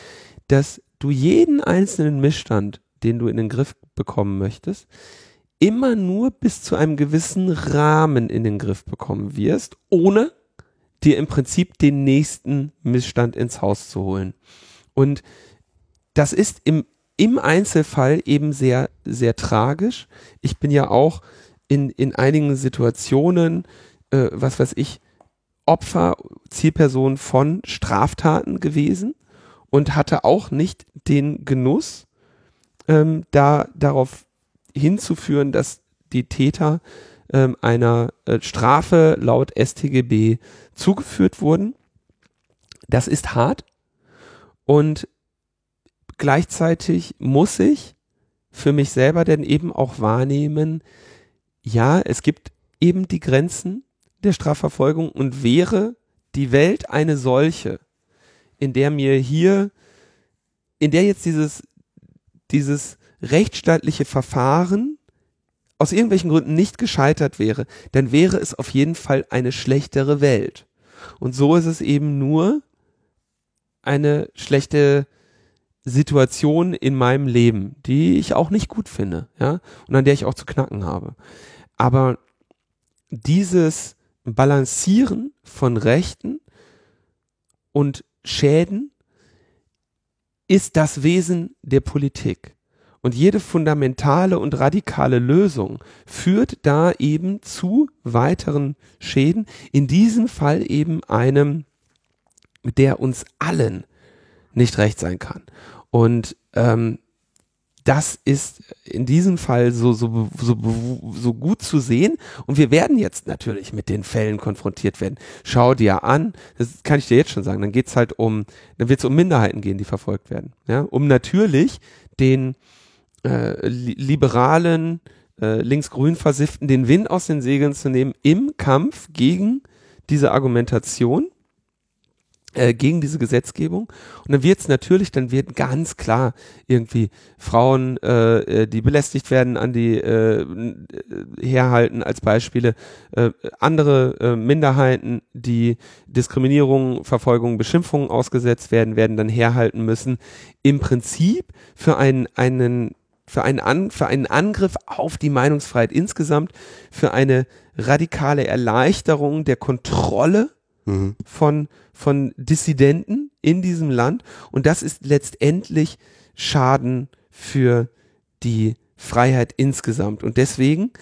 dass du jeden einzelnen Missstand, den du in den Griff bekommen möchtest, immer nur bis zu einem gewissen Rahmen in den Griff bekommen wirst, ohne dir im Prinzip den nächsten Missstand ins Haus zu holen. Und das ist im, im Einzelfall eben sehr, sehr tragisch. Ich bin ja auch in, in einigen Situationen, äh, was weiß ich, Opfer, Zielperson von Straftaten gewesen und hatte auch nicht den Genuss, ähm, da darauf hinzuführen, dass die Täter ähm, einer äh, Strafe laut StGB zugeführt wurden. Das ist hart und gleichzeitig muss ich für mich selber denn eben auch wahrnehmen, ja, es gibt eben die Grenzen der Strafverfolgung und wäre die Welt eine solche, in der mir hier, in der jetzt dieses dieses rechtsstaatliche Verfahren aus irgendwelchen Gründen nicht gescheitert wäre, dann wäre es auf jeden Fall eine schlechtere Welt. Und so ist es eben nur eine schlechte Situation in meinem Leben, die ich auch nicht gut finde, ja, und an der ich auch zu knacken habe. Aber dieses Balancieren von Rechten und Schäden ist das Wesen der Politik. Und jede fundamentale und radikale Lösung führt da eben zu weiteren Schäden, in diesem Fall eben einem, der uns allen nicht recht sein kann. Und ähm, das ist in diesem Fall so, so, so, so gut zu sehen. Und wir werden jetzt natürlich mit den Fällen konfrontiert werden. Schau dir an, das kann ich dir jetzt schon sagen, dann geht's halt um, dann wird es um Minderheiten gehen, die verfolgt werden. Ja? Um natürlich den äh, liberalen, äh, linksgrün versifften den Wind aus den Segeln zu nehmen im Kampf gegen diese Argumentation äh, gegen diese Gesetzgebung. Und dann wird es natürlich, dann wird ganz klar irgendwie Frauen, äh, äh, die belästigt werden, an die äh, herhalten als Beispiele, äh, andere äh, Minderheiten, die Diskriminierung, Verfolgung, Beschimpfungen ausgesetzt werden, werden dann herhalten müssen. Im Prinzip für einen, einen für einen, An für einen Angriff auf die Meinungsfreiheit insgesamt, für eine radikale Erleichterung der Kontrolle mhm. von, von Dissidenten in diesem Land. Und das ist letztendlich Schaden für die Freiheit insgesamt. Und deswegen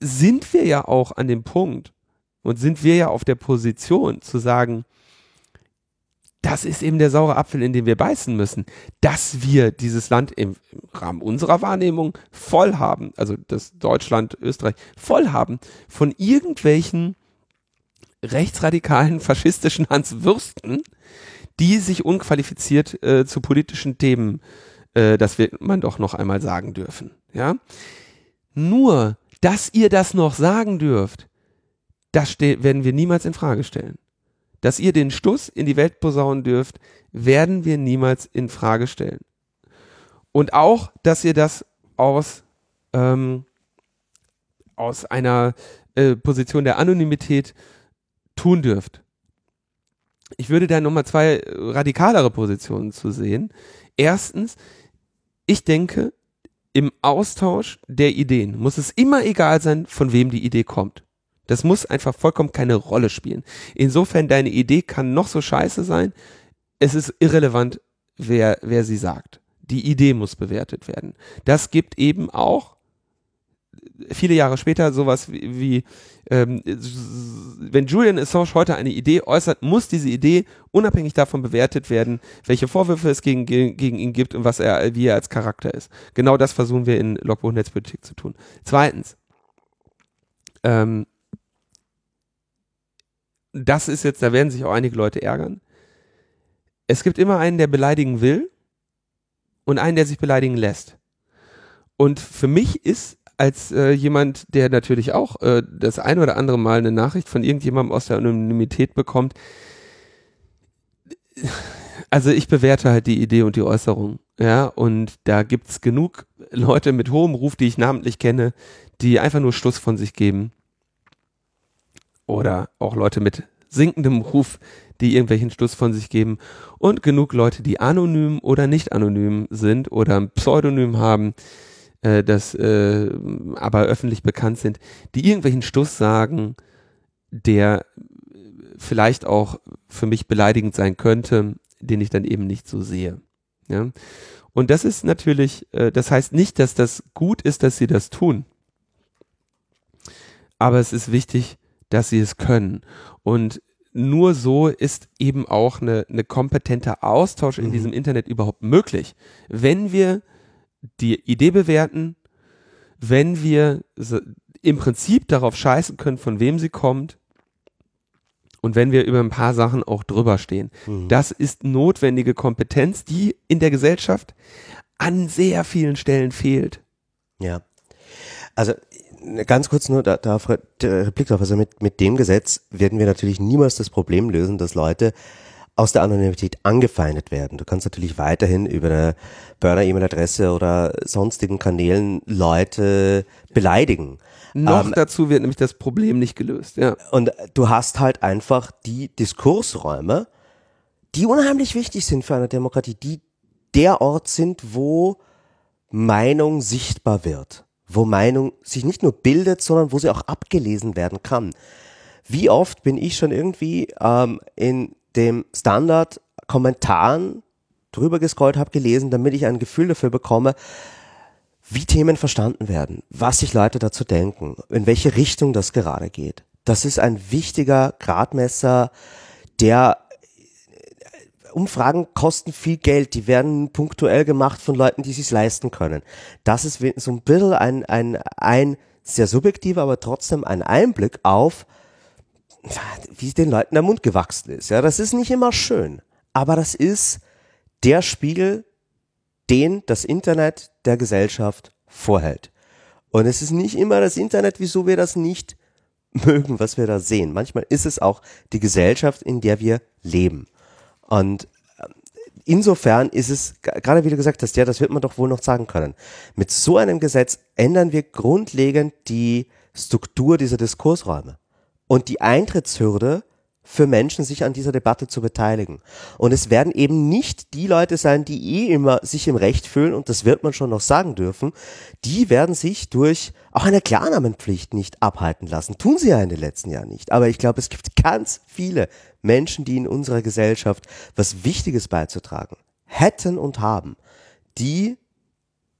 sind wir ja auch an dem Punkt und sind wir ja auf der Position zu sagen, das ist eben der saure Apfel, in den wir beißen müssen, dass wir dieses Land im, im, Rahmen unserer Wahrnehmung voll haben, also das Deutschland, Österreich voll haben von irgendwelchen rechtsradikalen, faschistischen Hans Würsten, die sich unqualifiziert äh, zu politischen Themen, äh, das wird man doch noch einmal sagen dürfen. Ja, nur, dass ihr das noch sagen dürft, das werden wir niemals in Frage stellen. Dass ihr den Stuss in die Welt posaunen dürft, werden wir niemals in Frage stellen. Und auch, dass ihr das aus ähm, aus einer äh, Position der Anonymität tun dürft. Ich würde da nochmal zwei radikalere Positionen zu sehen. Erstens, ich denke, im Austausch der Ideen muss es immer egal sein, von wem die Idee kommt. Das muss einfach vollkommen keine Rolle spielen. Insofern, deine Idee kann noch so scheiße sein. Es ist irrelevant, wer, wer sie sagt. Die Idee muss bewertet werden. Das gibt eben auch viele Jahre später sowas wie, wie ähm, wenn Julian Assange heute eine Idee äußert, muss diese Idee unabhängig davon bewertet werden, welche Vorwürfe es gegen, gegen ihn gibt und was er, wie er als Charakter ist. Genau das versuchen wir in Logbuch Netzpolitik zu tun. Zweitens, ähm, das ist jetzt, da werden sich auch einige Leute ärgern. Es gibt immer einen, der beleidigen will und einen, der sich beleidigen lässt. Und für mich ist als äh, jemand, der natürlich auch äh, das ein oder andere Mal eine Nachricht von irgendjemandem aus der Anonymität bekommt. Also ich bewerte halt die Idee und die Äußerung, ja, und da gibt's genug Leute mit hohem Ruf, die ich namentlich kenne, die einfach nur Schluss von sich geben. Oder auch Leute mit sinkendem Ruf, die irgendwelchen Schluss von sich geben. Und genug Leute, die anonym oder nicht anonym sind oder ein Pseudonym haben, äh, das äh, aber öffentlich bekannt sind, die irgendwelchen Stuss sagen, der vielleicht auch für mich beleidigend sein könnte, den ich dann eben nicht so sehe. Ja? Und das ist natürlich, äh, das heißt nicht, dass das gut ist, dass sie das tun. Aber es ist wichtig, dass sie es können. Und nur so ist eben auch eine, eine kompetenter Austausch in mhm. diesem Internet überhaupt möglich. Wenn wir die Idee bewerten, wenn wir im Prinzip darauf scheißen können, von wem sie kommt und wenn wir über ein paar Sachen auch drüber stehen. Mhm. Das ist notwendige Kompetenz, die in der Gesellschaft an sehr vielen Stellen fehlt. Ja. Also ganz kurz nur da, da der Replik drauf. Also mit, mit dem Gesetz werden wir natürlich niemals das Problem lösen, dass Leute aus der Anonymität angefeindet werden. Du kannst natürlich weiterhin über eine Burner-E-Mail-Adresse oder sonstigen Kanälen Leute beleidigen. Noch Ähm, dazu wird nämlich das Problem nicht gelöst. Ja. Und du hast halt einfach die Diskursräume, die unheimlich wichtig sind für eine Demokratie, die der Ort sind, wo Meinung sichtbar wird, wo Meinung sich nicht nur bildet, sondern wo sie auch abgelesen werden kann. Wie oft bin ich schon irgendwie ähm, in dem Standard Kommentaren drüber gescrollt habe, gelesen, damit ich ein Gefühl dafür bekomme, wie Themen verstanden werden, was sich Leute dazu denken, in welche Richtung das gerade geht. Das ist ein wichtiger Gradmesser, der Umfragen kosten viel Geld, die werden punktuell gemacht von Leuten, die sich leisten können. Das ist so ein bisschen ein, ein, ein sehr subjektiver, aber trotzdem ein Einblick auf, wie den Leuten der Mund gewachsen ist. Ja, das ist nicht immer schön, aber das ist der Spiegel, den das Internet der Gesellschaft vorhält. Und es ist nicht immer das Internet, wieso wir das nicht mögen, was wir da sehen. Manchmal ist es auch die Gesellschaft, in der wir leben. Und ähm, insofern ist es, gerade wie du gesagt hast, ja, das wird man doch wohl noch sagen können. Mit so einem Gesetz ändern wir grundlegend die Struktur dieser Diskursräume und die Eintrittshürde für Menschen, sich an dieser Debatte zu beteiligen. Und es werden eben nicht die Leute sein, die eh immer sich im Recht fühlen, und das wird man schon noch sagen dürfen, die werden sich durch auch eine Klarnamenpflicht nicht abhalten lassen. Tun sie ja in den letzten Jahren nicht. Aber ich glaube, es gibt ganz viele Menschen, die in unserer Gesellschaft was Wichtiges beizutragen hätten und haben, die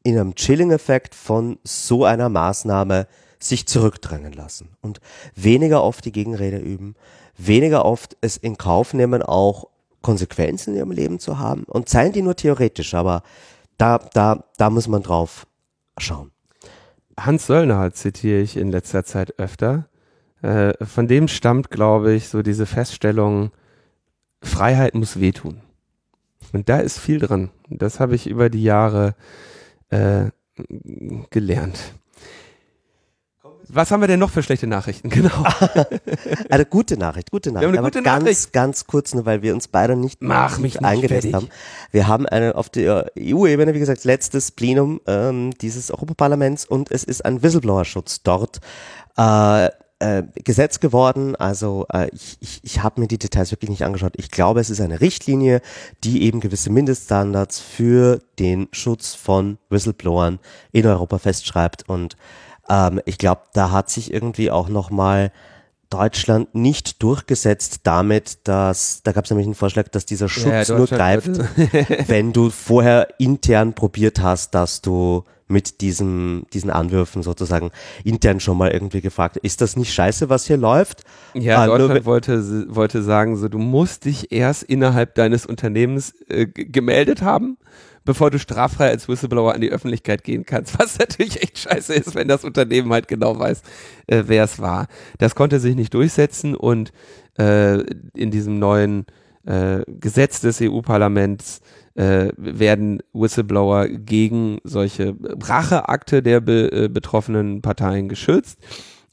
in einem Chilling-Effekt von so einer Maßnahme sich zurückdrängen lassen und weniger oft die Gegenrede üben, weniger oft es in Kauf nehmen, auch Konsequenzen in ihrem Leben zu haben und seien die nur theoretisch, aber da, da, da muss man drauf schauen. Hans Söllner zitiere ich in letzter Zeit öfter. Äh, von dem stammt, glaube ich, so diese Feststellung, Freiheit muss wehtun. Und da ist viel dran. Das habe ich über die Jahre äh, gelernt. Was haben wir denn noch für schlechte Nachrichten? Genau. Eine gute Nachricht, gute Nachricht. eine aber gute ganz, Nachricht. ganz kurz, nur weil wir uns beide nicht, Mach mich fertig. haben. Wir haben eine auf der EU-Ebene, wie gesagt, letztes Plenum ähm, dieses Europaparlaments und es ist ein Whistleblower-Schutz dort äh, äh, Gesetz geworden. Also äh, ich, ich, ich habe mir die Details wirklich nicht angeschaut. Ich glaube, es ist eine Richtlinie, die eben gewisse Mindeststandards für den Schutz von Whistleblowern in Europa festschreibt und ähm, ich glaube, da hat sich irgendwie auch nochmal Deutschland nicht durchgesetzt damit, dass, da gab es nämlich einen Vorschlag, dass dieser Schutz nur greift, wenn du vorher intern probiert hast, dass du mit diesem, diesen Anwürfen sozusagen intern schon mal irgendwie gefragt, ist das nicht scheiße, was hier läuft? Ja, nur Deutschland wollte, wollte sagen, so, du musst dich erst innerhalb deines Unternehmens äh, gemeldet haben, bevor du straffrei als Whistleblower an die Öffentlichkeit gehen kannst. Was natürlich echt scheiße ist, wenn das Unternehmen halt genau weiß, äh, wer es war. Das konnte sich nicht durchsetzen und äh, in diesem neuen äh, Gesetz des EU-Parlaments äh, werden Whistleblower gegen solche Racheakte der be äh, betroffenen Parteien geschützt.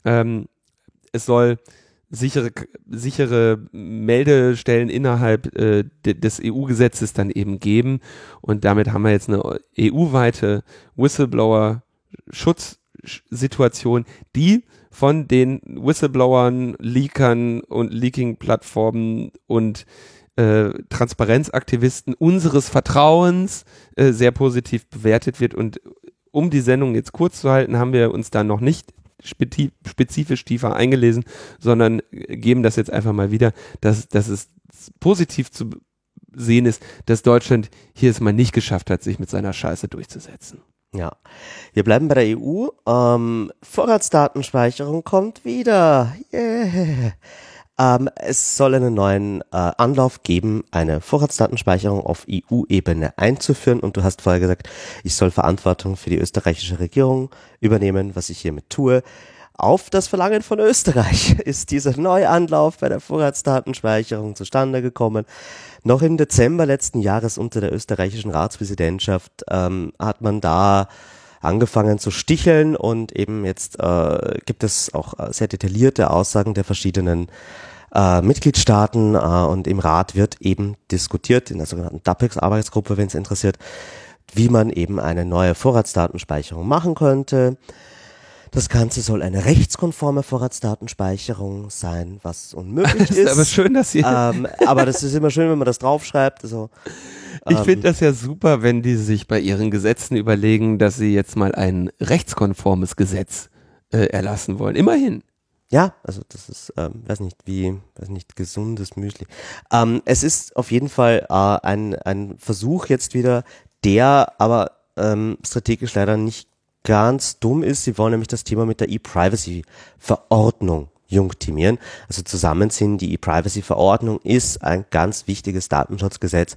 Ähm, es soll sichere, sichere Meldestellen innerhalb äh, de, des EU-Gesetzes dann eben geben. Und damit haben wir jetzt eine EU-weite Whistleblower-Schutzsituation, die von den Whistleblowern, Leakern und Leaking-Plattformen und äh, Transparenzaktivisten unseres Vertrauens äh, sehr positiv bewertet wird. Und um die Sendung jetzt kurz zu halten, haben wir uns da noch nicht spezifisch tiefer eingelesen, sondern geben das jetzt einfach mal wieder, dass, dass es positiv zu sehen ist, dass Deutschland hier es mal nicht geschafft hat, sich mit seiner Scheiße durchzusetzen. Ja, wir bleiben bei der EU. Ähm, Vorratsdatenspeicherung kommt wieder. Yeah. Ähm, es soll einen neuen äh, Anlauf geben, eine Vorratsdatenspeicherung auf EU-Ebene einzuführen. Und du hast vorher gesagt, ich soll Verantwortung für die österreichische Regierung übernehmen, was ich hiermit tue. Auf das Verlangen von Österreich ist dieser Neuanlauf bei der Vorratsdatenspeicherung zustande gekommen. Noch im Dezember letzten Jahres unter der österreichischen Ratspräsidentschaft ähm, hat man da angefangen zu sticheln und eben jetzt äh, gibt es auch äh, sehr detaillierte Aussagen der verschiedenen äh, Mitgliedstaaten äh, und im Rat wird eben diskutiert in der sogenannten DAPEX-Arbeitsgruppe, wenn es interessiert, wie man eben eine neue Vorratsdatenspeicherung machen könnte. Das Ganze soll eine rechtskonforme Vorratsdatenspeicherung sein, was unmöglich ist. ist aber schön, dass ihr. ähm, aber das ist immer schön, wenn man das draufschreibt. Also, Ich ähm, finde das ja super, wenn die sich bei ihren Gesetzen überlegen, dass sie jetzt mal ein rechtskonformes Gesetz äh, erlassen wollen. Immerhin. Ja, also das ist, ähm, weiß nicht, wie, weiß nicht, gesundes Müsli. Ähm, es ist auf jeden Fall äh, ein, ein Versuch jetzt wieder, der aber ähm, strategisch leider nicht ganz dumm ist. Sie wollen nämlich das Thema mit der E-Privacy-Verordnung jungtimieren. Also zusammenziehen, die E-Privacy-Verordnung ist ein ganz wichtiges Datenschutzgesetz,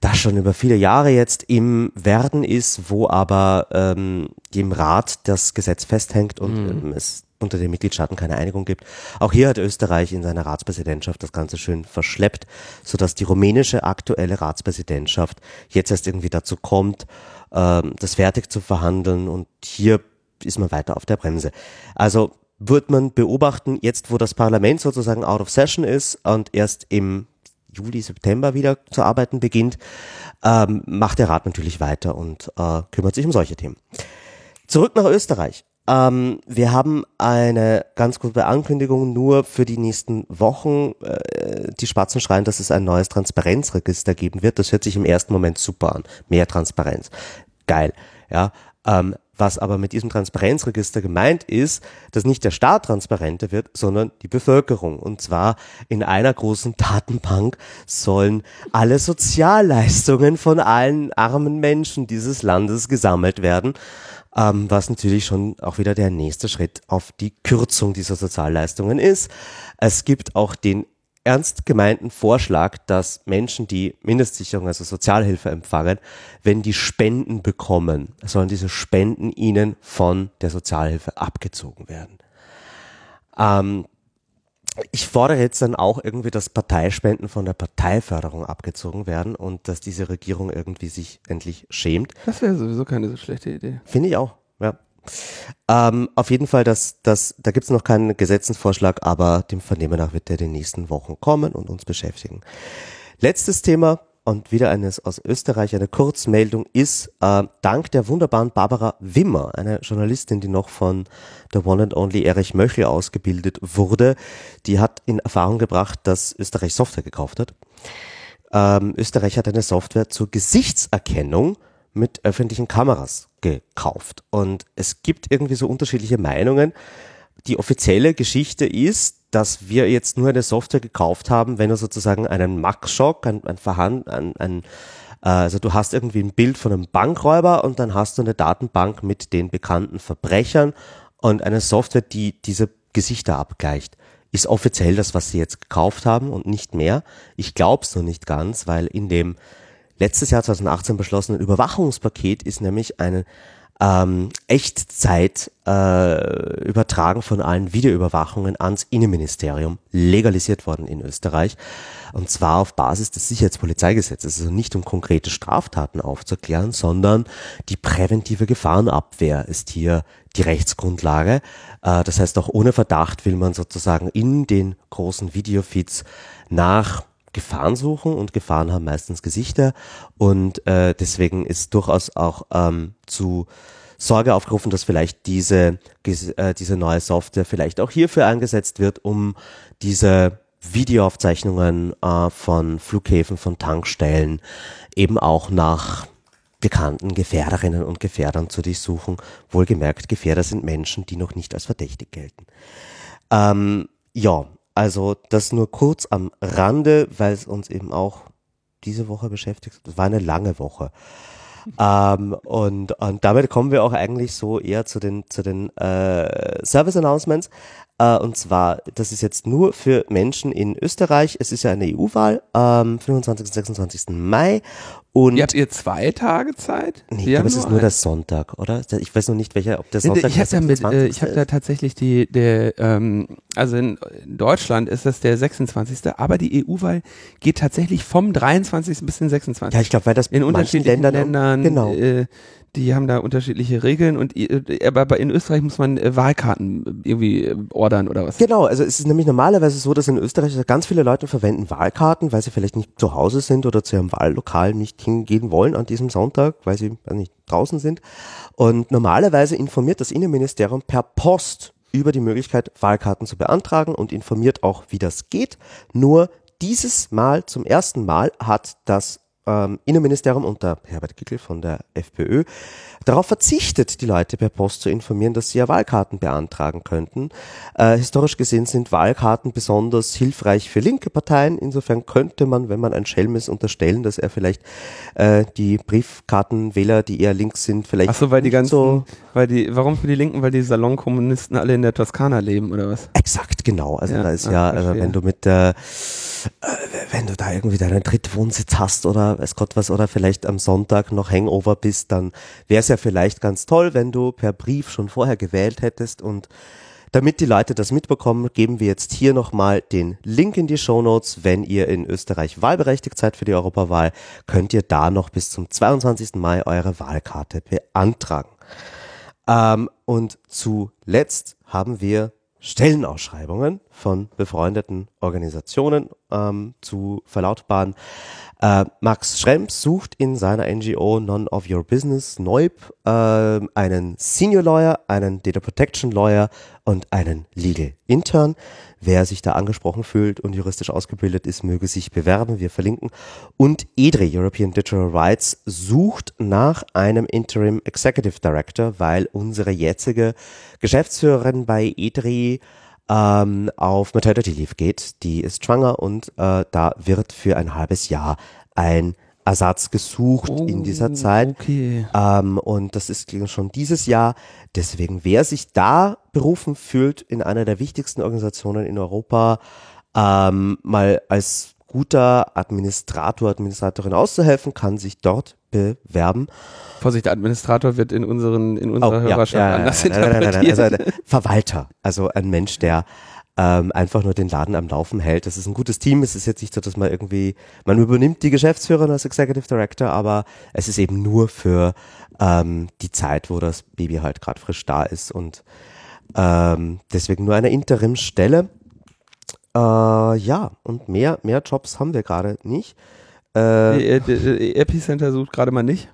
das schon über viele Jahre jetzt im Werden ist, wo aber ähm, im Rat das Gesetz festhängt und ähm, es unter den Mitgliedstaaten keine Einigung gibt. Auch hier hat Österreich in seiner Ratspräsidentschaft das Ganze schön verschleppt, sodass die rumänische aktuelle Ratspräsidentschaft jetzt erst irgendwie dazu kommt, ähm, das fertig zu verhandeln und hier ist man weiter auf der Bremse. Also wird man beobachten, jetzt wo das Parlament sozusagen out of session ist und erst im Juli, September wieder zu arbeiten beginnt, ähm, macht der Rat natürlich weiter und äh, kümmert sich um solche Themen. Zurück nach Österreich. Ähm, wir haben eine ganz gute Ankündigung nur für die nächsten Wochen. Äh, die Spatzen schreien, dass es ein neues Transparenzregister geben wird. Das hört sich im ersten Moment super an. Mehr Transparenz. Geil. Ja. Ähm, was aber mit diesem Transparenzregister gemeint ist, dass nicht der Staat transparenter wird, sondern die Bevölkerung. Und zwar in einer großen Datenbank sollen alle Sozialleistungen von allen armen Menschen dieses Landes gesammelt werden ähm, was natürlich schon auch wieder der nächste Schritt auf die Kürzung dieser Sozialleistungen ist. Es gibt auch den ernst gemeinten Vorschlag, dass Menschen, die Mindestsicherung, also Sozialhilfe empfangen, wenn die Spenden bekommen, sollen diese Spenden ihnen von der Sozialhilfe abgezogen werden. Ähm, ich fordere jetzt dann auch irgendwie, dass Parteispenden von der Parteiförderung abgezogen werden und dass diese Regierung irgendwie sich endlich schämt. Das wäre sowieso keine so schlechte Idee. Finde ich auch, ja. Ähm, auf jeden Fall, das, das, da gibt es noch keinen Gesetzesvorschlag, aber dem Vernehmen nach wird der in den nächsten Wochen kommen und uns beschäftigen. Letztes Thema und wieder eines aus Österreich, eine Kurzmeldung ist, äh, dank der wunderbaren Barbara Wimmer, eine Journalistin, die noch von der One and Only Erich Möchel ausgebildet wurde, die hat in Erfahrung gebracht, dass Österreich Software gekauft hat. Ähm, Österreich hat eine Software zur Gesichtserkennung mit öffentlichen Kameras gekauft. Und es gibt irgendwie so unterschiedliche Meinungen. Die offizielle Geschichte ist, dass wir jetzt nur eine Software gekauft haben, wenn du sozusagen einen Max-Schock, ein, ein Verhand, ein, ein äh, also du hast irgendwie ein Bild von einem Bankräuber und dann hast du eine Datenbank mit den bekannten Verbrechern und eine Software, die diese Gesichter abgleicht. Ist offiziell das, was sie jetzt gekauft haben und nicht mehr. Ich glaube es nur nicht ganz, weil in dem letztes Jahr 2018 beschlossenen Überwachungspaket ist nämlich eine ähm, Echtzeit äh, Übertragen von allen Videoüberwachungen ans Innenministerium legalisiert worden in Österreich. Und zwar auf Basis des Sicherheitspolizeigesetzes. Also nicht um konkrete Straftaten aufzuklären, sondern die präventive Gefahrenabwehr ist hier die Rechtsgrundlage. Äh, das heißt, auch ohne Verdacht will man sozusagen in den großen Videofeeds nach Gefahren suchen und Gefahren haben meistens Gesichter und äh, deswegen ist durchaus auch ähm, zu Sorge aufgerufen, dass vielleicht diese, äh, diese neue Software vielleicht auch hierfür eingesetzt wird, um diese Videoaufzeichnungen äh, von Flughäfen, von Tankstellen eben auch nach bekannten Gefährderinnen und Gefährdern zu durchsuchen. Wohlgemerkt, Gefährder sind Menschen, die noch nicht als verdächtig gelten. Ähm, ja, also das nur kurz am Rande, weil es uns eben auch diese Woche beschäftigt. Das war eine lange Woche. ähm, und, und damit kommen wir auch eigentlich so eher zu den, zu den äh, Service Announcements. Äh, und zwar, das ist jetzt nur für Menschen in Österreich. Es ist ja eine EU-Wahl am 25. und 26. Mai. Und Ihr habt ihr zwei Tage Zeit? nee, ich glaube, haben es ist nur der Sonntag, oder? Ich weiß noch nicht, welcher, ob der Nee, Sonntag Ich habe der da, mit, äh, ich 26. hab da tatsächlich die, der, ähm, also in Deutschland ist das der 26. Aber die EU-Wahl geht tatsächlich vom 23. bis den 26. Ja, ich glaube, weil das in unterschiedlichen Ländern, Ländern, genau. äh, die haben da unterschiedliche Regeln und äh, aber in Österreich muss man äh, Wahlkarten irgendwie äh, ordern oder was? Genau, also es ist nämlich normalerweise so, dass in Österreich ganz viele Leute verwenden Wahlkarten, weil sie vielleicht nicht zu Hause sind oder zu ihrem Wahllokal nicht hingehen wollen an diesem Sonntag, weil sie nicht draußen sind. Und normalerweise informiert das Innenministerium per Post über die Möglichkeit, Wahlkarten zu beantragen und informiert auch, wie das geht. Nur dieses Mal, zum ersten Mal, hat das ähm, Innenministerium unter Herbert Kickl von der FPÖ darauf verzichtet, die Leute per Post zu informieren, dass sie ja Wahlkarten beantragen könnten. Äh, historisch gesehen sind Wahlkarten besonders hilfreich für linke Parteien. Insofern könnte man, wenn man ein Schelm ist, unterstellen, dass er vielleicht äh, die Briefkartenwähler, die eher links sind, vielleicht Ach so, weil die ganzen, so weil die, warum für die Linken, weil die Salonkommunisten alle in der Toskana leben oder was? Exakt, genau. Also Ja, da ist ah, ja, also wenn du mit der, äh, wenn du da irgendwie deinen Drittwohnsitz hast oder weiß Gott was oder vielleicht am Sonntag noch Hangover bist, dann wäre es ja vielleicht ganz toll, wenn du per Brief schon vorher gewählt hättest und damit die Leute das mitbekommen, geben wir jetzt hier nochmal den Link in die Show Notes. Wenn ihr in Österreich wahlberechtigt seid für die Europawahl, könnt ihr da noch bis zum 22. Mai eure Wahlkarte beantragen. Ähm, und zuletzt haben wir Stellenausschreibungen von befreundeten Organisationen ähm, zu verlautbaren. Äh, Max Schrems sucht in seiner NGO None of Your Business Neub äh, einen Senior Lawyer, einen Data Protection Lawyer und einen Legal Intern. Wer sich da angesprochen fühlt und juristisch ausgebildet ist, möge sich bewerben. Wir verlinken. Und EDRI, European Digital Rights, sucht nach einem Interim Executive Director, weil unsere jetzige Geschäftsführerin bei EDRI ähm, auf Maternity Leave geht. Die ist schwanger und äh, da wird für ein halbes Jahr ein Ersatz gesucht in dieser Zeit. Okay. Ähm, und das ist schon dieses Jahr. Deswegen, wer sich da berufen fühlt, in einer der wichtigsten Organisationen in Europa ähm, mal als guter Administrator, Administratorin auszuhelfen, kann sich dort bewerben. Vorsicht, der Administrator wird in unseren, in unserer Oh, ja, Hörerschaft ja, ja, anders nein, nein, nein, nein, nein, interpretiert. Also ein Verwalter, also ein Mensch, der ähm, einfach nur den Laden am Laufen hält. Das ist ein gutes Team. Es ist jetzt nicht so, dass man irgendwie, man übernimmt die Geschäftsführerin als Executive Director, aber es ist eben nur für ähm, die Zeit, wo das Baby halt gerade frisch da ist und ähm, deswegen nur eine Interimsstelle. Äh, ja, und mehr, mehr Jobs haben wir gerade nicht. Äh, äh, Epicenter sucht gerade mal nicht.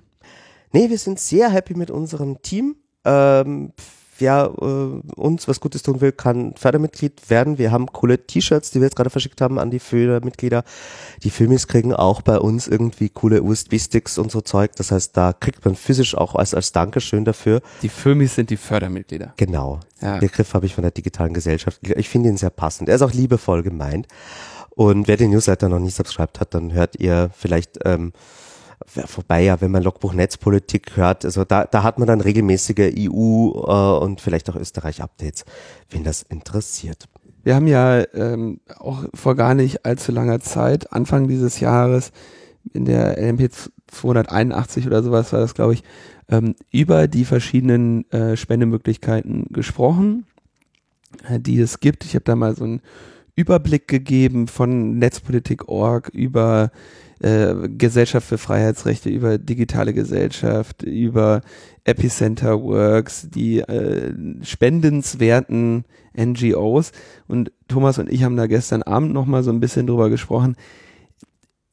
Nee, wir sind sehr happy mit unserem Team. Ähm, wer äh, uns was Gutes tun will, kann Fördermitglied werden. Wir haben coole T-Shirts, die wir jetzt gerade verschickt haben an die Fördermitglieder. Die Filmis kriegen auch bei uns irgendwie coole USB-Sticks und so Zeug. Das heißt, da kriegt man physisch auch als, als Dankeschön dafür. Die Filmis sind die Fördermitglieder. Genau. Ja. Den Begriff habe ich von der digitalen Gesellschaft. Ich finde ihn sehr passend. Er ist auch liebevoll gemeint. Und wer den Newsletter noch nicht subscribed hat, dann hört ihr vielleicht ähm, vorbei, ja, wenn man Logbuch Netzpolitik hört, also da, da hat man dann regelmäßige EU äh, und vielleicht auch Österreich-Updates, wen das interessiert. Wir haben ja ähm, auch vor gar nicht allzu langer Zeit, Anfang dieses Jahres, in der LMP 281 oder sowas war das, glaube ich, ähm, über die verschiedenen äh, Spendemöglichkeiten gesprochen, äh, die es gibt. Ich habe da mal so einen Überblick gegeben von Netzpolitik.org über äh, Gesellschaft für Freiheitsrechte, über digitale Gesellschaft, über Epicenter Works, die äh, spendenswerten NGOs. Und Thomas und ich haben da gestern Abend nochmal so ein bisschen drüber gesprochen.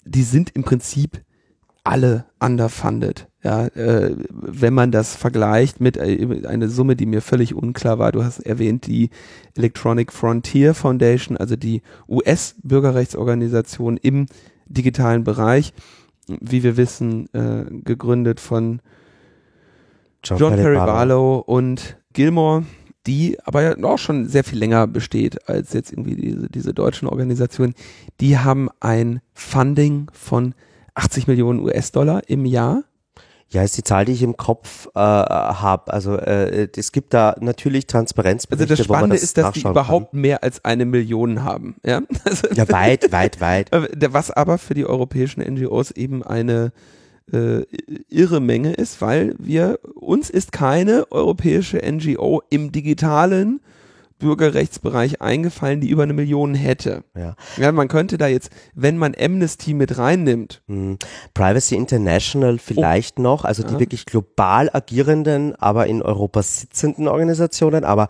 Die sind im Prinzip alle underfunded. Ja, äh, wenn man das vergleicht mit äh, einer Summe, die mir völlig unklar war. Du hast erwähnt die Electronic Frontier Foundation, also die US-Bürgerrechtsorganisation im digitalen Bereich, wie wir wissen, äh, gegründet von John Perry Barlow und Gilmore, die aber ja auch schon sehr viel länger besteht als jetzt irgendwie diese, diese deutschen Organisationen. Die haben ein Funding von 80 Millionen US-Dollar im Jahr. Ja, ist die Zahl, die ich im Kopf äh, habe. Also äh, es gibt da natürlich Transparenzberichte, Also das wo man Spannende das ist, dass die überhaupt mehr als eine Million haben. Ja, also, Kann. Ja, weit, weit, weit. was aber für die europäischen NGOs eben eine äh, irre Menge ist, weil wir uns ist keine europäische NGO im digitalen Bürgerrechtsbereich eingefallen, die über eine Million hätte. Ja. Ja, man könnte da jetzt, wenn man Amnesty mit reinnimmt, Hm. Privacy International vielleicht noch, also die Ja. wirklich global agierenden, aber in Europa sitzenden Organisationen, aber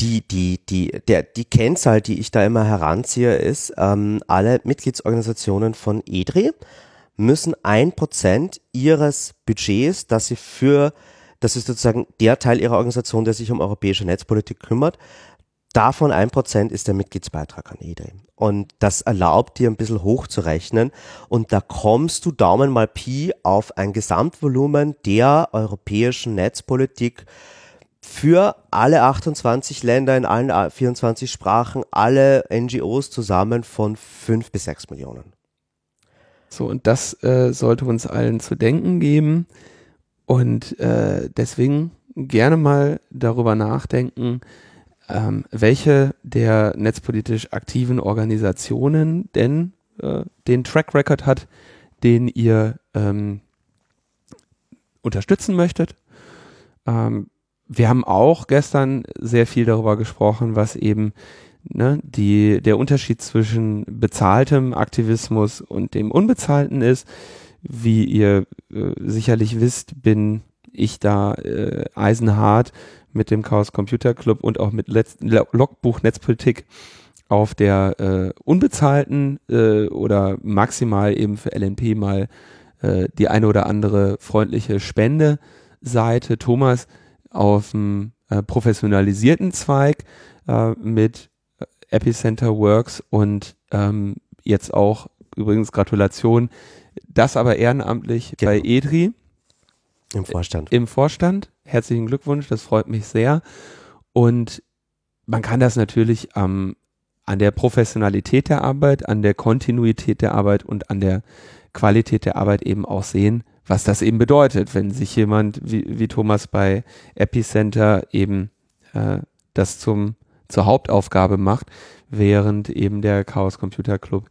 die, die, die, der, die Kennzahl, die ich da immer heranziehe, ist, ähm, alle Mitgliedsorganisationen von EDRI müssen ein Prozent ihres Budgets, das sie für, das ist sozusagen der Teil ihrer Organisation, der sich um europäische Netzpolitik kümmert, Davon ein Prozent ist der Mitgliedsbeitrag an EDRI. Und das erlaubt dir ein bisschen hochzurechnen. Und da kommst du Daumen mal Pi auf ein Gesamtvolumen der europäischen Netzpolitik für alle 28 Länder in allen 24 Sprachen, alle NGOs zusammen von 5 bis 6 Millionen. So, und das äh, sollte uns allen zu denken geben. Und äh, deswegen gerne mal darüber nachdenken, ähm, welche der netzpolitisch aktiven Organisationen denn äh, den Track Record hat, den ihr ähm, unterstützen möchtet. Ähm, wir haben auch gestern sehr viel darüber gesprochen, was eben ne, die, der Unterschied zwischen bezahltem Aktivismus und dem unbezahlten ist. Wie ihr äh, sicherlich wisst, bin ich da äh, eisenhart mit dem Chaos Computer Club und auch mit Letz Logbuch Netzpolitik auf der äh, unbezahlten äh, oder maximal eben für LNP mal äh, die eine oder andere freundliche Spende-Seite. Thomas auf dem äh, professionalisierten Zweig äh, mit Epicenter Works und ähm, jetzt auch übrigens Gratulation, das aber ehrenamtlich Genau. bei EDRI Im Vorstand. im Vorstand. Herzlichen Glückwunsch, das freut mich sehr. Und man kann das natürlich ähm, an der Professionalität der Arbeit, an der Kontinuität der Arbeit und an der Qualität der Arbeit eben auch sehen, was das eben bedeutet, wenn sich jemand wie, wie Thomas bei Epicenter eben äh, das zum, zur Hauptaufgabe macht, während eben der Chaos Computer Club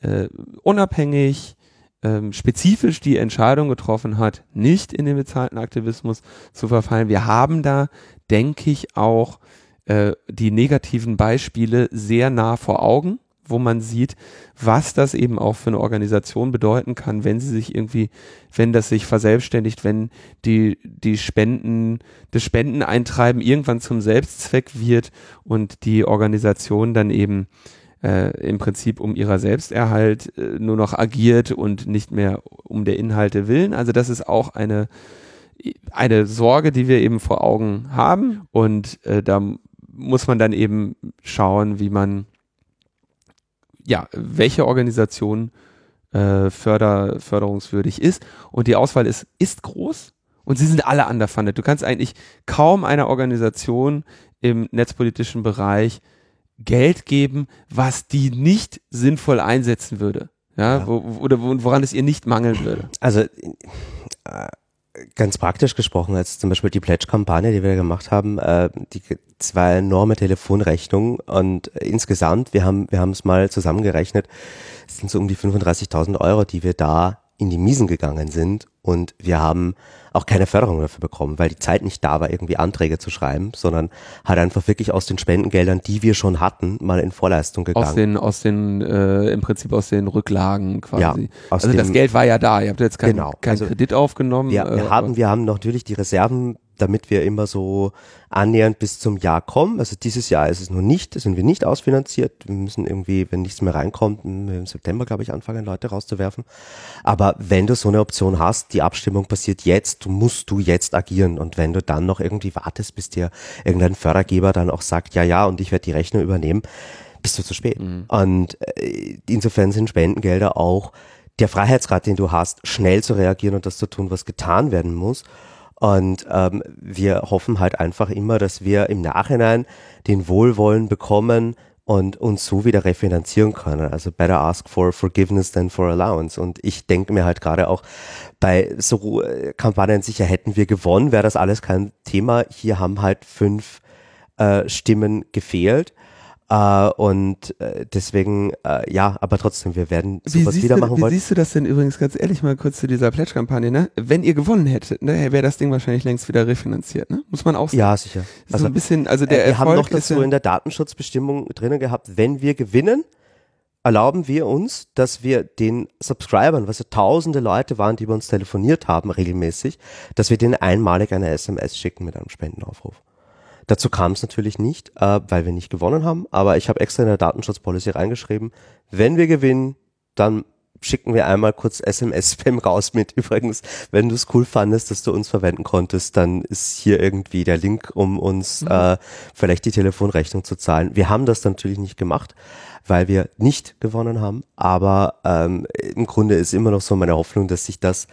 äh, unabhängig, ähm, spezifisch die Entscheidung getroffen hat, nicht in den bezahlten Aktivismus zu verfallen. Wir haben da, denke ich, auch äh, die negativen Beispiele sehr nah vor Augen, wo man sieht, was das eben auch für eine Organisation bedeuten kann, wenn sie sich irgendwie, wenn das sich verselbstständigt, wenn die, die Spenden, das Spendeneintreiben irgendwann zum Selbstzweck wird und die Organisation dann eben äh, im Prinzip um ihrer Selbsterhalt äh, nur noch agiert und nicht mehr um der Inhalte willen. Also das ist auch eine, eine Sorge, die wir eben vor Augen haben und äh, da muss man dann eben schauen, wie man ja, welche Organisation äh, förder, förderungswürdig ist. Und die Auswahl ist, ist groß und sie sind alle underfunded. Du kannst eigentlich kaum einer Organisation im netzpolitischen Bereich Geld geben, was die nicht sinnvoll einsetzen würde. Ja, Ja. Wo, oder wo- woran es ihr nicht mangeln würde. Also äh, ganz praktisch gesprochen, als zum Beispiel die Pledge-Kampagne, die wir gemacht haben, äh, die zwei enorme Telefonrechnungen und äh, insgesamt, wir haben wir haben es mal zusammengerechnet, es sind so um die 35.000 Euro, die wir da in die Miesen gegangen sind und wir haben auch keine Förderung dafür bekommen, weil die Zeit nicht da war, irgendwie Anträge zu schreiben, sondern halt einfach wirklich aus den Spendengeldern, die wir schon hatten, mal in Vorleistung gegangen. Aus den, aus den, äh, im Prinzip aus den Rücklagen quasi. Ja, also das Geld war ja da. Ihr habt jetzt keinen Genau, keinen also Kredit aufgenommen. Wir, äh, wir, haben, wir haben natürlich die Reserven, damit wir immer so annähernd bis zum Jahr kommen. Also dieses Jahr ist es noch nicht, sind wir nicht ausfinanziert. Wir müssen irgendwie, wenn nichts mehr reinkommt, im September, glaube ich, anfangen, Leute rauszuwerfen. Aber wenn du so eine Option hast, die Abstimmung passiert jetzt, musst du jetzt agieren. Und wenn du dann noch irgendwie wartest, bis dir irgendein Fördergeber dann auch sagt, ja, ja, und ich werde die Rechnung übernehmen, bist du zu spät. Und äh, insofern sind Spendengelder auch der Freiheitsgrad, den du hast, schnell zu reagieren und das zu tun, was getan werden muss. Und ähm, wir hoffen halt einfach immer, dass wir im Nachhinein den Wohlwollen bekommen und uns so wieder refinanzieren können. Also better ask for forgiveness than for allowance. Und ich denke mir halt gerade auch bei so äh, Kampagnen sicher hätten wir gewonnen, wäre das alles kein Thema. Hier haben halt fünf äh, Stimmen gefehlt. Äh, und äh, deswegen, äh, ja, aber trotzdem, wir werden Wie, sowas wieder machen wie wollen. siehst du das denn übrigens ganz ehrlich mal kurz zu dieser Pledge-Kampagne, ne? Wenn ihr gewonnen hättet, ne, wäre das Ding wahrscheinlich längst wieder refinanziert, ne? Muss man auch sagen. Ja, sicher. so ein bisschen, also der äh, wir haben Erfolg noch ist dazu in der Datenschutzbestimmung drinnen gehabt, wenn wir gewinnen, erlauben wir uns, dass wir den Subscribern, was ja tausende Leute waren, die bei uns telefoniert haben regelmäßig, dass wir denen einmalig eine SMS schicken mit einem Spendenaufruf. Dazu kam es natürlich nicht, äh, weil wir nicht gewonnen haben, aber ich habe extra in der Datenschutzpolicy reingeschrieben, wenn wir gewinnen, dann schicken wir einmal kurz SMS-Spam raus mit. Übrigens, wenn du es cool fandest, dass du uns verwenden konntest, dann ist hier irgendwie der Link, um uns äh, vielleicht die Telefonrechnung zu zahlen. Wir haben das natürlich nicht gemacht, weil wir nicht gewonnen haben, aber ähm, im Grunde ist immer noch so meine Hoffnung, dass sich das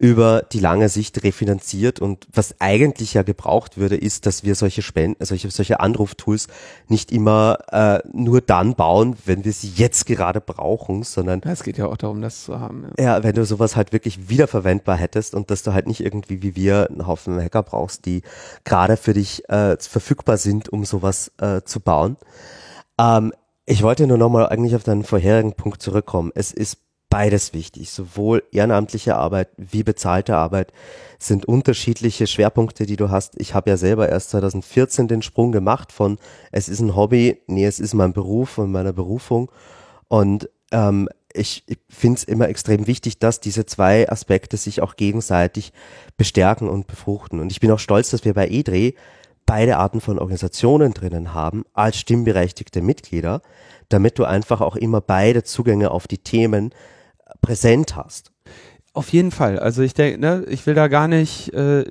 über die lange Sicht refinanziert und was eigentlich ja gebraucht würde, ist, dass wir solche Spenden, solche, solche Anruftools nicht immer äh, nur dann bauen, wenn wir sie jetzt gerade brauchen, sondern Ja, es geht ja auch darum, das zu haben. Ja. ja, wenn du sowas halt wirklich wiederverwendbar hättest und dass du halt nicht irgendwie wie wir einen Haufen Hacker brauchst, die gerade für dich äh, verfügbar sind, um sowas äh, zu bauen. Ähm, ich wollte nur nochmal eigentlich auf deinen vorherigen Punkt zurückkommen. Es ist beides wichtig. Sowohl ehrenamtliche Arbeit wie bezahlte Arbeit sind unterschiedliche Schwerpunkte, die du hast. Ich habe ja selber erst 2014 den Sprung gemacht von es ist ein Hobby, nee, es ist mein Beruf und meine Berufung. Und ähm, ich, ich finde es immer extrem wichtig, dass diese zwei Aspekte sich auch gegenseitig bestärken und befruchten. Und ich bin auch stolz, dass wir bei EDRE beide Arten von Organisationen drinnen haben als stimmberechtigte Mitglieder, damit du einfach auch immer beide Zugänge auf die Themen präsent hast. Auf jeden Fall. Also ich denke, ne, ich will da gar nicht, äh,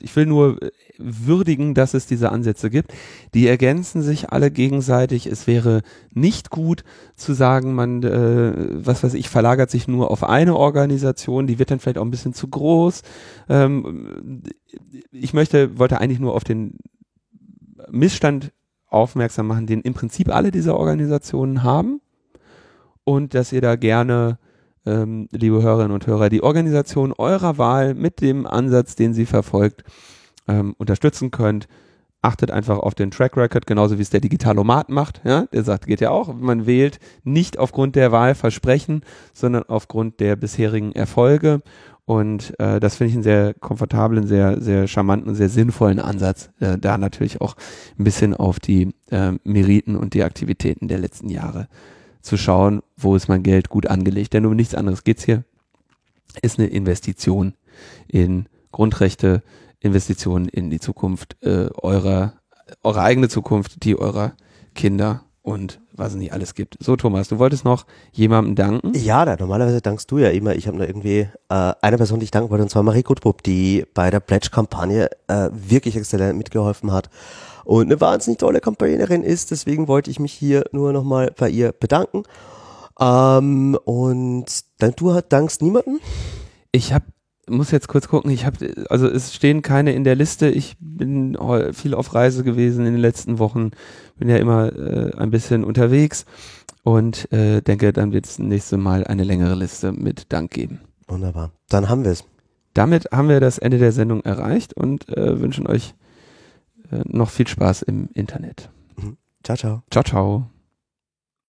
ich will nur würdigen, dass es diese Ansätze gibt. Die ergänzen sich alle gegenseitig. Es wäre nicht gut zu sagen, man, äh, was weiß ich, verlagert sich nur auf eine Organisation, die wird dann vielleicht auch ein bisschen zu groß. Ähm, ich möchte, wollte eigentlich nur auf den Missstand aufmerksam machen, den im Prinzip alle dieser Organisationen haben und dass ihr da gerne ähm, liebe Hörerinnen und Hörer, die Organisation eurer Wahl mit dem Ansatz, den sie verfolgt, ähm, unterstützen könnt. Achtet einfach auf den Track Record, genauso wie es der Digitalomat macht. Ja? Der sagt, geht ja auch, man wählt nicht aufgrund der Wahlversprechen, sondern aufgrund der bisherigen Erfolge. Und äh, das finde ich einen sehr komfortablen, sehr, sehr charmanten und sehr sinnvollen Ansatz, äh, da natürlich auch ein bisschen auf die äh, Meriten und die Aktivitäten der letzten Jahre zu schauen, wo ist mein Geld gut angelegt. Denn um nichts anderes geht's hier. Ist eine Investition in Grundrechte, Investition in die Zukunft äh, eurer, eure eigene Zukunft, die eurer Kinder und was es nicht alles gibt. So, Thomas, du wolltest noch jemandem danken? Ja, da, normalerweise dankst du ja immer. Ich habe nur irgendwie äh, eine Person, die ich danken wollte, und zwar Marie Gutbub, die bei der Pledge-Kampagne äh, wirklich exzellent mitgeholfen hat und eine wahnsinnig tolle Kampagnerin ist. Deswegen wollte ich mich hier nur nochmal bei ihr bedanken. Ähm, und dann du dankst niemanden? Ich habe muss jetzt kurz gucken, ich habe also es stehen keine in der Liste. Ich bin viel auf Reise gewesen in den letzten Wochen, bin ja immer äh, ein bisschen unterwegs und äh, denke, dann wird es nächste Mal eine längere Liste mit Dank geben. Wunderbar. Dann haben wir es. Damit haben wir das Ende der Sendung erreicht und äh, wünschen euch noch viel Spaß im Internet. Ciao, ciao. Ciao, ciao.